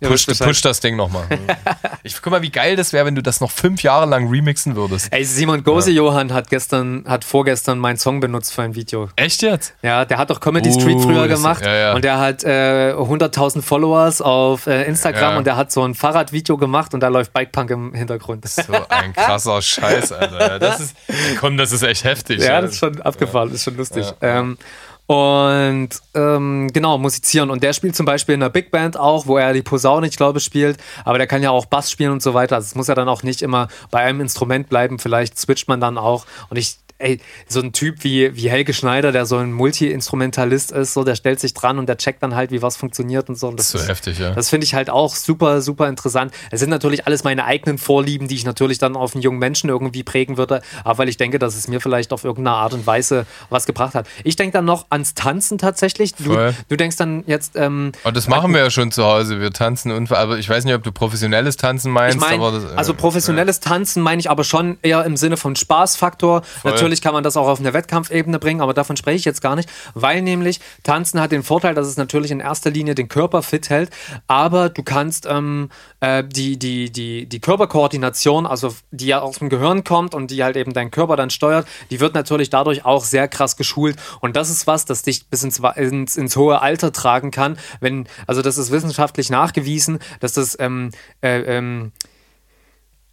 Push, ja, push das Ding nochmal. ich guck mal, wie geil das wäre, wenn du das noch fünf Jahre lang remixen würdest. Ey, Simon Gose ja. Johann hat gestern, hat vorgestern meinen Song benutzt für ein Video. Echt jetzt? Ja, der hat doch Comedy uh, Street früher gemacht ja, und der hat äh, 100.000 Followers auf äh, Instagram und der hat so ein Fahrradvideo gemacht und da läuft Bikepunk im Hintergrund. So ein krasser Scheiß, Alter. Das ist, komm, das ist echt heftig. Ja, das ist schon abgefahren, das ist schon lustig. Ähm, und ähm, genau, musizieren. Und der spielt zum Beispiel in einer Big Band auch, wo er die Posaune, ich glaube, spielt. Aber der kann ja auch Bass spielen und so weiter. Also es muss ja dann auch nicht immer bei einem Instrument bleiben. Vielleicht switcht man dann auch. Und ich ey, so ein Typ wie, wie Helge Schneider, der so ein Multi-Instrumentalist ist, so, der stellt sich dran und der checkt dann halt, wie was funktioniert und so. Und das, das ist so heftig, ja. Das finde ich halt auch super, super interessant. Es sind natürlich alles meine eigenen Vorlieben, die ich natürlich dann auf einen jungen Menschen irgendwie prägen würde, aber weil ich denke, dass es mir vielleicht auf irgendeine Art und Weise was gebracht hat. Ich denke dann noch ans Tanzen tatsächlich. Du, du denkst dann jetzt. Ähm, und das machen wir ja schon zu Hause. Wir tanzen und aber ich weiß nicht, ob du professionelles Tanzen meinst. Ich mein, das, äh, also professionelles ja. Tanzen meine ich aber schon eher im Sinne von Spaßfaktor. Voll. Natürlich Natürlich kann man das auch auf eine Wettkampfebene bringen, aber davon spreche ich jetzt gar nicht, weil nämlich Tanzen hat den Vorteil, dass es natürlich in erster Linie den Körper fit hält, aber du kannst ähm, äh, die, die, die, die Körperkoordination, also die ja aus dem Gehirn kommt und die halt eben deinen Körper dann steuert, die wird natürlich dadurch auch sehr krass geschult. Und das ist was, das dich bis ins, ins, ins hohe Alter tragen kann, wenn, also das ist wissenschaftlich nachgewiesen, dass das ähm, äh, ähm,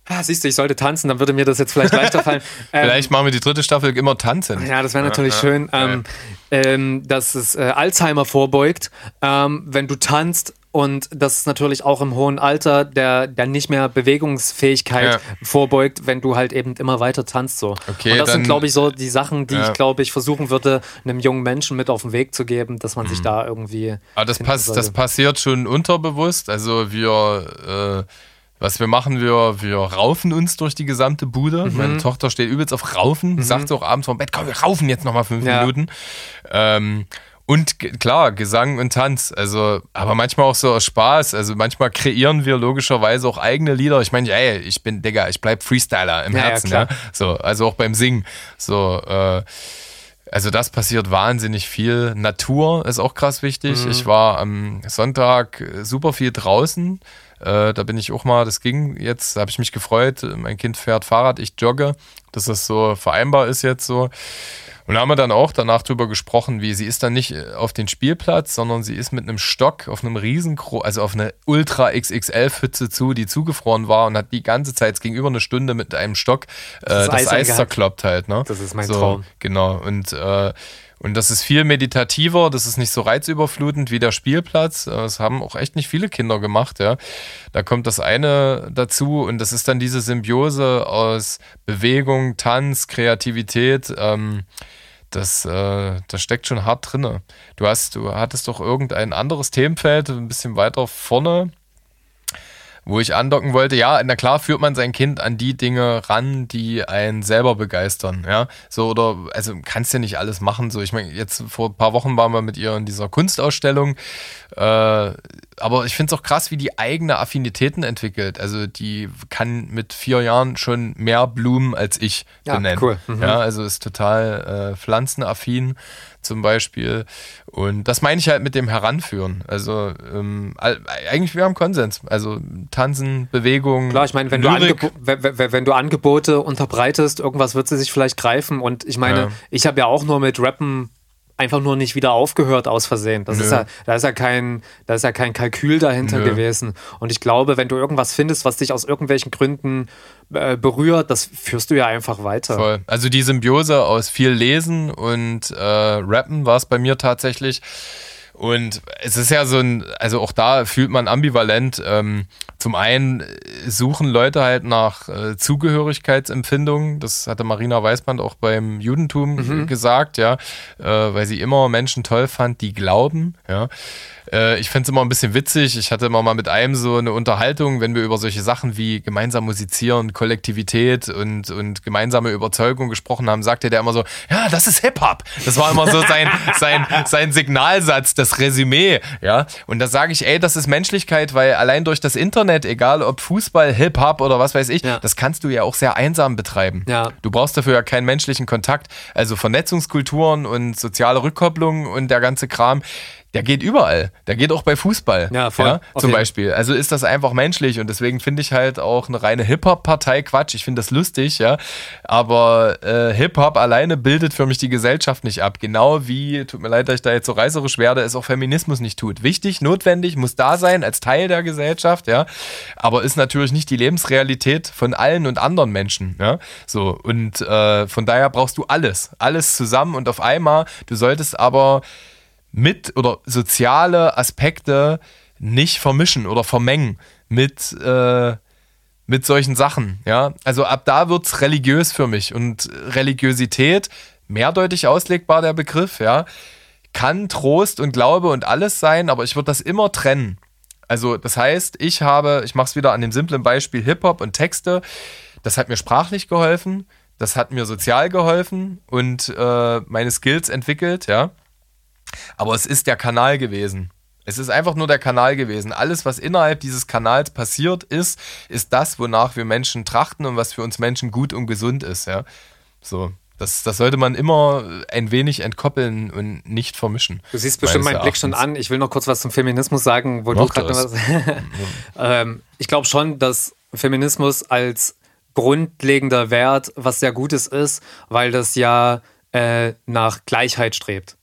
ah, siehst du, ich sollte tanzen, dann würde mir das jetzt vielleicht leichter fallen. vielleicht ähm, machen wir die dritte Staffel immer tanzen. Ja, das wäre natürlich ja, schön, ähm, ähm, dass es äh, Alzheimer vorbeugt, ähm, wenn du tanzt. Und das ist natürlich auch im hohen Alter der, der nicht mehr Bewegungsfähigkeit ja. vorbeugt, wenn du halt eben immer weiter tanzt. So. Okay, und das dann, sind, glaube ich, so die Sachen, die ich, glaube ich, versuchen würde, einem jungen Menschen mit auf den Weg zu geben, dass man mhm. sich da irgendwie. Aber das, pass, das passiert schon unterbewusst. Also wir. Äh, was wir machen, wir, wir raufen uns durch die gesamte Bude. Mhm. Meine Tochter steht übelst auf Raufen, mhm. sagt auch abends vom Bett, komm, wir raufen jetzt nochmal fünf ja. Minuten. Ähm, und klar, Gesang und Tanz. Also, aber manchmal auch so Spaß. Also manchmal kreieren wir logischerweise auch eigene Lieder. Ich meine, ey, ich bin, Digga, ich bleib Freestyler im ja, Herzen, ja, ja, So, also auch beim Singen. So, äh, also das passiert wahnsinnig viel. Natur ist auch krass wichtig. Mhm. Ich war am Sonntag super viel draußen Äh, da bin ich auch mal, das ging jetzt, da habe ich mich gefreut. Mein Kind fährt Fahrrad, ich jogge, dass das so vereinbar ist jetzt so. Und da haben wir dann auch danach drüber gesprochen, wie sie ist dann nicht äh, auf den Spielplatz, sondern sie ist mit einem Stock auf einem riesen, also auf eine Ultra XXL Pfütze zu, die zugefroren war und hat die ganze Zeit, es ging über eine Stunde mit einem Stock, äh, das, das Eis, zerkloppt halt. Ne? Das ist mein so, Traum. Genau. Und äh, und das ist viel meditativer, das ist nicht so reizüberflutend wie der Spielplatz. Das haben auch echt nicht viele Kinder gemacht, ja. Da kommt das eine dazu und das ist dann diese Symbiose aus Bewegung, Tanz, Kreativität. Ähm, das, äh, das steckt schon hart drin. Du hast, du hattest doch irgendein anderes Themenfeld, ein bisschen weiter vorne wo ich andocken wollte, ja, na klar führt man sein Kind an die Dinge ran, die einen selber begeistern, ja. So, oder, also kannst ja nicht alles machen. So, ich meine, jetzt vor ein paar Wochen waren wir mit ihr in dieser Kunstausstellung, äh, aber ich finde es auch krass, wie die eigene Affinitäten entwickelt. Also die kann mit vier Jahren schon mehr Blumen als ich ja, benennen. Cool. Mhm. Ja, also ist total äh, pflanzenaffin zum Beispiel. Und das meine ich halt mit dem Heranführen. Also ähm, eigentlich wir haben Konsens. Also Tanzen, Bewegung. Klar, ich meine, wenn, wenn du Angebote unterbreitest, irgendwas wird sie sich vielleicht greifen. Und ich meine, ja. ich habe ja auch nur mit Rappen einfach nur nicht wieder aufgehört aus Versehen. Das ist ja, da ist ja kein, da ist ja kein Kalkül dahinter Nö. gewesen. Und ich glaube, wenn du irgendwas findest, was dich aus irgendwelchen Gründen äh, berührt, das führst du ja einfach weiter. Voll. Also die Symbiose aus viel Lesen und äh, Rappen war es bei mir tatsächlich. Und es ist ja so ein, also auch da fühlt man ambivalent. Ähm, zum einen suchen Leute halt nach äh, Zugehörigkeitsempfindungen. Das hatte Marina Weißband auch beim Judentum mhm. gesagt, ja, äh, weil sie immer Menschen toll fand, die glauben, ja. Äh, ich finde es immer ein bisschen witzig. Ich hatte immer mal mit einem so eine Unterhaltung, wenn wir über solche Sachen wie gemeinsam musizieren, Kollektivität und, und gemeinsame Überzeugung gesprochen haben, sagte der immer so, ja, das ist Hip-Hop. Das war immer so sein, sein, sein Signalsatz, das Resümee, ja. Und da sage ich, ey, das ist Menschlichkeit, weil allein durch das Internet, egal ob Fußball, Hip-Hop oder was weiß ich, ja. das kannst du ja auch sehr einsam betreiben. Ja. Du brauchst dafür ja keinen menschlichen Kontakt. Also Vernetzungskulturen und soziale Rückkopplung und der ganze Kram der geht überall. Der geht auch bei Fußball. Ja, voll. Ja, zum Beispiel. Also ist das einfach menschlich und deswegen finde ich halt auch eine reine Hip-Hop-Partei Quatsch. Ich finde das lustig, ja. Aber äh, Hip-Hop alleine bildet für mich die Gesellschaft nicht ab. Genau wie, tut mir leid, dass ich da jetzt so reißerisch werde, es auch Feminismus nicht tut. Wichtig, notwendig, muss da sein als Teil der Gesellschaft, ja. Aber ist natürlich nicht die Lebensrealität von allen und anderen Menschen, ja. So. Und äh, von daher brauchst du alles. Alles zusammen und auf einmal. Du solltest aber mit oder soziale Aspekte nicht vermischen oder vermengen mit, äh, mit solchen Sachen. Ja? Also ab da wird es religiös für mich. Und Religiosität, mehrdeutig auslegbar der Begriff, ja, kann Trost und Glaube und alles sein, aber ich würde das immer trennen. Also das heißt, ich habe, ich mache es wieder an dem simplen Beispiel Hip-Hop und Texte. Das hat mir sprachlich geholfen, das hat mir sozial geholfen und äh, meine Skills entwickelt, ja. Aber es ist der Kanal gewesen. Es ist einfach nur der Kanal gewesen. Alles, was innerhalb dieses Kanals passiert ist, ist das, wonach wir Menschen trachten und was für uns Menschen gut und gesund ist. Ja? So. Das, das sollte man immer ein wenig entkoppeln und nicht vermischen. Du siehst bestimmt meinen Blick schon an. Ich will noch kurz was zum Feminismus sagen, wo Mach du gerade was. ähm, ich glaube schon, dass Feminismus als grundlegender Wert was sehr Gutes ist, weil das ja äh, nach Gleichheit strebt.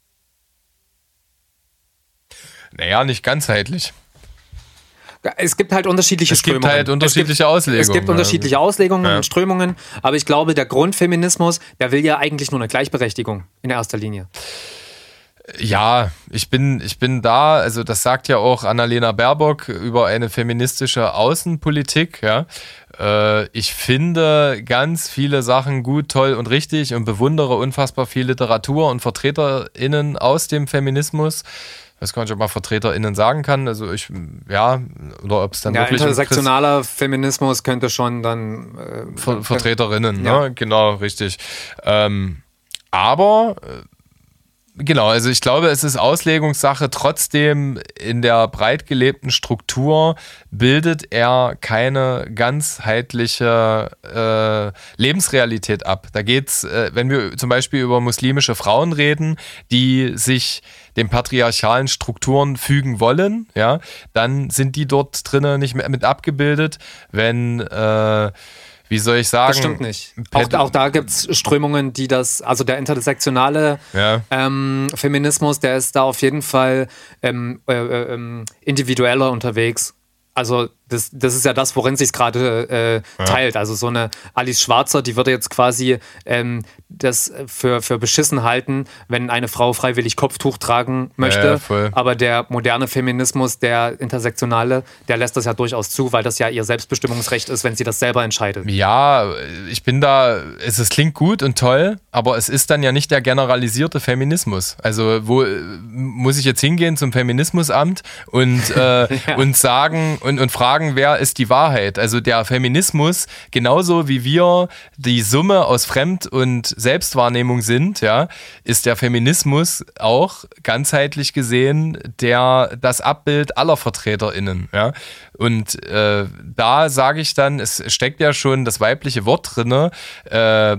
Naja, nicht ganzheitlich. Es gibt halt unterschiedliche es Strömungen. Es gibt halt unterschiedliche es gibt, Auslegungen. Es gibt unterschiedliche Auslegungen ja. und Strömungen, aber ich glaube, der Grundfeminismus, der will ja eigentlich nur eine Gleichberechtigung in erster Linie. Ja, ich bin, ich bin da, also das sagt ja auch Annalena Baerbock über eine feministische Außenpolitik, ja. Äh, ich finde ganz viele Sachen gut, toll und richtig und bewundere unfassbar viel Literatur und VertreterInnen aus dem Feminismus ich weiß gar nicht, ob man VertreterInnen sagen kann. Also ich, ja, oder ob es dann ja, wirklich. Intersektionaler Feminismus könnte schon dann. Äh, Ver VertreterInnen, ja. ne? Genau, richtig. Ähm, aber äh, Genau, also ich glaube, es ist Auslegungssache. Trotzdem in der breit gelebten Struktur bildet er keine ganzheitliche äh, Lebensrealität ab. Da geht's, äh, wenn wir zum Beispiel über muslimische Frauen reden, die sich den patriarchalen Strukturen fügen wollen, ja, dann sind die dort drinnen nicht mehr mit abgebildet. Wenn äh, wie soll ich sagen? Das stimmt nicht. Auch, auch da gibt es Strömungen, die das, also der intersektionale ja. ähm, Feminismus, der ist da auf jeden Fall ähm, äh, äh, ähm, individueller unterwegs. Also das, das ist ja das, worin sich gerade äh, teilt. Also so eine Alice Schwarzer, die würde jetzt quasi ähm, das für, für beschissen halten, wenn eine Frau freiwillig Kopftuch tragen möchte. Ja, Aber der moderne Feminismus, der intersektionale, der lässt das ja durchaus zu, weil das ja ihr Selbstbestimmungsrecht ist, wenn sie das selber entscheidet. Ja, ich bin da, es, es klingt gut und toll, aber es ist dann ja nicht der generalisierte Feminismus. Also wo muss ich jetzt hingehen zum Feminismusamt und, äh, ja. und sagen und, und fragen, fragen, wer ist die Wahrheit? Also der Feminismus, genauso wie wir die Summe aus Fremd- und Selbstwahrnehmung sind, ja, ist der Feminismus auch ganzheitlich gesehen der das Abbild aller VertreterInnen, ja. Und äh, da sage ich dann, es steckt ja schon das weibliche Wort drin, äh,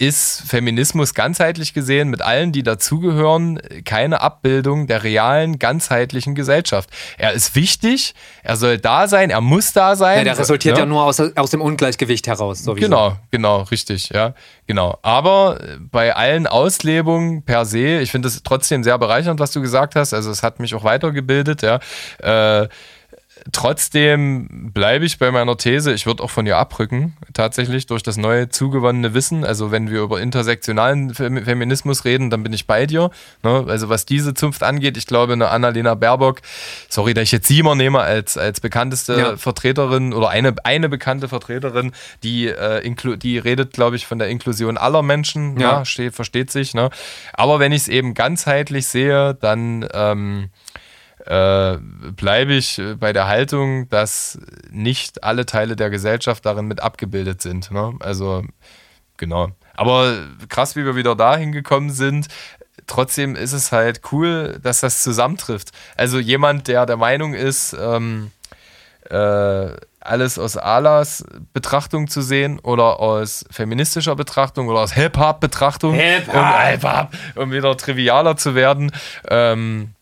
ist Feminismus ganzheitlich gesehen mit allen, die dazugehören, keine Abbildung der realen, ganzheitlichen Gesellschaft. Er ist wichtig, er soll da sein, er muss da sein. Ja, der resultiert ja, ja nur aus, aus dem Ungleichgewicht heraus. Sowieso. Genau, genau, richtig, ja, genau. Aber bei allen Auslebungen per se, ich finde es trotzdem sehr bereichernd, was du gesagt hast. Also es hat mich auch weitergebildet, ja. Äh, Trotzdem bleibe ich bei meiner These, ich würde auch von ihr abrücken, tatsächlich durch das neue zugewonnene Wissen. Also wenn wir über intersektionalen Feminismus reden, dann bin ich bei dir. Ne? Also was diese Zunft angeht, ich glaube, eine Annalena Baerbock, sorry, dass ich jetzt sie immer nehme als, als bekannteste ja. Vertreterin oder eine, eine bekannte Vertreterin, die, äh, die redet, glaube ich, von der Inklusion aller Menschen, ja. ja steht, versteht sich. Ne? Aber wenn ich es eben ganzheitlich sehe, dann... Ähm, äh, bleibe ich äh, bei der Haltung, dass nicht alle Teile der Gesellschaft darin mit abgebildet sind. Ne? Also, genau. Aber krass, wie wir wieder da hingekommen sind. Trotzdem ist es halt cool, dass das zusammentrifft. Also jemand, der der Meinung ist, ähm, äh, alles aus Alas Betrachtung zu sehen oder aus feministischer Betrachtung oder aus Hip-Hop-Betrachtung, Hip-Hop. Um, um, wieder trivialer zu werden. Ähm,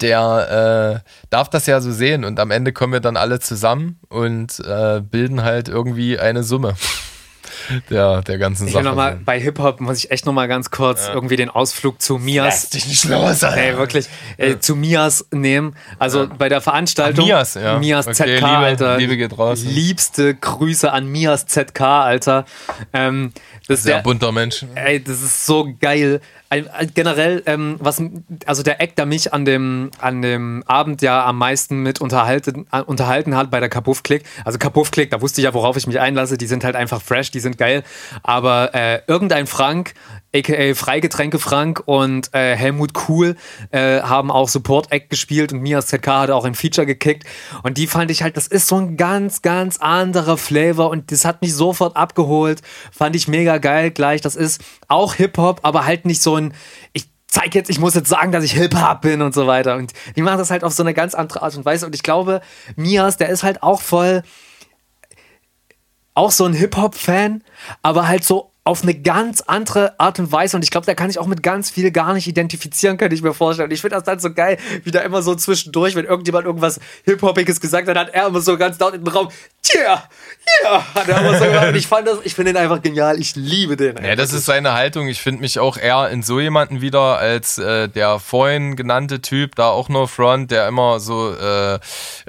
der äh, darf das ja so sehen und am Ende kommen wir dann alle zusammen und äh, bilden halt irgendwie eine Summe der, der ganzen ich Sache. Noch mal, bei Hip-Hop muss ich echt noch mal ganz kurz ja. irgendwie den Ausflug zu Mias. Lass dich nicht los, Alter. Ey, wirklich, ey, zu Mias nehmen. Also ja. bei der Veranstaltung. Ach, Mias, ja. Mias okay, ZK, Liebe, Alter. Liebe geht raus. Liebste Grüße an Mias ZK, Alter. Ähm, das Sehr der, bunter Mensch. Ey, das ist so geil. Generell, ähm, was, also der Act, der mich an dem, an dem Abend ja am meisten mit unterhalten, äh, unterhalten hat bei der Kapuff-Klick. Also Kapuff-Klick, da wusste ich ja, worauf ich mich einlasse. Die sind halt einfach fresh, die sind geil. Aber äh, irgendein Frank, aka Freigetränke Frank und äh, Helmut Kuhl äh, haben auch Support Act gespielt und Mias ZK hat auch ein Feature gekickt. Und die fand ich halt, das ist so ein ganz, ganz anderer Flavor und das hat mich sofort abgeholt, fand ich mega geil gleich, das ist auch Hip-Hop, aber halt nicht so ein, ich zeig jetzt, ich muss jetzt sagen, dass ich Hip-Hop bin und so weiter. Und die machen das halt auf so eine ganz andere Art und Weise. Und ich glaube, Mias, der ist halt auch voll auch so ein Hip-Hop-Fan, aber halt so auf eine ganz andere Art und Weise. Und ich glaube, da kann ich auch mit ganz viel gar nicht identifizieren, könnte ich mir vorstellen. Und ich finde das dann so geil, wie da immer so zwischendurch, wenn irgendjemand irgendwas Hip-Hopiges gesagt hat, hat er immer so ganz laut im Raum, tja, ja, hat er immer so gemacht. Und ich fand das, ich finde den einfach genial. Ich liebe den. Ja, das ist seine Haltung. Ich finde mich auch eher in so jemanden wieder als äh, der vorhin genannte Typ, da auch nur Front, der immer so äh,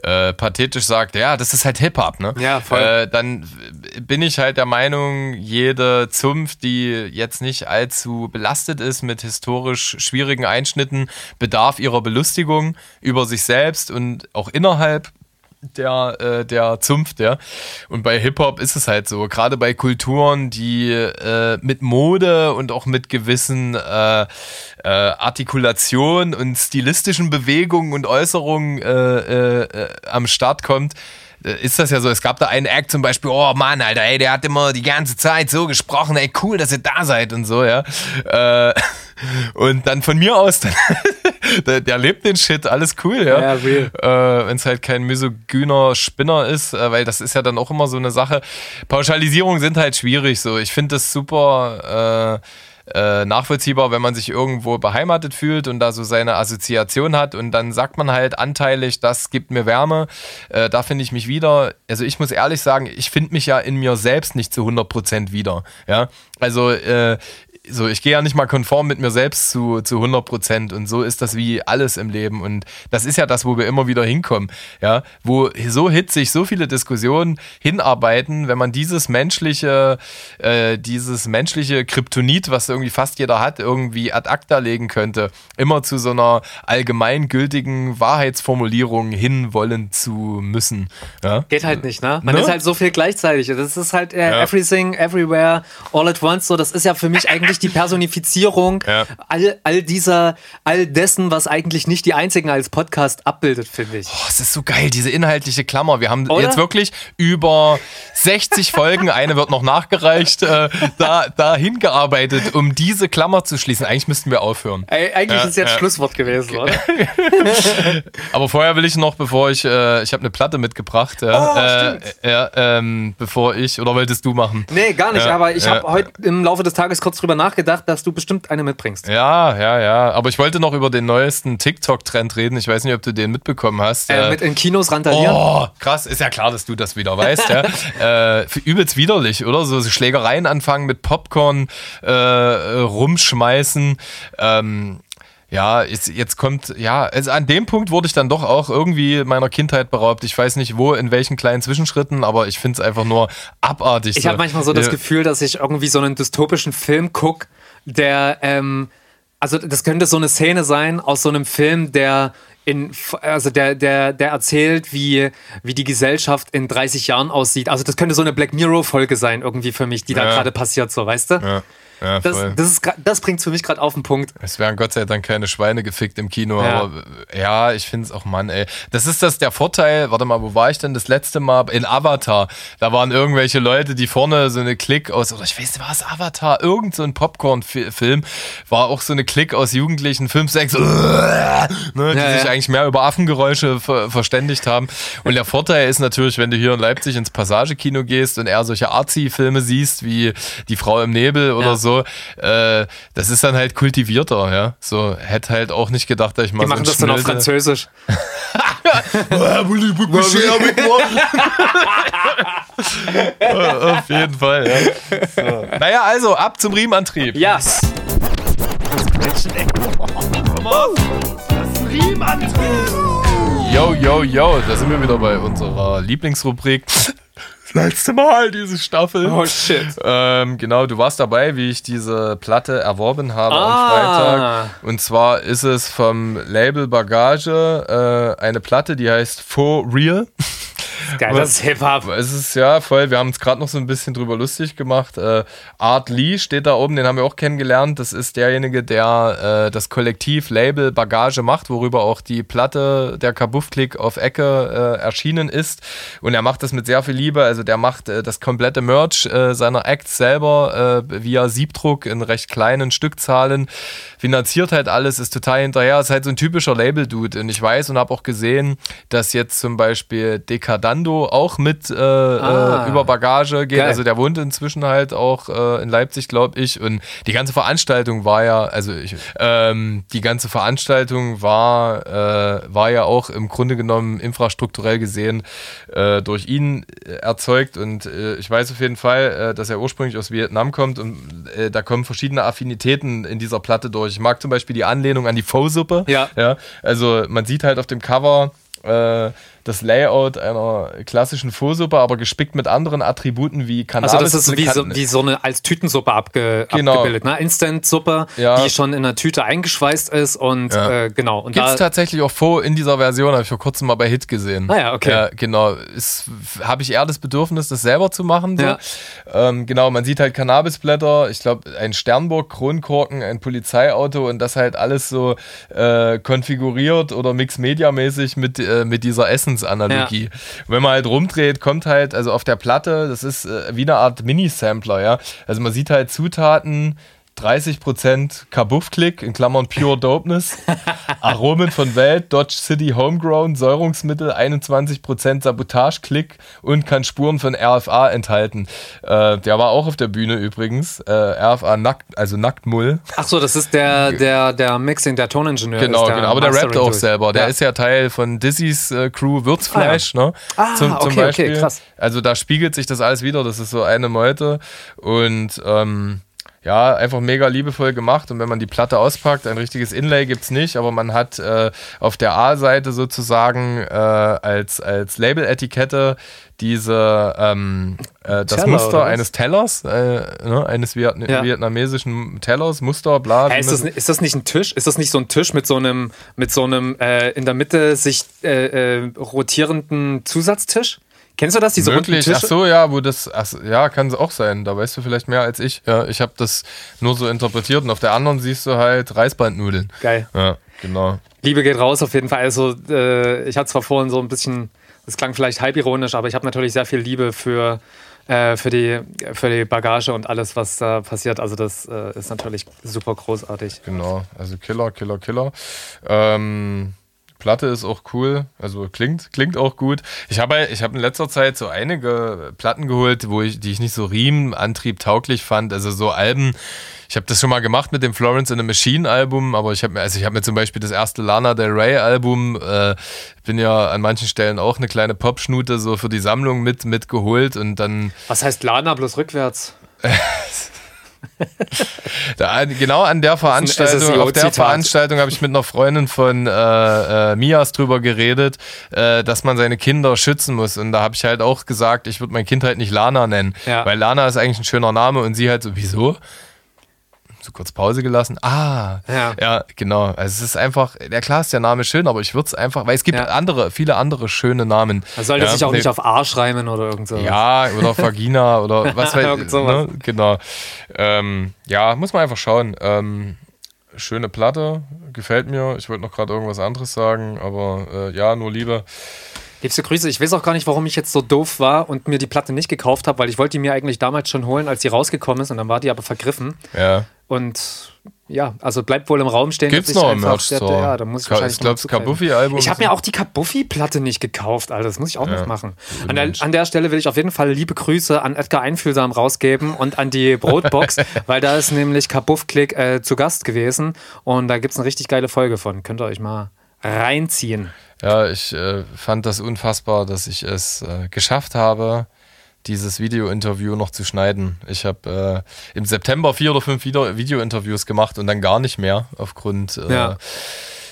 äh, pathetisch sagt, ja, das ist halt Hip-Hop, ne? Ja, voll. Äh, dann bin ich halt der Meinung, jede Zunft, die jetzt nicht allzu belastet ist mit historisch schwierigen Einschnitten, bedarf ihrer Belustigung über sich selbst und auch innerhalb der, äh, der zunft, ja. Und bei Hip-Hop ist es halt so, gerade bei Kulturen, die äh, mit Mode und auch mit gewissen äh, äh, Artikulationen und stilistischen Bewegungen und Äußerungen äh, äh, am Start kommt, äh, ist das ja so. Es gab da einen Act zum Beispiel, oh Mann, Alter, ey, der hat immer die ganze Zeit so gesprochen, ey, cool, dass ihr da seid und so, ja. Äh, und dann von mir aus, dann, der, der, lebt den Shit, alles cool, ja. ja real. Äh, Wenn es halt kein misogyner Spinner ist, äh, weil das ist ja dann auch immer so eine Sache. Pauschalisierungen sind halt schwierig, so. Ich finde das super, äh, äh, nachvollziehbar, wenn man sich irgendwo beheimatet fühlt und da so seine Assoziation hat und dann sagt man halt anteilig, das gibt mir Wärme, äh, da finde ich mich wieder. Also ich muss ehrlich sagen, ich finde mich ja in mir selbst nicht zu 100% wieder. Ja, also äh, so, ich gehe ja nicht mal konform mit mir selbst zu, zu 100 Prozent und so ist das wie alles im Leben und das ist ja das, wo wir immer wieder hinkommen, ja, wo so hitzig so viele Diskussionen hinarbeiten, wenn man dieses menschliche, äh, dieses menschliche Kryptonit, was irgendwie fast jeder hat, irgendwie ad acta legen könnte, immer zu so einer allgemeingültigen Wahrheitsformulierung hinwollen zu müssen, ja. Geht halt nicht, ne? Man ne? ist halt so viel gleichzeitig, das ist halt äh, ja. everything, everywhere, all at once, so, das ist ja für mich eigentlich wirklich die Personifizierung ja. all, all dieser, all dessen, was eigentlich nicht die einzigen als Podcast abbildet, finde ich. Oh, es ist so geil, diese inhaltliche Klammer. Wir haben Oder? jetzt wirklich über 60 Folgen, eine wird noch nachgereicht, äh, da, hingearbeitet, um diese Klammer zu schließen. Eigentlich müssten wir aufhören. Ey, eigentlich ja, ist jetzt ja. Schlusswort gewesen, oder? Aber vorher will ich noch, bevor ich, äh, ich habe eine Platte mitgebracht, ja, oh, äh, ähm, bevor ich, oder wolltest du machen? Nee, gar nicht, aber ich habe heute im Laufe des Tages kurz drüber nachgedacht, dass du bestimmt eine mitbringst. Ja, ja, ja. Aber ich wollte noch über den neuesten TikTok-Trend reden. Ich weiß nicht, ob du den mitbekommen hast. Äh, mit in Kinos randalieren? Oh, krass. Ist ja klar, dass du das wieder weißt. ja. äh, übelst widerlich, oder? So Schlägereien anfangen mit Popcorn äh, rumschmeißen. Ähm, ja, jetzt, jetzt kommt, ja, also an dem Punkt wurde ich dann doch auch irgendwie meiner Kindheit beraubt. Ich weiß nicht wo, in welchen kleinen Zwischenschritten, aber ich finde es einfach nur abartig. Ich so. habe manchmal so das Gefühl, dass ich irgendwie so einen dystopischen Film gucke, der, ähm, also das könnte so eine Szene sein aus so einem Film, der in, also der, der, der erzählt, wie, wie die Gesellschaft in 30 Jahren aussieht. Also das könnte so eine Black Mirror-Folge sein, irgendwie für mich, die ja. da gerade passiert, so, weißt du? Ja. Ja, das, das, ist, das bringt es für mich gerade auf den Punkt. Es werden Gott sei Dank keine Schweine gefickt im Kino, ja. aber ja, ich finde es auch, Mann, ey. Das ist das der Vorteil, warte mal, wo war ich denn das letzte Mal? In Avatar. Da waren irgendwelche Leute, die vorne so eine Klick aus, oder ich weiß nicht, war es Avatar? Irgend so ein Popcorn-Film. War auch so eine Klick aus Jugendlichen, 5, 6, ne, die ja, sich eigentlich mehr über Affengeräusche ver verständigt haben. Und der Vorteil ist natürlich, wenn du hier in Leipzig ins Passagekino gehst und eher solche Arzi-Filme siehst, wie Die Frau im Nebel oder so, äh, das ist dann halt kultivierter, ja. So, hätte halt auch nicht gedacht, dass ich mal Die so machen das dann auf Französisch. auf jeden Fall, ja. So. Naja, also, ab zum Riemenantrieb. Yes. Das Riemenantrieb. Yo, yo, yo, da sind wir wieder bei unserer Lieblingsrubrik letzte Mal diese Staffel. Oh shit. Ähm, genau, du warst dabei, wie ich diese Platte erworben habe ah. am Freitag. Und zwar ist es vom Label Bagage äh, eine Platte, die heißt For Real. Geil, das ist Hip-Hop. Es ist ja voll, wir haben uns gerade noch so ein bisschen drüber lustig gemacht. Äh, Art Lee steht da oben, den haben wir auch kennengelernt. Das ist derjenige, der äh, das Kollektiv Label Bagage macht, worüber auch die Platte der Kabuff-Klick auf Ecke äh, erschienen ist. Und er macht das mit sehr viel Liebe. Also der macht äh, das komplette Merch äh, seiner Acts selber äh, via Siebdruck in recht kleinen Stückzahlen. Finanziert halt alles, ist total hinterher. Ist halt so ein typischer Label-Dude. Und ich weiß und habe auch gesehen, dass jetzt zum Beispiel Dekadant Orlando auch mit äh, ah, äh, über Bagage geht. Geil. Also der wohnt inzwischen halt auch äh, in Leipzig, glaube ich. Und die ganze Veranstaltung war ja, also ich, ähm, die ganze Veranstaltung war, äh, war ja auch im Grunde genommen infrastrukturell gesehen äh, durch ihn erzeugt. Und äh, ich weiß auf jeden Fall, dass er ursprünglich aus Vietnam kommt und da kommen verschiedene Affinitäten in dieser Platte durch. Ich mag zum Beispiel die Anlehnung an die Pho-Suppe. Ja. ja. Also man sieht halt auf dem Cover äh, das Layout einer klassischen Fursuppe, aber gespickt mit anderen Attributen wie Cannabis. Also das ist wie so, wie so eine als Tütensuppe abge, genau. abgebildet, ne? Instant-Suppe, ja. die schon in einer Tüte eingeschweißt ist und ja. äh, genau. Und Gibt es tatsächlich auch vor in dieser Version, habe ich vor kurzem mal bei Hit gesehen. Ah ja, okay. Ja, genau. Habe ich eher das Bedürfnis, das selber zu machen. So. Ja. Ähm, genau, man sieht halt Cannabisblätter, ich glaube ein Sternburg, Kronkorken, ein Polizeiauto und das halt alles so äh, konfiguriert oder Mix-Media-mäßig mit, äh, mit dieser Essensanalogie. Ja. Wenn man halt rumdreht, kommt halt, also auf der Platte, das ist äh, wie eine Art Mini-Sampler, ja. Also man sieht halt Zutaten, 30% Kabuff-Klick, in Klammern Pure Dopeness, Aromen von Welt, Dodge City Homegrown, Säurungsmittel, 21% Sabotage-Klick und kann Spuren von RFA enthalten. Äh, der war auch auf der Bühne übrigens. Äh, RFA nackt, also Nacktmull. Achso, das ist der, der, der Mixing, der Toningenieur. Genau, genau. Aber der rappt auch selber. Der ja. ist ja Teil von Dizzy's äh, Crew Würzfleisch, ah, ja. ne? Ah, zum, zum okay, Beispiel. okay, krass. Also da spiegelt sich das alles wieder. Das ist so eine Meute. Und ähm, ja, einfach mega liebevoll gemacht. Und wenn man die Platte auspackt, ein richtiges Inlay gibt es nicht, aber man hat äh, auf der A-Seite sozusagen äh, als, als Label-Etikette diese ähm, äh, das Teller, Muster eines Tellers, äh, ne, eines Viet ja. vietnamesischen Tellers, Muster, bla. Hey, ist, das, ist das nicht ein Tisch? Ist das nicht so ein Tisch mit so einem, mit so einem äh, in der Mitte sich äh, rotierenden Zusatztisch? Kennst du das, diese Möglich. Ach so, ja, wo das, ach, ja, kann es auch sein. Da weißt du vielleicht mehr als ich. Ja, ich habe das nur so interpretiert und auf der anderen siehst du halt Reisbandnudeln. Geil. Ja, genau. Liebe geht raus auf jeden Fall. Also äh, ich hatte zwar vorhin so ein bisschen, das klang vielleicht halb ironisch, aber ich habe natürlich sehr viel Liebe für äh, für, die, für die Bagage und alles, was da passiert. Also das äh, ist natürlich super großartig. Genau, also Killer, Killer, Killer. Ähm, Platte ist auch cool, also klingt, klingt auch gut. Ich habe ich hab in letzter Zeit so einige Platten geholt, wo ich, die ich nicht so Riemenantrieb tauglich fand. Also so Alben. Ich habe das schon mal gemacht mit dem Florence in a Machine Album, aber ich habe mir, also ich habe mir zum Beispiel das erste Lana Del Rey Album, äh, bin ja an manchen Stellen auch eine kleine Popschnute so für die Sammlung mit mitgeholt und dann. Was heißt Lana bloß rückwärts? da, genau an der Veranstaltung, auf der Veranstaltung habe ich mit einer Freundin von äh, äh, Mias drüber geredet, äh, dass man seine Kinder schützen muss. Und da habe ich halt auch gesagt, ich würde mein Kind halt nicht Lana nennen, ja. weil Lana ist eigentlich ein schöner Name und sie halt so, wieso? So kurz Pause gelassen. Ah, ja, ja genau. Also es ist einfach, ja klar ist der Name schön, aber ich würde es einfach, weil es gibt ja. andere, viele andere schöne Namen. Man sollte ja, sich auch nee. nicht auf Arsch reimen oder irgend sowas. Ja, oder Vagina oder was weiß ich. Ne? Genau. Ähm, ja, muss man einfach schauen. Ähm, schöne Platte, gefällt mir. Ich wollte noch gerade irgendwas anderes sagen, aber äh, ja, nur Liebe. Liebste Grüße. Ich weiß auch gar nicht, warum ich jetzt so doof war und mir die Platte nicht gekauft habe, weil ich wollte die mir eigentlich damals schon holen, als sie rausgekommen ist und dann war die aber vergriffen. Ja. Und ja, also bleibt wohl im Raum stehen. Gibt's noch im Merch Ja, da muss ich wahrscheinlich Ich glaube, das Kabuffi-Album. Ich habe mir auch die Kabuffi-Platte nicht gekauft, Alter. Das muss ich auch ja. noch machen. An der, an der, Stelle will ich auf jeden Fall liebe Grüße an Edgar Einfühlsam rausgeben und an die Brotbox, weil da ist nämlich Kabuff-Klick äh, zu Gast gewesen und da gibt es eine richtig geile Folge von. Könnt ihr euch mal reinziehen. Ja, ich äh, fand das unfassbar, dass ich es äh, geschafft habe, dieses Video-Interview noch zu schneiden. Ich habe äh, im September vier oder fünf Video-Interviews gemacht und dann gar nicht mehr aufgrund äh, ja.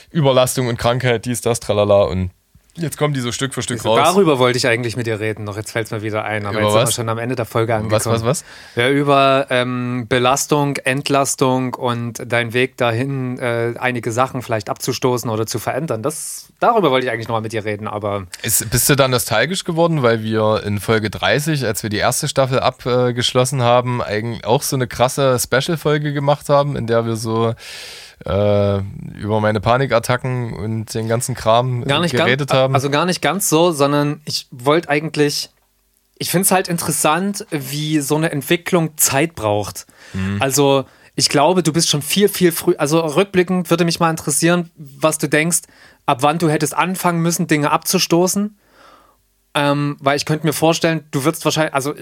Überlastung und Krankheit, dies, das, tralala. Und Jetzt kommen die so Stück für Stück also raus. Darüber wollte ich eigentlich mit dir reden, noch jetzt fällt es mir wieder ein. Aber über jetzt was? sind wir schon am Ende der Folge angekommen. Was, was, was? Ja, über ähm, Belastung, Entlastung und dein Weg dahin, äh, einige Sachen vielleicht abzustoßen oder zu verändern. Das, darüber wollte ich eigentlich nochmal mit dir reden, aber... Ist, bist du dann nostalgisch geworden, weil wir in Folge 30, als wir die erste Staffel abgeschlossen haben, eigentlich auch so eine krasse Special-Folge gemacht haben, in der wir so äh, über meine Panikattacken und den ganzen Kram gar nicht geredet ganz, haben. Also gar nicht ganz so, sondern ich wollte eigentlich, ich finde es halt interessant, wie so eine Entwicklung Zeit braucht. Mhm. Also ich glaube, du bist schon viel, viel früh, also rückblickend würde mich mal interessieren, was du denkst, ab wann du hättest anfangen müssen, Dinge abzustoßen. Ähm, weil ich könnte mir vorstellen, du würdest wahrscheinlich, also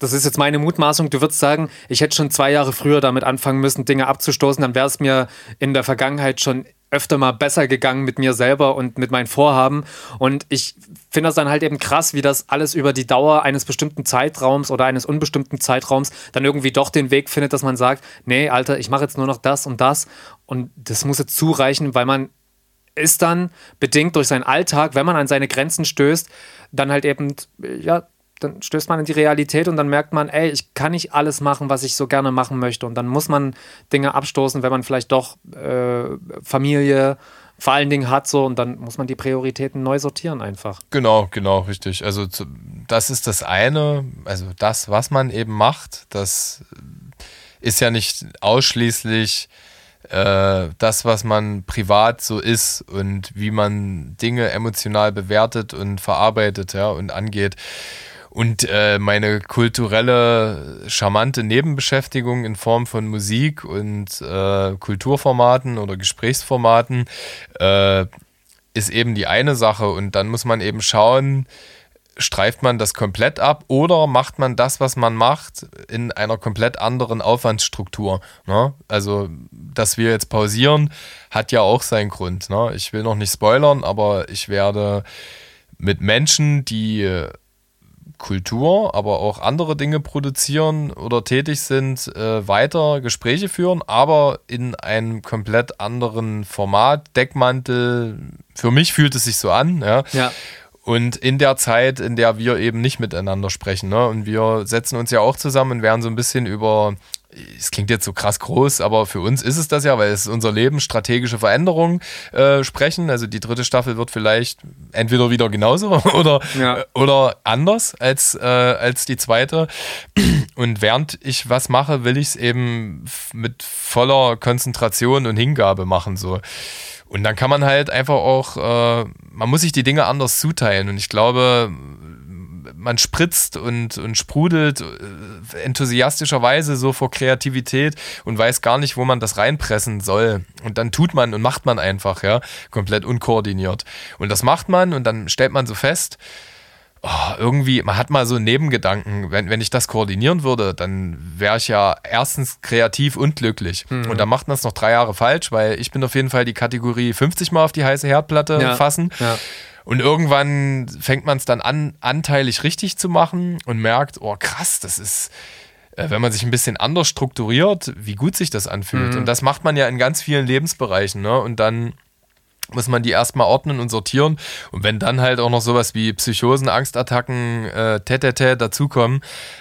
das ist jetzt meine Mutmaßung, du würdest sagen, ich hätte schon zwei Jahre früher damit anfangen müssen, Dinge abzustoßen, dann wäre es mir in der Vergangenheit schon öfter mal besser gegangen mit mir selber und mit meinen Vorhaben. Und ich finde das dann halt eben krass, wie das alles über die Dauer eines bestimmten Zeitraums oder eines unbestimmten Zeitraums dann irgendwie doch den Weg findet, dass man sagt, nee, Alter, ich mache jetzt nur noch das und das. Und das muss jetzt zureichen, weil man ist dann bedingt durch seinen Alltag, wenn man an seine Grenzen stößt, dann halt eben, ja, dann stößt man in die Realität und dann merkt man, ey, ich kann nicht alles machen, was ich so gerne machen möchte. Und dann muss man Dinge abstoßen, wenn man vielleicht doch äh, Familie vor allen Dingen hat so und dann muss man die Prioritäten neu sortieren einfach. Genau, genau, richtig. Also das ist das eine, also das, was man eben macht, das ist ja nicht ausschließlich äh, das, was man privat so ist und wie man Dinge emotional bewertet und verarbeitet ja, und angeht. Und äh, meine kulturelle, charmante Nebenbeschäftigung in Form von Musik und äh, Kulturformaten oder Gesprächsformaten äh, ist eben die eine Sache. Und dann muss man eben schauen, streift man das komplett ab oder macht man das, was man macht, in einer komplett anderen Aufwandsstruktur. Ne? Also, dass wir jetzt pausieren, hat ja auch seinen Grund. Ne? Ich will noch nicht spoilern, aber ich werde mit Menschen, die Kultur, aber auch andere Dinge produzieren oder tätig sind, äh, weiter Gespräche führen, aber in einem komplett anderen Format, Deckmantel. Für mich fühlt es sich so an, ja. ja. Und in der Zeit, in der wir eben nicht miteinander sprechen, ne? und wir setzen uns ja auch zusammen und werden so ein bisschen über es klingt jetzt so krass groß, aber für uns ist es das ja, weil es unser Leben strategische Veränderungen äh, sprechen. Also die dritte Staffel wird vielleicht entweder wieder genauso oder, ja. oder anders als, äh, als die zweite. Und während ich was mache, will ich es eben mit voller Konzentration und Hingabe machen. So. Und dann kann man halt einfach auch, äh, man muss sich die Dinge anders zuteilen. Und ich glaube, man spritzt und, und sprudelt äh, enthusiastischerweise so vor Kreativität und weiß gar nicht, wo man das reinpressen soll. Und dann tut man und macht man einfach, ja, komplett unkoordiniert. Und das macht man und dann stellt man so fest, oh, irgendwie, man hat mal so einen Nebengedanken, wenn, wenn ich das koordinieren würde, dann wäre ich ja erstens kreativ und glücklich. Mhm. Und dann macht man es noch drei Jahre falsch, weil ich bin auf jeden Fall die Kategorie 50 Mal auf die heiße Herdplatte ja. fassen. Ja. Und irgendwann fängt man es dann an, anteilig richtig zu machen und merkt, oh krass, das ist, äh, wenn man sich ein bisschen anders strukturiert, wie gut sich das anfühlt. Mhm. Und das macht man ja in ganz vielen Lebensbereichen. Ne? Und dann muss man die erstmal ordnen und sortieren. Und wenn dann halt auch noch sowas wie Psychosen, Angstattacken, äh, dazukommen,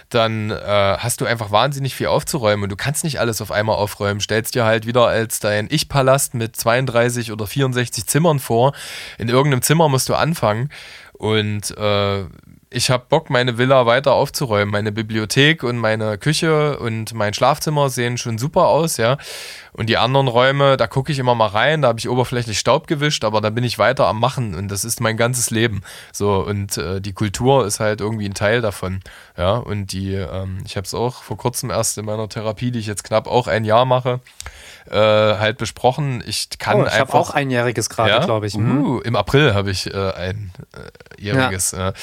dann äh, hast du einfach wahnsinnig viel aufzuräumen und du kannst nicht alles auf einmal aufräumen. Stellst dir halt wieder als dein Ich-Palast mit 32 oder 64 Zimmern vor. In irgendeinem Zimmer musst du anfangen. Und äh, ich habe Bock, meine Villa weiter aufzuräumen. Meine Bibliothek und meine Küche und mein Schlafzimmer sehen schon super aus, ja. Und die anderen Räume, da gucke ich immer mal rein, da habe ich oberflächlich Staub gewischt, aber da bin ich weiter am Machen und das ist mein ganzes Leben. So, und äh, die Kultur ist halt irgendwie ein Teil davon. Ja, und die, ähm, ich habe es auch vor kurzem erst in meiner Therapie, die ich jetzt knapp auch ein Jahr mache, äh, halt besprochen. Ich kann oh, ich habe auch einjähriges gerade, ja? glaube ich. Mhm. Uh, Im April habe ich äh, einjähriges, ja.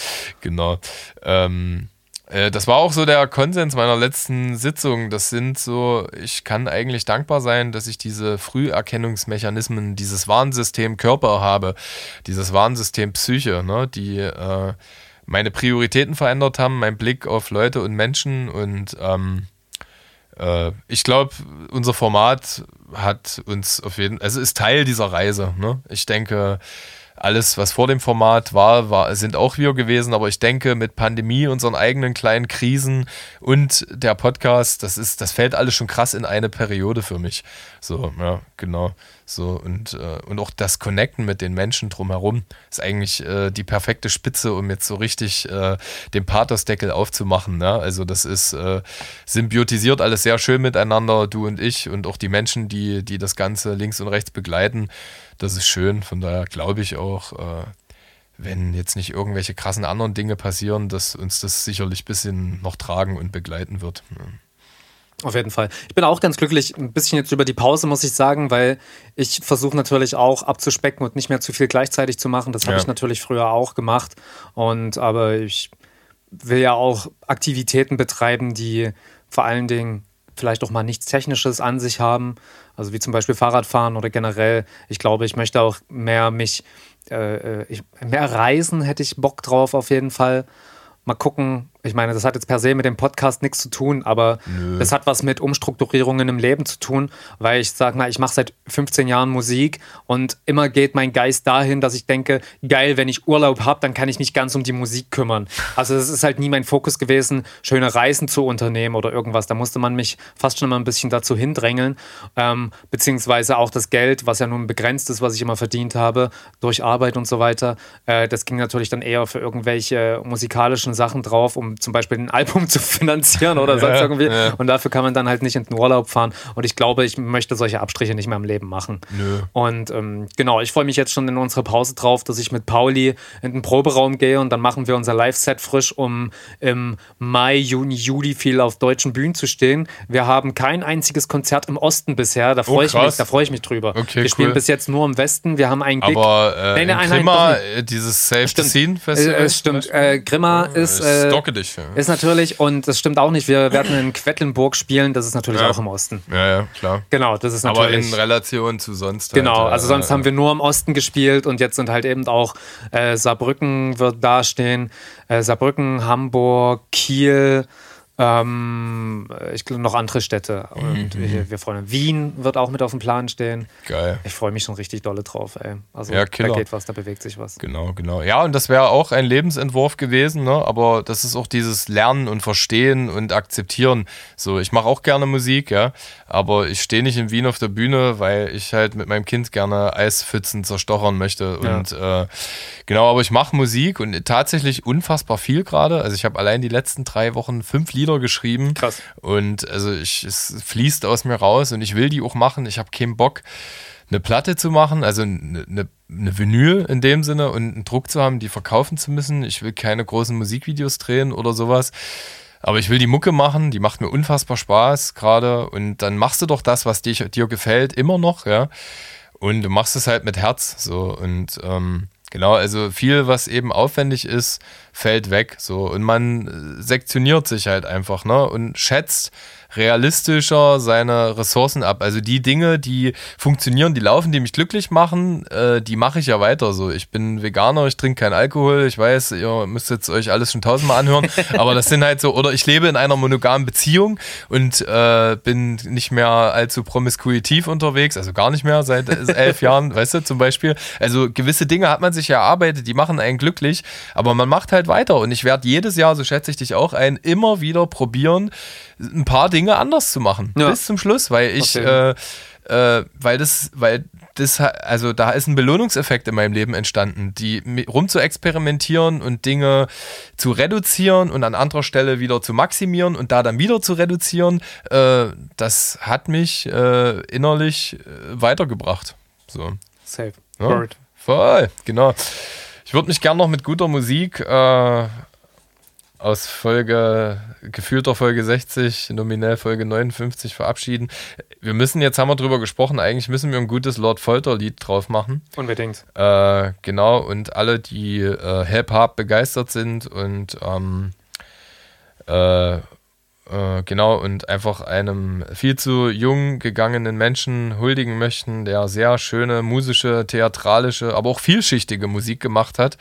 genau. Ähm, äh, das war auch so der Konsens meiner letzten Sitzung. Das sind so, ich kann eigentlich dankbar sein, dass ich diese Früherkennungsmechanismen, dieses Warnsystem Körper habe, dieses Warnsystem Psyche, ne, die äh, meine Prioritäten verändert haben, mein Blick auf Leute und Menschen und ähm, äh, ich glaube, unser Format hat uns auf jeden Fall, also ist Teil dieser Reise. Ne? Ich denke, alles, was vor dem Format war, war, sind auch wir gewesen, aber ich denke, mit Pandemie, unseren eigenen kleinen Krisen und der Podcast, das ist, das fällt alles schon krass in eine Periode für mich. So, ja, genau. So, und, äh, und auch das Connecten mit den Menschen drumherum ist eigentlich äh, die perfekte Spitze, um jetzt so richtig äh, den Pathosdeckel aufzumachen. Ne? Also, das ist äh, symbiotisiert alles sehr schön miteinander, du und ich und auch die Menschen, die, die das Ganze links und rechts begleiten. Das ist schön. Von daher glaube ich auch, äh, wenn jetzt nicht irgendwelche krassen anderen Dinge passieren, dass uns das sicherlich ein bisschen noch tragen und begleiten wird. Auf jeden Fall. Ich bin auch ganz glücklich, ein bisschen jetzt über die Pause, muss ich sagen, weil ich versuche natürlich auch abzuspecken und nicht mehr zu viel gleichzeitig zu machen. Das habe ja. ich natürlich früher auch gemacht. Und aber ich will ja auch Aktivitäten betreiben, die vor allen Dingen vielleicht auch mal nichts Technisches an sich haben. Also wie zum Beispiel Fahrradfahren oder generell. Ich glaube, ich möchte auch mehr mich, äh, äh ich, mehr reisen hätte ich Bock drauf auf jeden Fall. Mal gucken, Ich meine, das hat jetzt per se mit dem Podcast nichts zu tun, aber Nö. das hat was mit Umstrukturierungen im Leben zu tun, weil ich sage mal, ich mache seit 15 Jahren Musik und immer geht mein Geist dahin, dass ich denke, geil, wenn ich Urlaub habe, dann kann ich mich ganz um die Musik kümmern. Also es ist halt nie mein Fokus gewesen, schöne Reisen zu unternehmen oder irgendwas. Da musste man mich fast schon mal ein bisschen dazu hindrängeln, ähm, beziehungsweise auch das Geld, was ja nun begrenzt ist, was ich immer verdient habe durch Arbeit und so weiter. Äh, das ging natürlich dann eher für irgendwelche musikalischen Sachen drauf, um zum Beispiel ein Album zu finanzieren oder sonst ja, irgendwie. Ja. Und dafür kann man dann halt nicht in den Urlaub fahren. Und ich glaube, ich möchte solche Abstriche nicht mehr im Leben machen. Nö. Und ähm, genau, ich freue mich jetzt schon in unserer Pause drauf, dass ich mit Pauli in den Proberaum gehe und dann machen wir unser Live-Set frisch, um im Mai, Juni, Juli viel auf deutschen Bühnen zu stehen. Wir haben kein einziges Konzert im Osten bisher. Da freue oh, ich mich, da freue ich mich drüber. Okay, wir spielen bis jetzt nur im Westen. Wir haben einen Gig. Aber äh, nee, nee, Grimma, äh, dieses the Scene Festival. Es stimmt. Äh, Grimma ist, äh, dich, ja. ist natürlich und das stimmt auch nicht. Wir werden in Quedlinburg spielen. Das ist natürlich ja. auch im Osten. Ja, ja, klar. Genau, das ist natürlich. Aber in Relation zu sonst. Genau, halt, also sonst haben wir nur im Osten gespielt und jetzt sind halt eben auch äh, Saarbrücken wird dastehen, äh, Saarbrücken, Hamburg, Kiel. Ähm, ich glaube noch andere Städte. Und mhm. wir, wir, freuen uns. Wien wird auch mit auf dem Plan stehen. Geil. Ich freue mich schon richtig dolle drauf, ey. Also ja, da geht was, da bewegt sich was. Genau, genau. Ja, und das wäre auch ein Lebensentwurf gewesen, ne? Aber das ist auch dieses Lernen und Verstehen und Akzeptieren. So, ich mache auch gerne Musik, ja. Aber ich stehe nicht in Wien auf der Bühne, weil ich halt mit meinem Kind gerne Eispfützen zerstochern möchte. Ja. Und äh, genau, aber ich mache Musik und tatsächlich unfassbar viel gerade. Also ich habe allein die letzten drei Wochen fünf Lieder Lieder geschrieben. Krass. Und also ich, es fließt aus mir raus und ich will die auch machen. Ich habe keinen Bock, eine Platte zu machen, also eine, eine, eine Vinyl in dem Sinne und einen Druck zu haben, die verkaufen zu müssen. Ich will keine großen Musikvideos drehen oder sowas. Aber ich will die Mucke machen, die macht mir unfassbar Spaß gerade. Und dann machst du doch das, was dir, dir gefällt, immer noch, ja. Und du machst es halt mit Herz. So. Und ähm, Genau, also viel, was eben aufwendig ist, fällt weg. So. Und man sektioniert sich halt einfach, ne? Und schätzt realistischer seine Ressourcen ab. Also die Dinge, die funktionieren, die laufen, die mich glücklich machen, äh, die mache ich ja weiter so. Ich bin Veganer, ich trinke keinen Alkohol. Ich weiß, ihr müsst jetzt euch alles schon tausendmal anhören, aber das sind halt so, oder ich lebe in einer monogamen Beziehung und äh, bin nicht mehr allzu promiskuitiv unterwegs, also gar nicht mehr seit elf Jahren, weißt du, zum Beispiel. Also gewisse Dinge hat man sich ja erarbeitet, die machen einen glücklich, aber man macht halt weiter und ich werde jedes Jahr, so schätze ich dich auch ein, immer wieder probieren, ein paar Dinge anders zu machen. Ja. Bis zum Schluss, weil ich, okay. äh, äh, weil das, weil das, also da ist ein Belohnungseffekt in meinem Leben entstanden, die rum zu experimentieren und Dinge zu reduzieren und an anderer Stelle wieder zu maximieren und da dann wieder zu reduzieren, äh, das hat mich äh, innerlich äh, weitergebracht. So. Safe. Ja, Word. Voll, genau. Ich würde mich gern noch mit guter Musik äh, aus Folge, gefühlter Folge 60, nominell Folge 59 verabschieden. Wir müssen, jetzt haben wir drüber gesprochen, eigentlich müssen wir ein gutes Lord Folter-Lied drauf machen. Unbedingt. Äh, genau, und alle, die äh, Hip-Hop begeistert sind und ähm, äh, äh, genau, und einfach einem viel zu jung gegangenen Menschen huldigen möchten, der sehr schöne musische, theatralische, aber auch vielschichtige Musik gemacht hat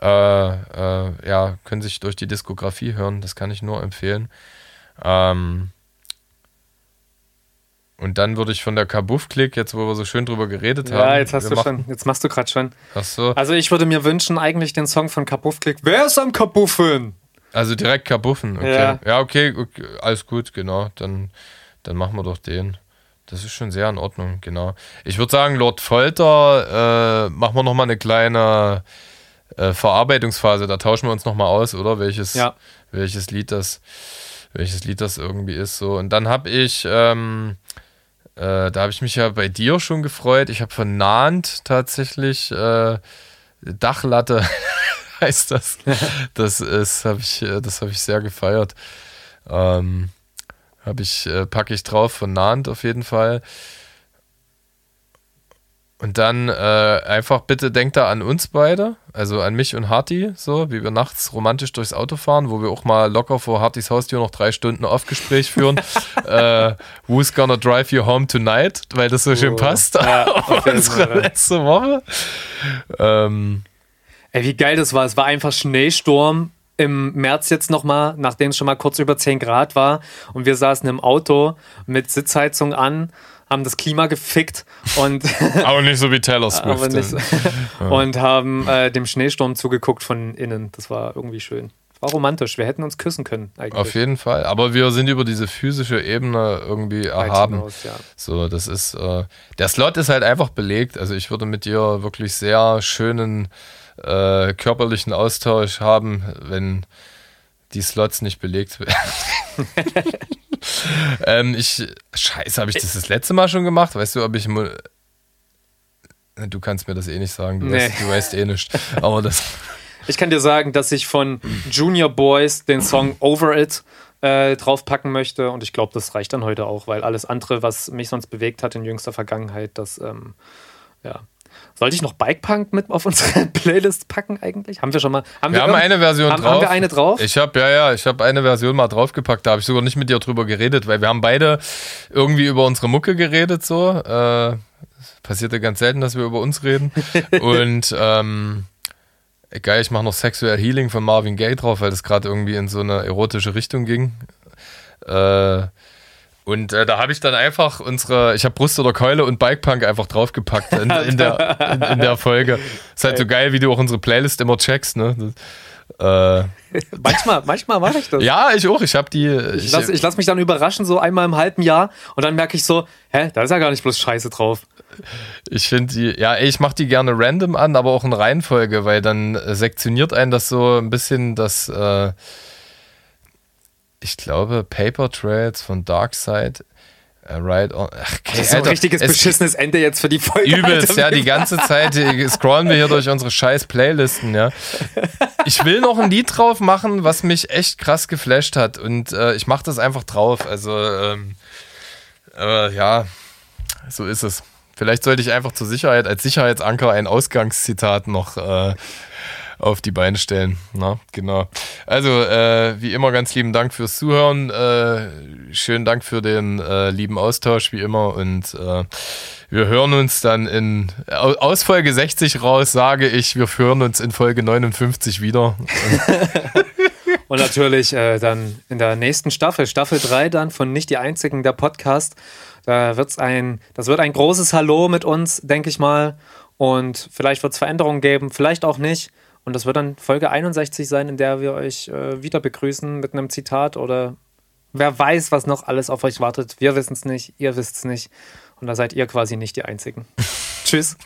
äh, äh, ja, können sich durch die Diskografie hören. Das kann ich nur empfehlen. Ähm, und dann würde ich von der Kabuff-Klick, jetzt wo wir so schön drüber geredet ja, haben. Ja, jetzt hast du machen, schon, jetzt machst du gerade schon. Ach so. Also ich würde mir wünschen, eigentlich den Song von Kabuff-Klick. Wer ist am Kabuffen? Also direkt Kabuffen, okay. Ja, ja okay, okay, alles gut, genau. Dann, dann machen wir doch den. Das ist schon sehr in Ordnung, genau. Ich würde sagen, Lord Folter, äh, machen wir nochmal eine kleine äh, Verarbeitungsphase, da tauschen wir uns nochmal aus, oder? Welches, ja. welches Lied das, welches Lied das irgendwie ist. So. Und dann habe ich, ähm, äh, da habe ich mich ja bei dir schon gefreut. Ich habe von Nahnd tatsächlich äh, Dachlatte heißt das. Das ist, habe ich, äh, das habe ich sehr gefeiert. Ähm, habe ich, äh, packe ich drauf von Nahnd auf jeden Fall. Und dann äh, einfach bitte denkt da an uns beide, also an mich und Harty, so wie wir nachts romantisch durchs Auto fahren, wo wir auch mal locker vor Hartys Haustür noch drei Stunden Aufgespräch führen. äh, Who's gonna drive you home tonight? Weil das so oh. schön passt ja, auf unsere letzte Woche. Ähm, Ey, wie geil das war. Es war einfach Schneesturm im März jetzt nochmal, nachdem es schon mal kurz über 10 Grad war und wir saßen im Auto mit Sitzheizung an, haben das Klima gefickt und aber nicht so wie Taylor Swift. so, und haben äh, dem Schneesturm zugeguckt von innen. Das war irgendwie schön. War romantisch. Wir hätten uns küssen können eigentlich. Auf jeden Fall. Aber wir sind über diese physische Ebene irgendwie erhaben. Hinaus, ja. So, das ist äh, der Slot ist halt einfach belegt. Also ich würde mit dir wirklich sehr schönen äh, körperlichen Austausch haben, wenn die Slots nicht belegt werden. ähm, ich, scheiße, habe ich das das letzte Mal schon gemacht? Weißt du, ob ich. Du kannst mir das eh nicht sagen, du, nee. weißt, du weißt eh nicht. Aber das. Ich kann dir sagen, dass ich von Junior Boys den Song Over It äh, draufpacken möchte und ich glaube, das reicht dann heute auch, weil alles andere, was mich sonst bewegt hat in jüngster Vergangenheit, das ähm, ja, sollte ich noch Bikepunk mit auf unsere Playlist packen eigentlich? Haben wir schon mal? Haben wir, wir haben eine Version haben, drauf. Haben wir eine drauf? Ich habe ja ja, ich habe eine Version mal draufgepackt. Da habe ich sogar nicht mit dir drüber geredet, weil wir haben beide irgendwie über unsere Mucke geredet so. Äh, passiert ja ganz selten, dass wir über uns reden. Und ähm, egal, ich mache noch Sexual Healing von Marvin Gaye drauf, weil das gerade irgendwie in so eine erotische Richtung ging. Äh, und äh, da habe ich dann einfach unsere, ich habe Brust oder Keule und Bikepunk einfach draufgepackt in, in, der, in, in, der Folge. Ist halt so geil, wie du auch unsere Playlist immer checkst, ne? Äh, manchmal, manchmal mache ich das. Ja, ich auch. Ich habe die. Ich, ich lasse lass mich dann überraschen, so einmal im halben Jahr, und dann merke ich so, hä, da ist ja gar nicht bloß Scheiße drauf. Ich finde die, ja, ich mache die gerne random an, aber auch in Reihenfolge, weil dann sektioniert einen das so ein bisschen das. Äh, ich glaube, Paper Trails von Darkseid. Uh, right on. Ach, okay, das ist Alter, ein richtiges beschissenes Ende jetzt für die Folge. Übelst, ja, die ganze Zeit scrollen wir hier durch unsere scheiß Playlisten, ja. Ich will noch ein Lied drauf machen, was mich echt krass geflasht hat und äh, ich mache das einfach drauf. Also, ähm, äh, ja, so ist es. Vielleicht sollte ich einfach zur Sicherheit, als Sicherheitsanker ein Ausgangszitat noch äh, auf die Beine stellen. Na, genau. Also, äh, wie immer, ganz lieben Dank fürs Zuhören. Äh, schönen Dank für den äh, lieben Austausch, wie immer. Und äh, wir hören uns dann in aus Folge 60 raus, sage ich, wir hören uns in Folge 59 wieder. Und natürlich äh, dann in der nächsten Staffel, Staffel 3 dann von Nicht die Einzigen, der Podcast. Da wird's ein, das wird ein großes Hallo mit uns, denke ich mal. Und vielleicht wird es Veränderungen geben, vielleicht auch nicht. Und das wird dann Folge 61 sein, in der wir euch äh, wieder begrüßen mit einem Zitat oder wer weiß, was noch alles auf euch wartet. Wir wissen es nicht, ihr wisst es nicht. Und da seid ihr quasi nicht die Einzigen. Tschüss.